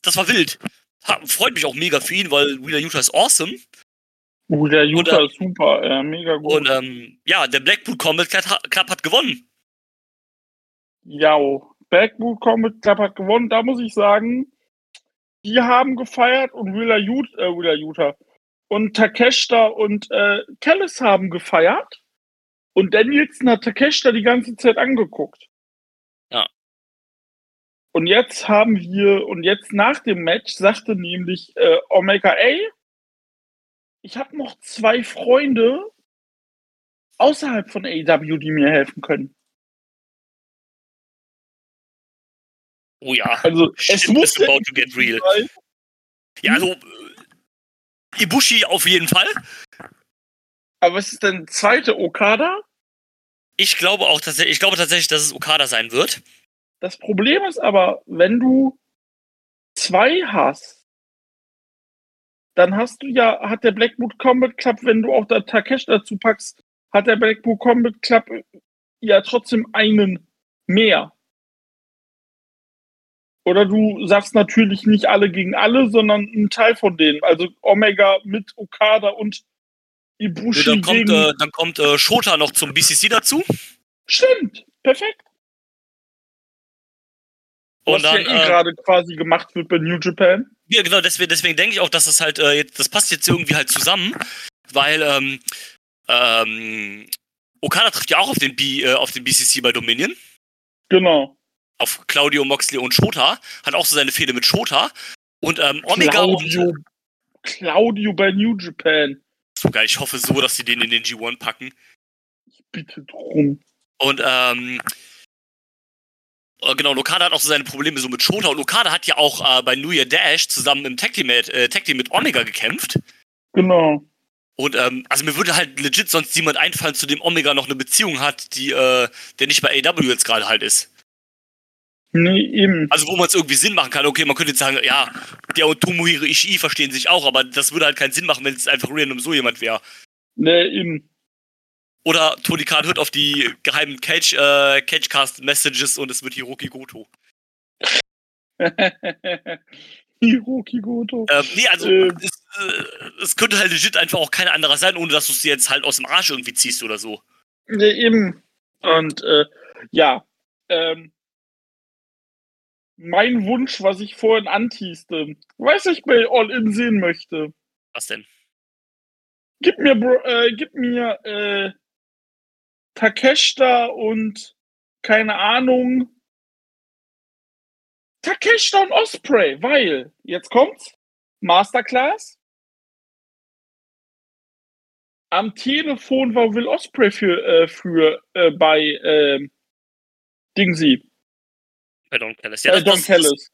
Das war wild. Ha, freut mich auch mega für ihn, weil Wheeler Utah ist awesome. Der Utah Und, äh, ist super, äh, mega gut. Und ähm, ja, der Blackpool Combat Club hat gewonnen. Ja, Backboot Combat Club hat gewonnen. Da muss ich sagen, die haben gefeiert und Wheeler Utah, äh, Wheeler Utah und Takeshita und äh, Callis haben gefeiert. Und Danielson hat Takeshita die ganze Zeit angeguckt. Ja. Und jetzt haben wir, und jetzt nach dem Match sagte nämlich äh, Omega, ey, ich habe noch zwei Freunde außerhalb von AEW, die mir helfen können. Oh ja. Also es muss about to get real. sein. Ja, also äh, Ibushi auf jeden Fall. Aber was ist denn zweite Okada? Ich glaube auch tatsächlich, ich glaube tatsächlich, dass es Okada sein wird. Das Problem ist aber, wenn du zwei hast, dann hast du ja, hat der Blackwood Combat Club, wenn du auch da Takesh dazu packst, hat der Blackwood Combat Club ja trotzdem einen mehr. Oder du sagst natürlich nicht alle gegen alle, sondern ein Teil von denen. Also Omega mit Okada und Ibushi dann kommt, gegen... äh, dann kommt äh, Shota noch zum BCC dazu. Stimmt, perfekt. Und Was dann, ja eh äh, gerade quasi gemacht wird bei New Japan. Ja, genau, deswegen, deswegen denke ich auch, dass das halt, äh, jetzt, das passt jetzt irgendwie halt zusammen, weil ähm, ähm, Okada trifft ja auch auf den, B, äh, auf den BCC bei Dominion, Genau. Auf Claudio Moxley und Shota, hat auch so seine Fehde mit Shota und ähm, Omega Claudio, und Claudio bei New Japan. sogar, ich hoffe so, dass sie den in den G1 packen Ich bitte drum. und ähm, Äh, Genau, und Okada hat auch so seine Probleme so mit Shota. Und Okada hat ja auch äh, bei New Year Dash zusammen im Tag Team, mit, äh, Tag Team mit Omega gekämpft. Genau. Und ähm, also mir würde halt legit sonst jemand einfallen, zu dem Omega noch eine Beziehung hat, die äh, der nicht bei AW jetzt gerade halt ist. Nee, eben. Also wo man es irgendwie Sinn machen kann. Okay, man könnte jetzt sagen, ja, der und Tomohiro Ishii verstehen sich auch, aber das würde halt keinen Sinn machen, wenn es einfach random so jemand wäre. Nee, eben. Oder Tony Khan hört auf die geheimen Cage, äh, Cagecast-Messages und es wird Hiroki Goto. [laughs] Hiroki Goto. Ähm, nee, also Ähm. es, äh, es könnte halt legit einfach auch kein anderer sein, ohne dass du es jetzt halt aus dem Arsch irgendwie ziehst oder so. Nee, eben. Und äh, ja, ähm, mein Wunsch, was ich vorhin antießte, weiß ich bei All In sehen möchte. Was denn? Gib mir, Bro, äh, gib mir äh, Takeshita und keine Ahnung. Takeshita und Osprey, weil jetzt kommt's. Masterclass. Am Telefon war Will Osprey für, äh, für äh, bei äh, Dingsy, Bei Don Callis. Ja, äh, Don das, das, Callis.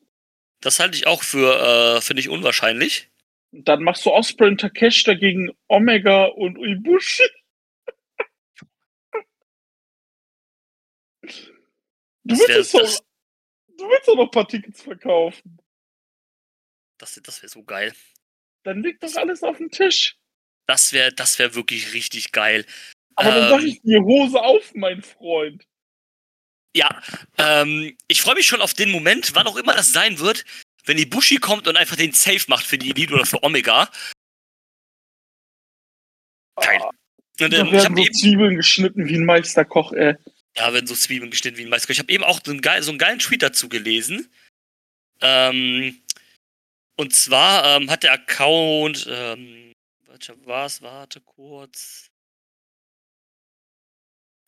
das halte ich auch für, äh, finde ich unwahrscheinlich. Dann machst du Osprey und Takeshita gegen Omega und Ibushi. Du Das willst, wäre es doch, das, du willst doch noch ein paar Tickets verkaufen. das, das wär so geil. Dann liegt das alles auf dem Tisch. Das wäre das wär wirklich richtig geil. Aber dann sag Ähm, ich dir, Hose auf, mein Freund. Ja, ähm, ich freue mich schon auf den Moment, wann auch immer das sein wird, wenn Ibushi kommt und einfach den Safe macht für die Elite oder für Omega. Geil. Und, Da ähm, ich werden habe so eben, Zwiebeln geschnitten wie ein Meisterkoch, ey. ja, werden so Zwiebeln geschnitten wie ein Meister. Ich habe eben auch so einen, geil, so einen geilen Tweet dazu gelesen. Ähm, und zwar ähm, hat der Account, ähm, warte, was, warte kurz.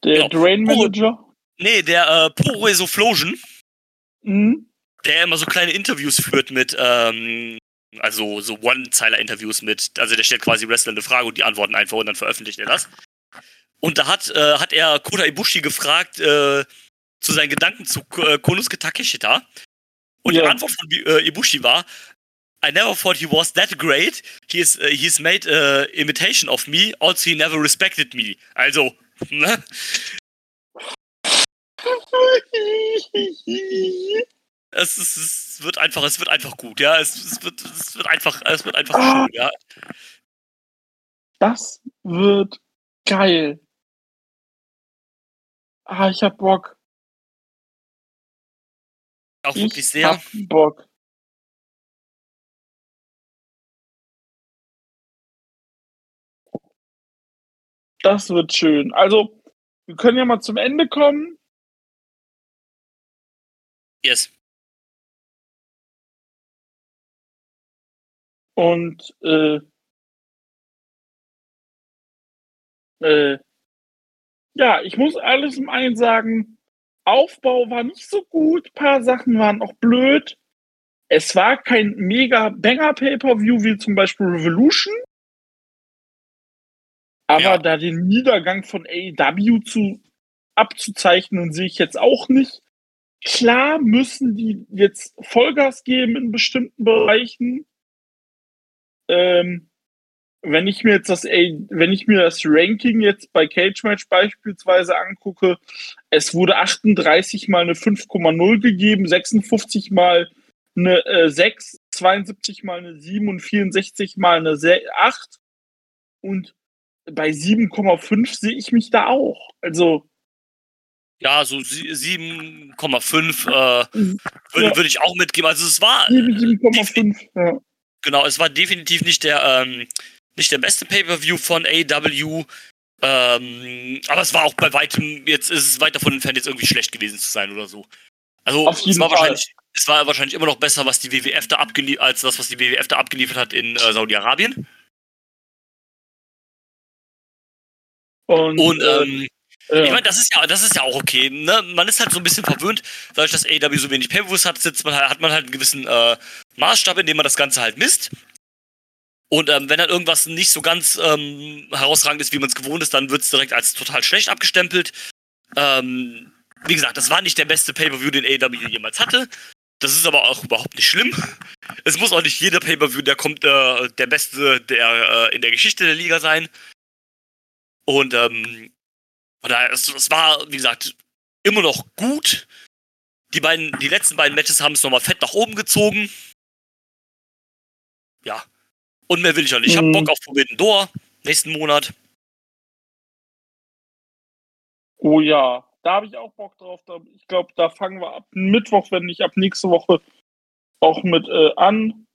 Der Ja. Drain Manager. Nee, der äh, Pro Resoflosion. Mhm. der immer so kleine Interviews führt mit, ähm, also so One-Zeiler-Interviews mit, also der stellt quasi Wrestler eine Frage und die antworten einfach und dann veröffentlicht er das. Und da hat, äh, hat er Kota Ibushi gefragt äh, zu seinen Gedanken zu äh, Konosuke Takeshita. Und Ja. die Antwort von äh, Ibushi war, I never thought he was that great. He is, uh, he's made a imitation of me. Also he never respected me. Also, [laughs] ne? Es, ist, es wird einfach, es wird einfach gut, ja. Es, es wird, es wird einfach, es wird einfach Ah. schön, ja. Das wird geil. Ah, ich hab Bock. Auch Ich wirklich sehr. hab Bock. Das wird schön. Also, wir können ja mal zum Ende kommen. Yes. Und äh, äh, ja, ich muss alles im einen sagen, Aufbau war nicht so gut, paar Sachen waren auch blöd. Es war kein mega Banger Pay-Per-View wie zum Beispiel Revolution. Aber Ja. da den Niedergang von AEW zu abzuzeichnen, sehe ich jetzt auch nicht. Klar müssen die jetzt Vollgas geben in bestimmten Bereichen. Ähm, wenn ich mir jetzt das, wenn ich mir das Ranking jetzt bei Cage Match beispielsweise angucke, es wurde 38 mal eine 5,0 gegeben, 56 mal eine äh, 6, 72 mal eine 7 und 64 mal eine Se 8. Und bei 7,5 sehe ich mich da auch. Also, Ja, so sie- 7,5 äh, würde, Ja. würde ich auch mitgeben. Also es war, 7, 7,5. Ja. genau, es war definitiv nicht der, ähm, nicht der beste Pay-Per-View von AW. Ähm, aber es war auch bei weitem, jetzt ist es weit davon entfernt, jetzt irgendwie schlecht gewesen zu sein oder so. Also es war wahrscheinlich, es war wahrscheinlich immer noch besser, was die WWF da abgeliefert, als das, was die WWF da abgeliefert hat in äh, Saudi-Arabien. Und, Und äh, ähm, ja. Ich meine, das ist ja, das ist ja auch okay. Ne? Man ist halt so ein bisschen verwöhnt, dadurch, dass AEW so wenig Pay-Per-Views hat, sitzt man, halt- hat man halt einen gewissen äh, Maßstab, in dem man das Ganze halt misst. Und ähm, wenn dann irgendwas nicht so ganz ähm, herausragend ist, wie man es gewohnt ist, dann wird es direkt als total schlecht abgestempelt. Ähm, wie gesagt, das war nicht der beste Pay-Per-View, den AEW jemals hatte. Das ist aber auch überhaupt nicht schlimm. Es muss auch nicht jeder Pay-Per-View, der kommt, äh, der beste der, äh, in der Geschichte der Liga sein. Und, ähm, oder es, es war, wie gesagt, immer noch gut. Die beiden, die letzten beiden Matches haben es nochmal fett nach oben gezogen. Ja. Und mehr will ich auch nicht. Ich hab Mhm. Bock auf Forbidden Door nächsten Monat. Oh ja, da habe ich auch Bock drauf. Ich glaube, da fangen wir ab Mittwoch, wenn nicht ab nächste Woche, auch mit äh, an.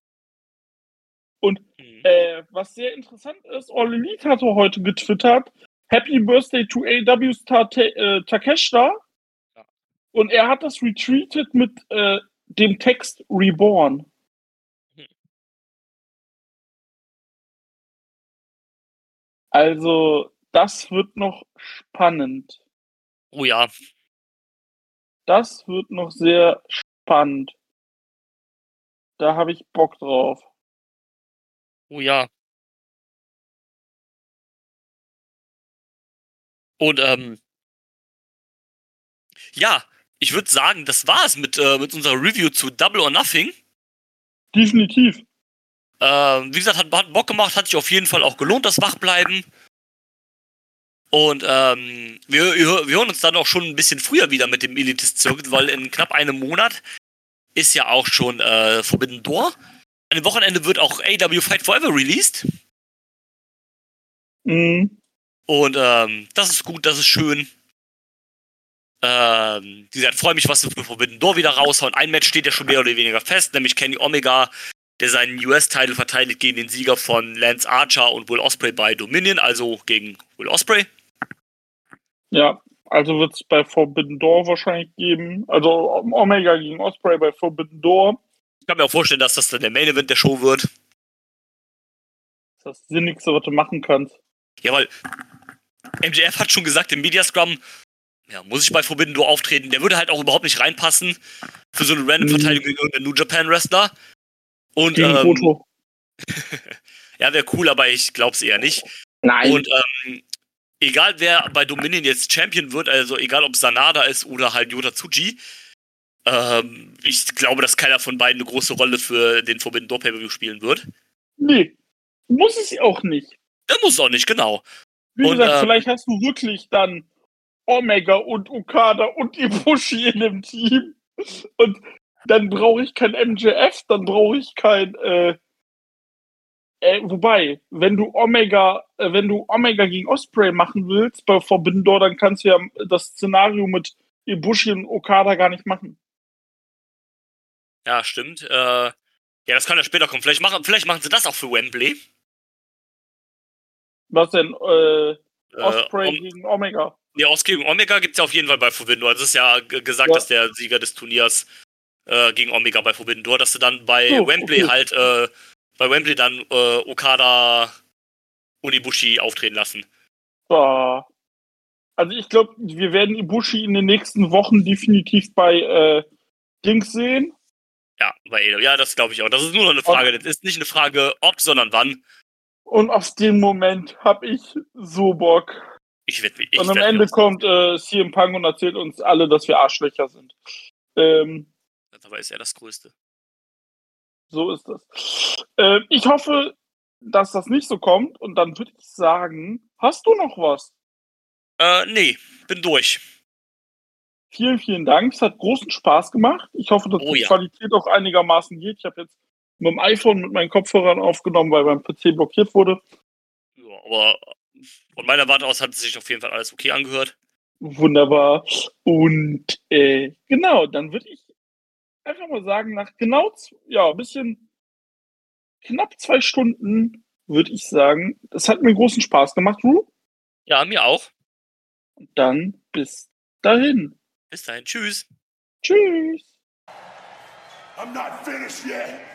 Mhm. Äh, was sehr interessant ist, All Elite hatte heute getwittert, Happy Birthday to AW's Ta äh, Takeshita. Ja. Und er hat das retweetet mit äh, dem Text Reborn. Hm. Also, das wird noch spannend. Oh ja. Das wird noch sehr spannend. Da habe ich Bock drauf. Oh ja. Und ähm, ja, ich würde sagen, das war's mit, äh, mit unserer Review zu Double or Nothing. Definitiv. Ähm, wie gesagt, hat, hat Bock gemacht, hat sich auf jeden Fall auch gelohnt, das Wachbleiben. Und ähm, wir, wir wir hören uns dann auch schon ein bisschen früher wieder mit dem Elitist Circuit, weil in knapp einem Monat ist ja auch schon äh, Forbidden Door. An dem Wochenende wird auch AW Fight Forever released. Mhm. Und ähm, das ist gut, das ist schön. Ähm, wie gesagt, freue mich, was sie für Forbidden Door wieder raushauen. Ein Match steht ja schon mehr oder weniger fest, nämlich Kenny Omega, der seinen US-Titel verteidigt gegen den Sieger von Lance Archer und Will Osprey bei Dominion, also gegen Will Osprey. Ja, also wird es bei Forbidden Door wahrscheinlich geben. Also Omega gegen Osprey bei Forbidden Door. Ich kann mir auch vorstellen, dass das dann der Main Event der Show wird. Das ist das Sinnigste, was du machen kannst. Ja, weil MJF hat schon gesagt im Media Scrum, ja, muss ich bei Forbidden Door auftreten. Der würde halt auch überhaupt nicht reinpassen für so eine random Mhm. Verteidigung gegen irgendeinen New Japan Wrestler. Und Gegen ähm, Goto. [laughs] ja, wäre cool, aber ich glaub's eher nicht. Nein. Und ähm, egal wer bei Dominion jetzt Champion wird, also egal ob Sanada ist oder halt Yota Tsuji, ähm, ich glaube, dass keiner von beiden eine große Rolle für den Forbidden Door Pay-Per-View spielen wird. nee, muss es auch nicht. Der muss auch nicht, genau. Wie Und, gesagt, ähm, vielleicht hast du wirklich dann Omega und Okada und Ibushi in dem Team. Und dann brauche ich kein MJF, dann brauche ich kein. Äh, äh, wobei, wenn du Omega, äh, wenn du Omega gegen Osprey machen willst bei Forbidden Door, dann kannst du ja das Szenario mit Ibushi und Okada gar nicht machen. Ja, stimmt. Äh, ja, das kann ja später kommen. Vielleicht machen, vielleicht machen sie das auch für Wembley. Was denn? Äh, Äh, Osprey Om- gegen Omega. Ja, aus gegen Omega gibt's ja auf jeden Fall bei Forbidden Door. Also es ist ja gesagt, Ja. dass der Sieger des Turniers äh, gegen Omega bei Forbidden Door, dass sie dann bei So, Wembley okay. halt, äh, bei Wembley dann äh, Okada und Ibushi auftreten lassen. Ja. Also ich glaube, wir werden Ibushi in den nächsten Wochen definitiv bei äh, Dings sehen. Ja, bei Edo. Ja, das glaube ich auch. Das ist nur noch eine Frage. Das ist nicht eine Frage, ob, sondern wann. Und auf den Moment habe ich so Bock. Ich werde ich und am werd Ende kommt äh, CM Punk und erzählt uns alle, dass wir Arschlöcher sind. Ähm, Aber ist er das Größte. so ist das. Äh, ich hoffe, dass das nicht so kommt. Und dann würde ich sagen, hast du noch was? Äh, nee, bin durch. Vielen, vielen Dank. Es hat großen Spaß gemacht. Ich hoffe, dass Oh die ja. Qualität auch einigermaßen geht. Ich habe jetzt mit dem iPhone mit meinen Kopfhörern aufgenommen, weil mein PC blockiert wurde. Ja, aber von meiner Warte aus hat es sich auf jeden Fall alles okay angehört. Wunderbar. Und äh, genau, dann würde ich einfach mal sagen, nach genau, ja, ein bisschen knapp zwei Stunden würde ich sagen, es hat mir großen Spaß gemacht, Ru. Ja, mir auch. Und dann bis dahin. Bis dahin. Tschüss. Tschüss. I'm not finished yet.